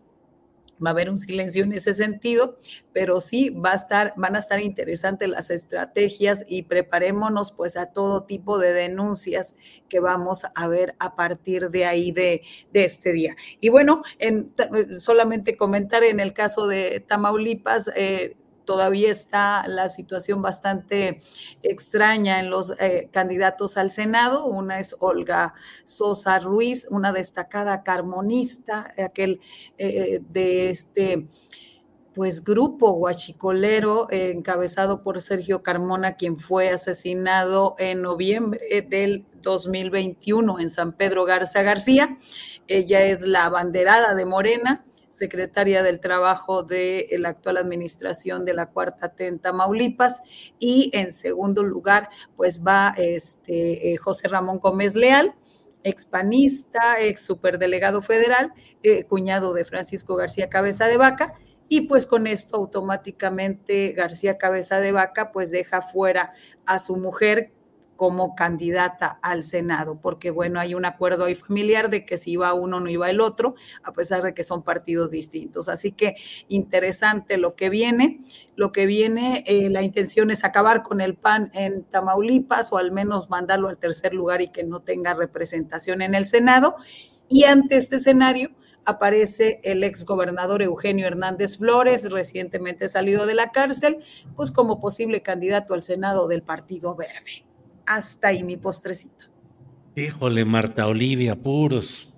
va a haber un silencio en ese sentido, pero sí va a estar, van a estar interesantes las estrategias y preparémonos pues a todo tipo de denuncias que vamos a ver a partir de ahí de, este día. Y bueno, en, solamente comentar en el caso de Tamaulipas, eh, todavía está la situación bastante extraña en los eh, candidatos al Senado. Una es Olga Sosa Ruiz, una destacada carmonista, aquel eh, de este pues grupo guachicolero encabezado por Sergio Carmona, quien fue asesinado en noviembre del 2021 en San Pedro Garza García. Ella es la abanderada de Morena secretaria del Trabajo de la actual administración de la Cuarta T en Tamaulipas. Y en segundo lugar, pues va este, eh, José Ramón Gómez Leal expanista, ex superdelegado federal, eh, cuñado de Francisco García Cabeza de Vaca, y pues con esto automáticamente García Cabeza de Vaca pues deja fuera a su mujer como candidata al Senado, porque bueno, hay un acuerdo ahí familiar de que si iba uno no iba el otro, a pesar de que son partidos distintos. Así que interesante lo que viene. Lo que viene, eh, la intención es acabar con el PAN en Tamaulipas o al menos mandarlo al tercer lugar y que no tenga representación en el Senado. Y ante este escenario, aparece el exgobernador Eugenio Hernández Flores, recientemente salido de la cárcel, pues como posible candidato al Senado del Partido Verde hasta ahí mi postrecito.
Híjole, Marta Olivia, puros,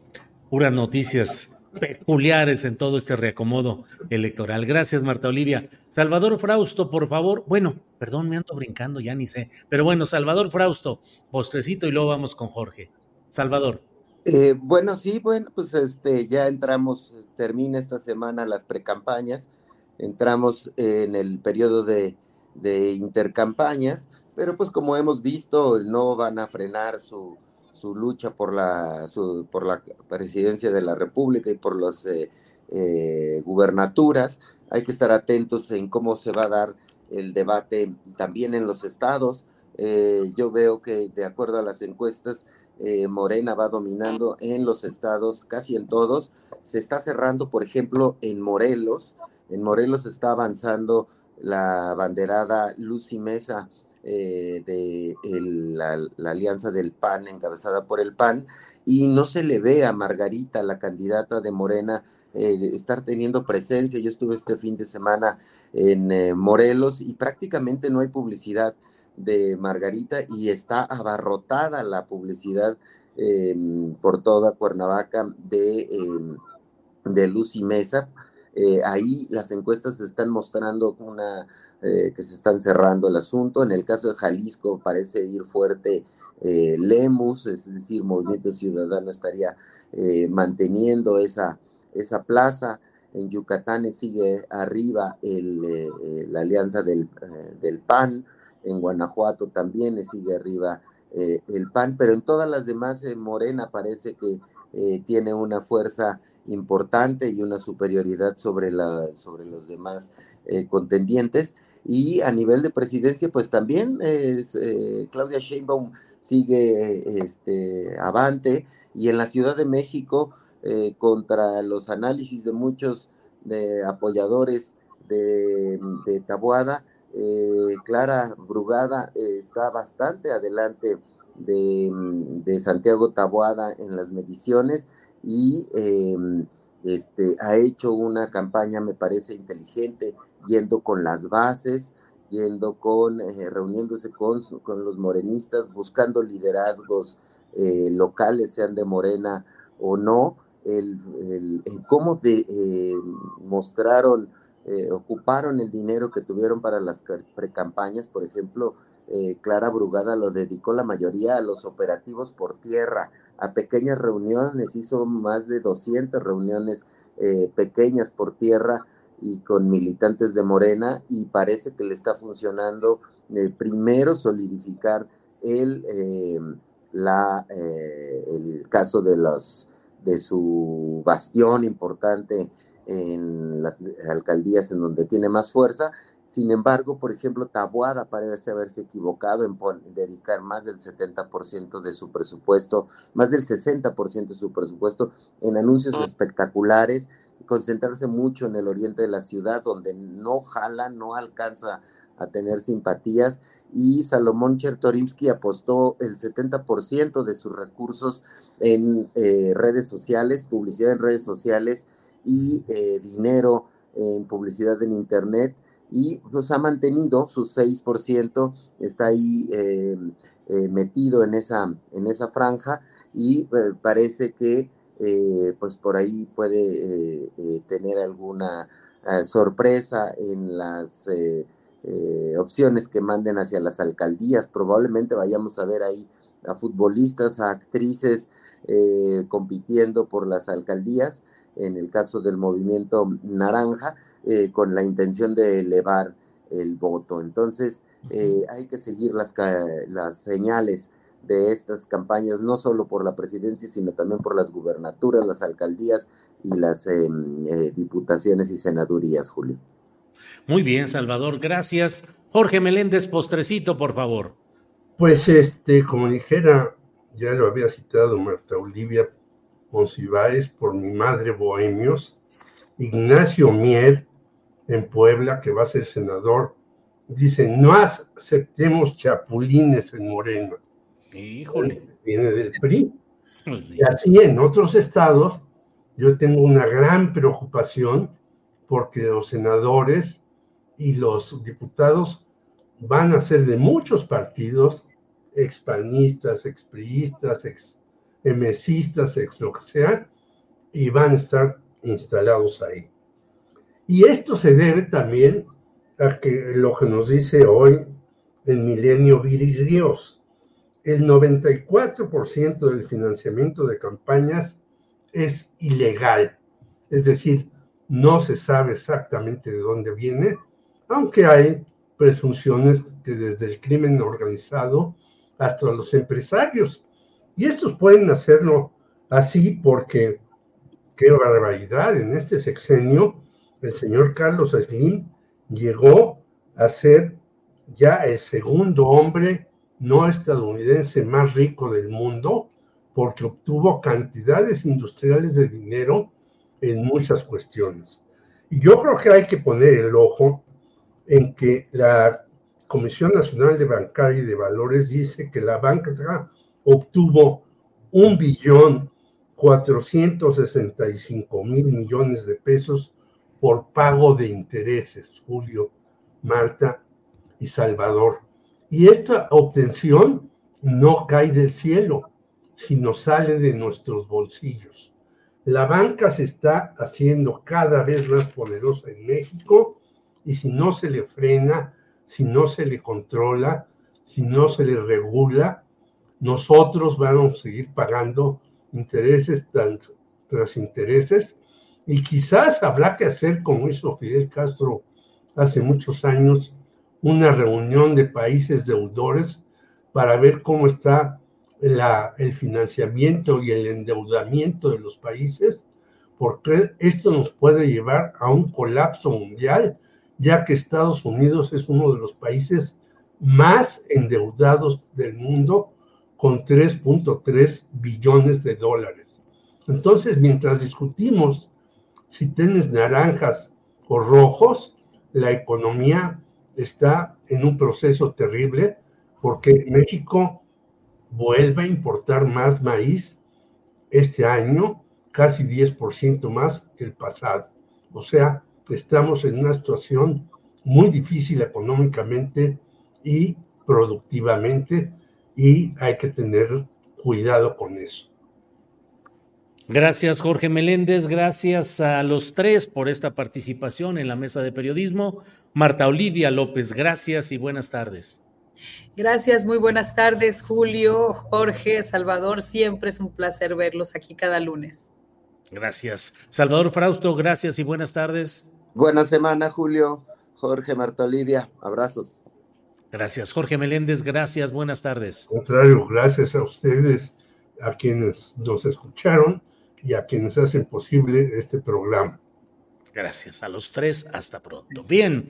puras noticias peculiares en todo este reacomodo electoral. Gracias, Marta Olivia. Salvador Frausto, por favor. Bueno, perdón, me ando brincando, ya ni sé. Pero bueno, Salvador Frausto, postrecito y luego vamos con Jorge. Salvador.
Eh, bueno, sí, bueno, pues este, ya entramos, termina esta semana las precampañas, entramos en el periodo de, de intercampañas pero pues como hemos visto, no van a frenar su, su lucha por la, por la presidencia de la República y por las eh, eh, gubernaturas. Hay que estar atentos en cómo se va a dar el debate también en los estados. Eh, yo veo que de acuerdo a las encuestas, Morena va dominando en los estados, casi en todos. Se está cerrando, por ejemplo, en Morelos. En Morelos está avanzando la banderada Lucy Mesa eh, de la, alianza del PAN, encabezada por el PAN, y no se le ve a Margarita, la candidata de Morena, estar teniendo presencia. Yo estuve este fin de semana en eh, Morelos y prácticamente no hay publicidad de Margarita y está abarrotada la publicidad em, por toda Cuernavaca de, em, de Lucy Mesa eh, ahí las encuestas están mostrando una, eh, que se están cerrando el asunto. En el caso de Jalisco parece ir fuerte eh, Lemus, es decir, Movimiento Ciudadano estaría manteniendo esa, esa plaza. En Yucatán sigue arriba el, la alianza del, del, PAN, en Guanajuato también sigue arriba el PAN, pero en todas las demás Morena parece que tiene una fuerza importante y una superioridad sobre, la, sobre los demás eh, contendientes. Y a nivel de presidencia, pues también eh, Claudia Sheinbaum sigue este, avante y en la Ciudad de México, eh, contra los análisis de muchos de apoyadores de, de Tabuada, Clara Brugada está bastante adelante de, Santiago Tabuada en las mediciones y em, este, ha hecho una campaña, me parece inteligente, yendo con las bases, yendo con, eh, reuniéndose con, con, los morenistas, buscando liderazgos eh, locales, sean de Morena o no. el, cómo de, mostraron, ocuparon el dinero que tuvieron para las precampañas, por ejemplo, Clara Brugada lo dedicó la mayoría a los operativos por tierra, a pequeñas reuniones, hizo más de 200 reuniones pequeñas por tierra y con militantes de Morena y parece que le está funcionando eh, primero solidificar el, eh, la, eh, el caso de, los, de su bastión importante en las alcaldías en donde tiene más fuerza. Sin embargo, por ejemplo, Tabuada parece haberse equivocado en, dedicar más del 70% de su presupuesto, más del 60% de su presupuesto en anuncios espectaculares concentrarse mucho en el oriente de la ciudad, donde no jala, no alcanza a tener simpatías, y Salomón Chertorimsky apostó el 70% de sus recursos en eh, redes sociales, publicidad en redes sociales y eh, dinero en publicidad en Internet, y pues ha mantenido su 6%, está ahí eh, metido en esa, en esa franja, y parece que eh, pues por ahí puede eh, eh, tener alguna sorpresa en las opciones que manden hacia las alcaldías. Probablemente vayamos a ver ahí a futbolistas, a actrices compitiendo por las alcaldías, en el caso del movimiento naranja, con la intención de elevar el voto. Entonces, hay que seguir las, las señales de estas campañas, no solo por la presidencia, sino también por las gubernaturas, las alcaldías y las em, eh, diputaciones y senadurías, Julio.
Muy bien, Salvador, gracias. Jorge Meléndez, postrecito, por favor.
Pues este, como dijera, ya lo había citado Marta Olivia Monsiváis por mi madre Bohemios, Ignacio Mier en Puebla, que va a ser senador, dice, no aceptemos chapulines en Morena
Híjole.
Viene del PRI. Pues y así en otros estados, yo tengo una gran preocupación porque los senadores y los diputados van a ser de muchos partidos, expanistas, expriistas, ex emesistas, ex lo que sea, y van a estar instalados ahí. Y esto se debe también a que lo que nos dice hoy el milenio Ríos el 94% del financiamiento de campañas es ilegal, es decir, no se sabe exactamente de dónde viene, aunque hay presunciones que desde el crimen organizado hasta los empresarios. Y estos pueden hacerlo así porque, qué barbaridad, en este sexenio el señor Carlos Slim llegó a ser ya el segundo hombre no estadounidense más rico del mundo porque obtuvo cantidades industriales de dinero en muchas cuestiones. Y yo creo que hay que poner el ojo en que la Comisión Nacional de Bancaria y de Valores dice que la banca obtuvo un billón 465 mil millones de pesos por pago de intereses, Julio, Marta y Salvador. Y esta obtención no cae del cielo, sino sale de nuestros bolsillos. La banca se está haciendo cada vez más poderosa en México y si no se le frena, si no se le controla, si no se le regula, nosotros vamos a seguir pagando intereses tras intereses y quizás habrá que hacer como hizo Fidel Castro hace muchos años, una reunión de países deudores para ver cómo está el financiamiento y el endeudamiento de los países, porque esto nos puede llevar a un colapso mundial, ya que Estados Unidos es uno de los países más endeudados del mundo, con 3.3 billones de dólares. Entonces, mientras discutimos si tienes naranjas o rojos, la economía está en un proceso terrible porque México vuelve a importar más maíz este año, casi 10% más que el pasado. O sea, estamos en una situación muy difícil económicamente y productivamente y hay que tener cuidado con eso.
Gracias, Jorge Meléndez. Gracias a los tres por esta participación en la mesa de periodismo. Marta Olivia López, gracias y buenas tardes.
Gracias, muy buenas tardes, Julio, Jorge, Salvador. Siempre es un placer verlos aquí cada lunes.
Gracias. Salvador Frausto, gracias y buenas tardes.
Buena semana, Julio, Jorge, Marta Olivia. Abrazos.
Gracias. Jorge Meléndez, gracias, buenas tardes.
contrario, gracias a ustedes, a quienes nos escucharon y a quienes hacen posible este programa.
Gracias a los tres, hasta pronto. Bien,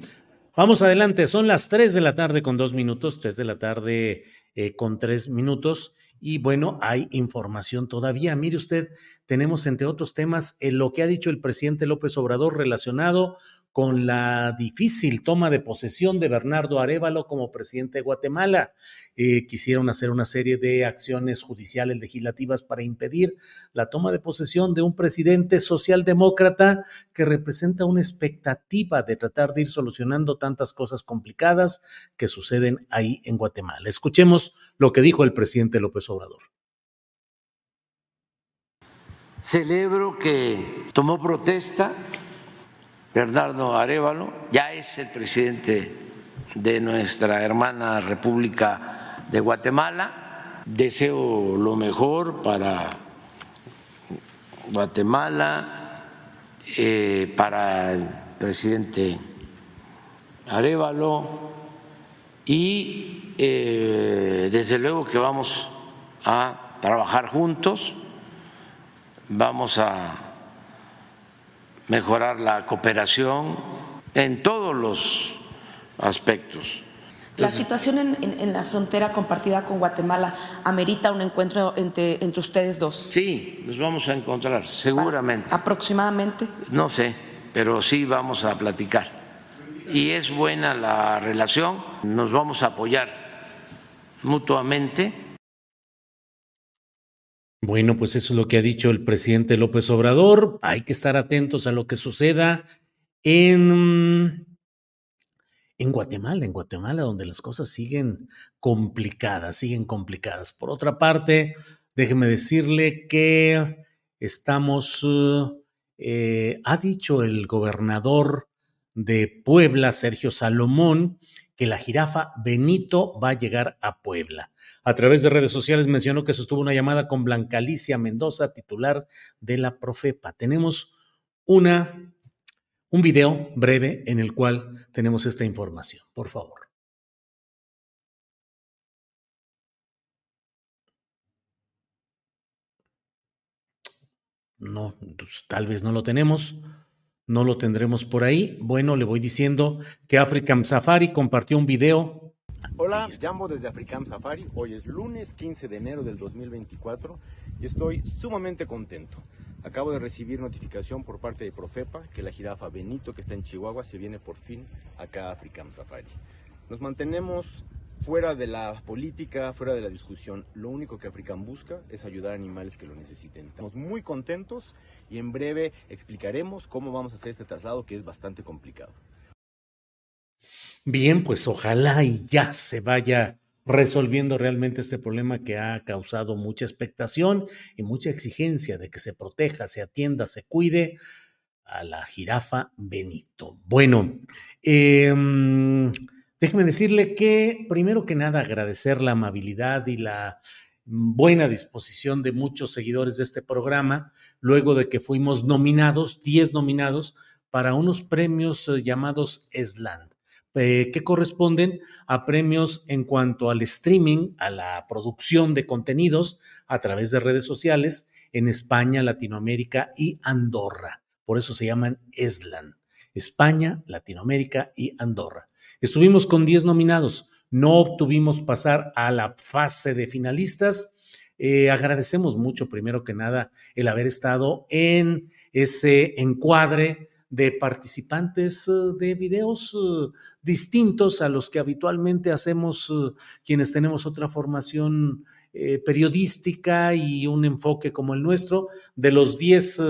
vamos adelante, son las tres de la tarde con dos minutos, tres de la tarde eh, con tres minutos. Y bueno, hay información todavía. Mire usted, tenemos entre otros temas en lo que ha dicho el presidente López Obrador relacionado con la difícil toma de posesión de Bernardo Arevalo como presidente de Guatemala. Eh, quisieron hacer una serie de acciones judiciales legislativas para impedir la toma de posesión de un presidente socialdemócrata que representa una expectativa de tratar de ir solucionando tantas cosas complicadas que suceden ahí en Guatemala. Escuchemos lo que dijo el presidente López Obrador.
Celebro que tomó protesta Bernardo Arevalo, ya es el presidente de nuestra hermana República de Guatemala. Deseo lo mejor para Guatemala, eh, para el presidente Arevalo y eh, desde luego que vamos a trabajar juntos, vamos a mejorar la cooperación en todos los aspectos.
la situación en, la frontera compartida con Guatemala amerita un encuentro entre, entre ustedes dos.
Sí, nos vamos a encontrar, seguramente.
¿Aproximadamente?
No sé, pero sí vamos a platicar. Y es buena la relación, nos vamos a apoyar mutuamente
bueno, pues eso es lo que ha dicho el presidente López Obrador. Hay que estar atentos a lo que suceda en, en Guatemala, en Guatemala, donde las cosas siguen complicadas, siguen complicadas. Por otra parte, déjeme decirle que estamos, eh, ha dicho el gobernador de Puebla, Sergio Salomón, que la jirafa Benito va a llegar a Puebla. A través de redes sociales mencionó que sostuvo una llamada con Blanca Alicia Mendoza, titular de la Profepa. Tenemos una, un video breve en el cual tenemos esta información. Por favor. No, pues, tal vez no lo tenemos no lo tendremos por ahí. Bueno, le voy diciendo que African Safari compartió un video.
Hola, llamo desde African Safari. Hoy es lunes 15 de enero del 2024 y estoy sumamente contento. Acabo de recibir notificación por parte de Profepa que la jirafa Benito que está en Chihuahua se viene por fin acá a African Safari. Nos mantenemos fuera de la política, fuera de la discusión. Lo único que African busca es ayudar a animales que lo necesiten. Estamos muy contentos y en breve explicaremos cómo vamos a hacer este traslado que es bastante complicado.
Bien, pues ojalá y ya se vaya resolviendo realmente este problema que ha causado mucha expectación y mucha exigencia de que se proteja, se atienda, se cuide a la jirafa Benito. Bueno, eh, déjeme decirle que primero que nada agradecer la amabilidad y la buena disposición de muchos seguidores de este programa, luego de que fuimos nominados, 10 nominados, para unos premios eh, llamados ESLAND, eh, que corresponden a premios en cuanto al streaming, a la producción de contenidos a través de redes sociales en España, Latinoamérica y Andorra. Por eso se llaman ESLAND. España, Latinoamérica y Andorra. Estuvimos con 10 nominados no obtuvimos pasar a la fase de finalistas. Eh, agradecemos mucho, primero que nada, el haber estado en ese encuadre de participantes eh, de videos eh, distintos a los que habitualmente hacemos quienes tenemos otra formación periodística y un enfoque como el nuestro. De los 10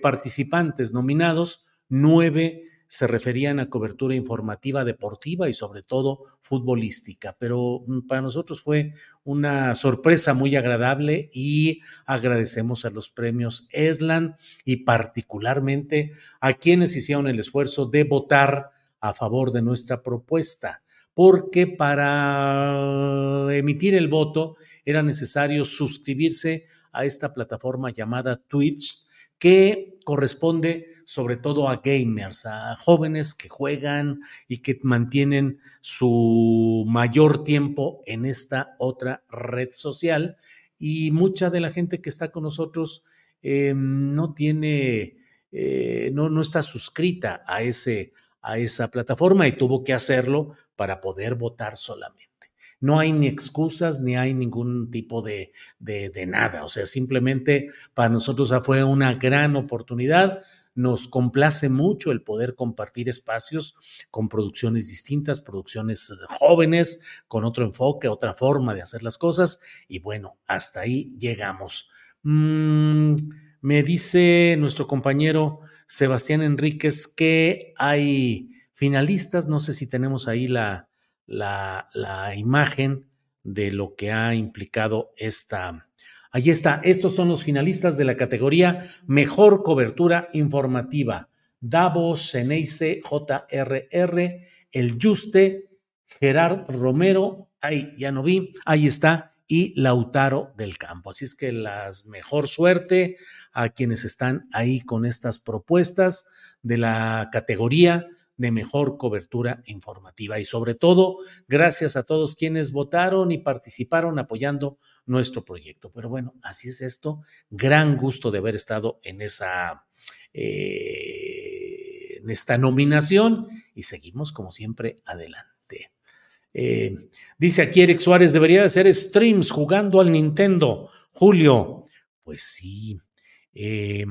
participantes nominados, nueve se referían a cobertura informativa deportiva y sobre todo futbolística, pero mm, para nosotros fue una sorpresa muy agradable y agradecemos a los premios ESLAN y particularmente a quienes hicieron el esfuerzo de votar a favor de nuestra propuesta, porque para emitir el voto era necesario suscribirse a esta plataforma llamada Twitch, que corresponde sobre todo a gamers, a jóvenes que juegan y que mantienen su mayor tiempo en esta otra red social. Y mucha de la gente que está con nosotros eh, no tiene, eh, no, no está suscrita a, ese, a esa plataforma y tuvo que hacerlo para poder votar solamente no hay ni excusas ni hay ningún tipo de, de, nada. O sea, simplemente para nosotros fue una gran oportunidad. Nos complace mucho el poder compartir espacios con producciones distintas, producciones jóvenes, con otro enfoque, otra forma de hacer las cosas. Y bueno, hasta ahí llegamos. Mm, me dice nuestro compañero Sebastián Enríquez que hay finalistas. No sé si tenemos ahí la, la, imagen de lo que ha implicado esta. Ahí está, estos son los finalistas de la categoría Mejor Cobertura Informativa. Davos, Ceneice, JRR, El Juste, Gerard Romero, ahí ya no vi, ahí está, y Lautaro del Campo. Así es que las mejor suerte a quienes están ahí con estas propuestas de la categoría de mejor cobertura informativa. Y sobre todo, gracias a todos quienes votaron y participaron apoyando nuestro proyecto. Pero bueno, así es esto. Gran gusto de haber estado en esa... Eh, en esta nominación y seguimos como siempre adelante. Eh, dice aquí Eric Suárez, debería de hacer streams jugando al Nintendo. Julio, pues sí. Eh,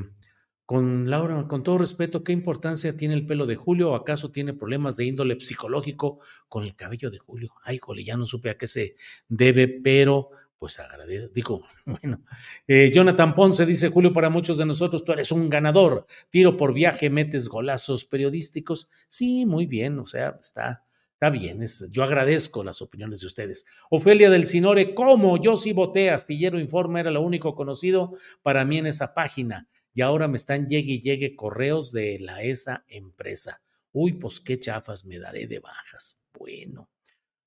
con Laura, con todo respeto, ¿qué importancia tiene el pelo de Julio? ¿O acaso tiene problemas de índole psicológico con el cabello de Julio? Ay, jole, ya no supe a qué se debe, pero pues agradezco. Digo, *laughs* bueno, eh, Jonathan Ponce dice, Julio, para muchos de nosotros tú eres un ganador. Tiro por viaje, metes golazos periodísticos. Sí, muy bien, o sea, está, Está bien, yo agradezco las opiniones de ustedes. Ofelia del Sinore, ¿cómo? Yo sí voté, Astillero Informa era lo único conocido para mí en esa página y ahora me están llegue y llegue correos de la esa empresa. Uy, pues qué chafas me daré de bajas. Bueno,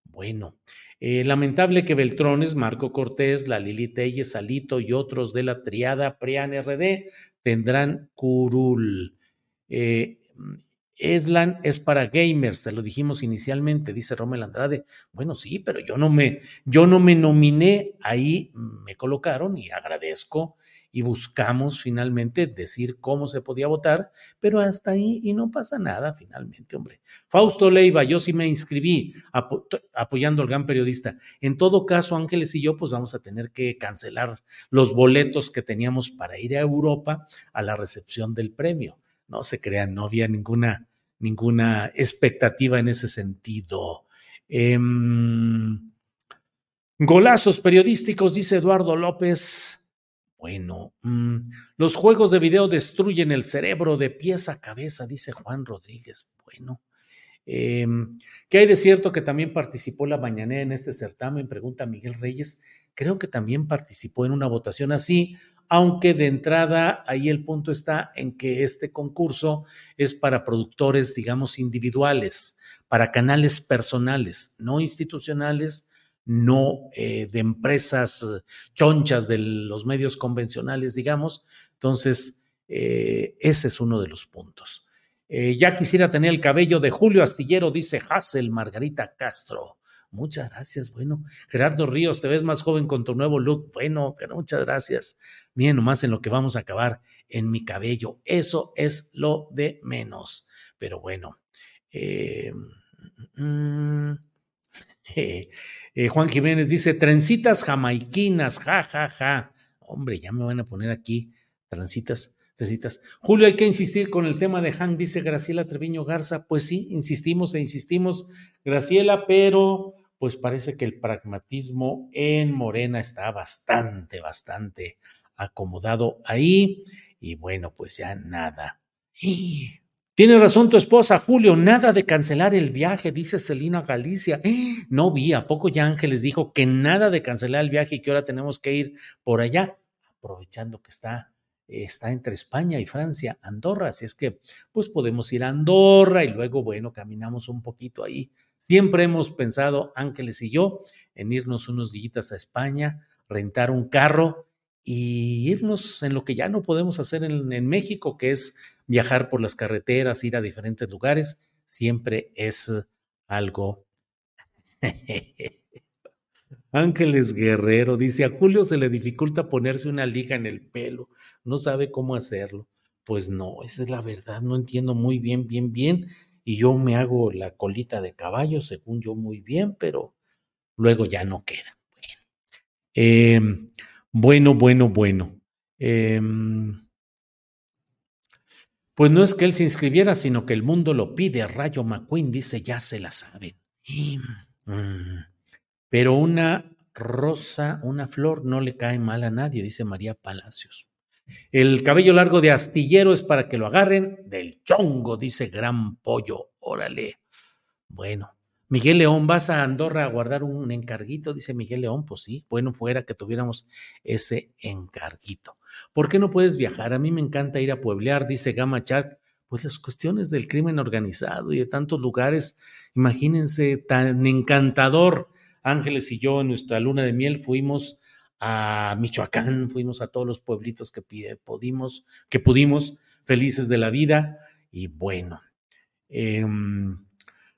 bueno. Eh, lamentable que Beltrones, Marco Cortés, la Lili Telles, Salito y otros de la triada Prian RD tendrán curul. Eh, Eslan es para gamers, te lo dijimos inicialmente, dice Romel Andrade. Bueno, sí, pero yo no me, yo no me nominé, ahí me colocaron y agradezco y buscamos finalmente decir cómo se podía votar, pero hasta ahí y no pasa nada finalmente, hombre. Fausto Leiva, yo sí me inscribí apoyando al gran periodista. En todo caso, Ángeles y yo, pues vamos a tener que cancelar los boletos que teníamos para ir a Europa a la recepción del premio. No se crean, no había ninguna, ninguna expectativa en ese sentido. Em, golazos periodísticos, dice Eduardo López. Bueno, mm, los juegos de video destruyen el cerebro de pies a cabeza, dice Juan Rodríguez. Bueno, em, ¿qué hay de cierto que también participó la mañanera en este certamen? Pregunta Miguel Reyes. Creo que también participó en una votación así, aunque de entrada ahí el punto está en que este concurso es para productores, digamos, individuales, para canales personales, no institucionales, no eh, de empresas eh, chonchas de los medios convencionales, digamos. Entonces, eh, ese es uno de los puntos. ya quisiera tener el cabello de Julio Astillero, dice Hassel Margarita Castro. Muchas gracias. Bueno, Gerardo Ríos, te ves más joven con tu nuevo look. Bueno, muchas gracias. Miren nomás en lo que vamos a acabar en mi cabello. Eso es lo de menos. Pero bueno. Mm, *laughs* Eh, Juan Jiménez dice, trencitas jamaiquinas, ja, ja, ja. Hombre, ya me van a poner aquí trencitas, trencitas. Julio, hay que insistir con el tema de Han, dice Graciela Treviño Garza. Pues sí, insistimos e insistimos, Graciela, pero pues parece que el pragmatismo en Morena está bastante, bastante acomodado ahí. Y bueno, pues ya nada. Tiene razón tu esposa, Julio, nada de cancelar el viaje, dice Celina Galicia. No vi, ¿a poco ya Ángeles dijo que nada de cancelar el viaje y que ahora tenemos que ir por allá? Aprovechando que está, está entre España y Francia, Andorra, así es que pues podemos ir a Andorra y luego, bueno, caminamos un poquito ahí. Siempre hemos pensado, Ángeles y yo, en irnos unos días a España, rentar un carro y irnos en lo que ya no podemos hacer en, en, México, que es viajar por las carreteras, ir a diferentes lugares, siempre es algo. *laughs* Ángeles Guerrero dice, a Julio se le dificulta ponerse una liga en el pelo, no sabe cómo hacerlo. Pues no, esa es la verdad, no entiendo muy bien, bien, bien, y yo me hago la colita de caballo, según yo muy bien, pero luego ya no queda. Bueno. Eh, bueno, bueno, bueno. Eh, pues no es que él se inscribiera, sino que el mundo lo pide. Rayo McQueen dice, ya se la sabe. Mm, pero una rosa, una flor no le cae mal a nadie, dice María Palacios. El cabello largo de astillero es para que lo agarren del chongo, dice Gran Pollo. Órale. Bueno, Miguel León, ¿vas a Andorra a guardar un encarguito? Dice Miguel León, pues sí, bueno fuera que tuviéramos ese encarguito. ¿Por qué no puedes viajar? A mí me encanta ir a pueblear, dice Gama Shark. Pues las cuestiones del crimen organizado y de tantos lugares, imagínense, tan encantador. Ángeles y yo en nuestra luna de miel fuimos a Michoacán, fuimos a todos los pueblitos que pudimos, felices de la vida. Y bueno, eh,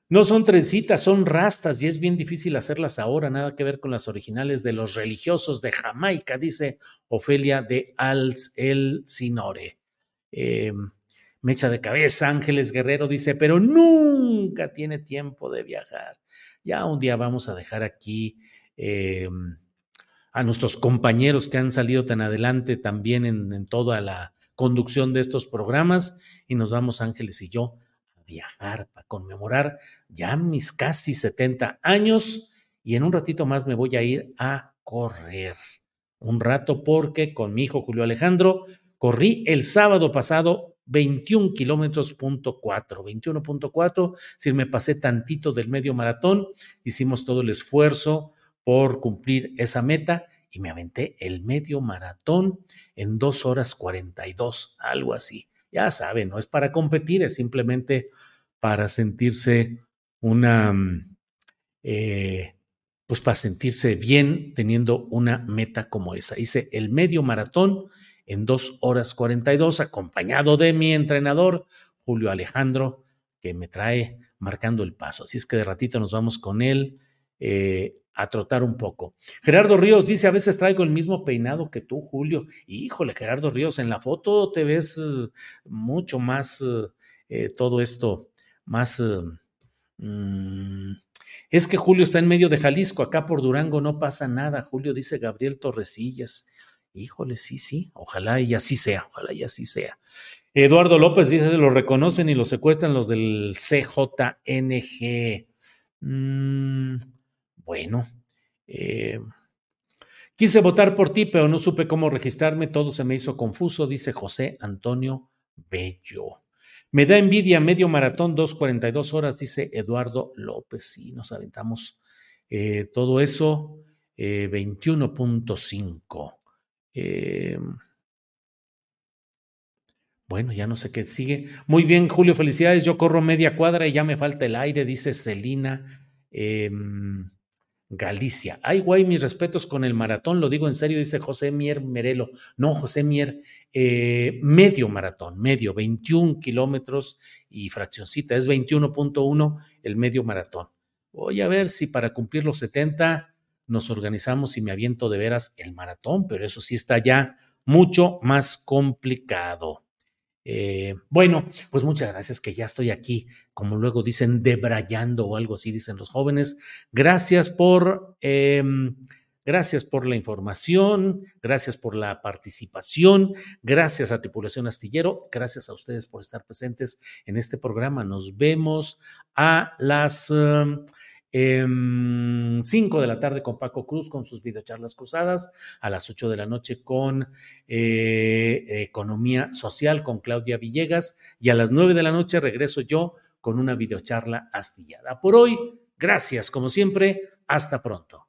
no son trencitas, son rastas y es bien difícil hacerlas ahora, nada que ver con las originales de los religiosos de Jamaica, dice Ofelia de Als el Sinore. Mecha de cabeza, Ángeles Guerrero dice, pero nunca tiene tiempo de viajar. Ya un día vamos a dejar aquí eh, a nuestros compañeros que han salido tan adelante también en, en toda la conducción de estos programas y nos vamos Ángeles y yo viajar, para conmemorar ya mis casi 70 años y en un ratito más me voy a ir a correr. Un rato porque con mi hijo Julio Alejandro corrí el sábado pasado 21 kilómetros punto 4, 21.4, si me pasé tantito del medio maratón, hicimos todo el esfuerzo por cumplir esa meta y me aventé el medio maratón en dos horas 42, algo así. Ya saben, no es para competir, es simplemente para sentirse una, mm, eh, pues para sentirse bien teniendo una meta como esa. Hice el medio maratón en dos horas 42, acompañado de mi entrenador, Julio Alejandro, que me trae marcando el paso. Así es que de ratito nos vamos con él eh, a trotar un poco. Gerardo Ríos dice, a veces traigo el mismo peinado que tú, Julio. Híjole, Gerardo Ríos, en la foto te ves eh, mucho más eh, todo esto, más... Mm, es que Julio está en medio de Jalisco, acá por Durango no pasa nada, Julio dice Gabriel Torresillas. Híjole, sí, sí, ojalá y así sea, ojalá y así sea. Eduardo López dice, lo reconocen y lo secuestran los del CJNG. Mm, bueno, eh, quise votar por ti, pero no supe cómo registrarme, todo se me hizo confuso, dice José Antonio Bello. Me da envidia medio maratón, 2.42 horas, dice Eduardo López. Sí, nos aventamos eh, todo eso, 21.5. Eh, bueno, ya no sé qué sigue. Muy bien, Julio, felicidades. Yo corro media cuadra y ya me falta el aire, dice Celina. Galicia. Ay, güey, mis respetos con el maratón, lo digo en serio, dice José Mier Merelo. No, José Mier, eh, medio maratón, medio, 21 kilómetros y fraccioncita, es 21.1 el medio maratón. Voy a ver si para cumplir los 70 nos organizamos y me aviento de veras el maratón, pero eso sí está ya mucho más complicado. Eh, bueno, pues muchas gracias que ya estoy aquí, como luego dicen, debrayando o algo así, dicen los jóvenes. Gracias por, eh, gracias por la información, gracias por la participación, gracias a Tripulación Astillero, gracias a ustedes por estar presentes en este programa. Nos vemos a las... 5 em, de la tarde con Paco Cruz con sus videocharlas cruzadas, a las 8 de la noche con eh, Economía Social con Claudia Villegas y a las 9 de la noche regreso yo con una videocharla astillada. Por hoy, gracias como siempre, hasta pronto.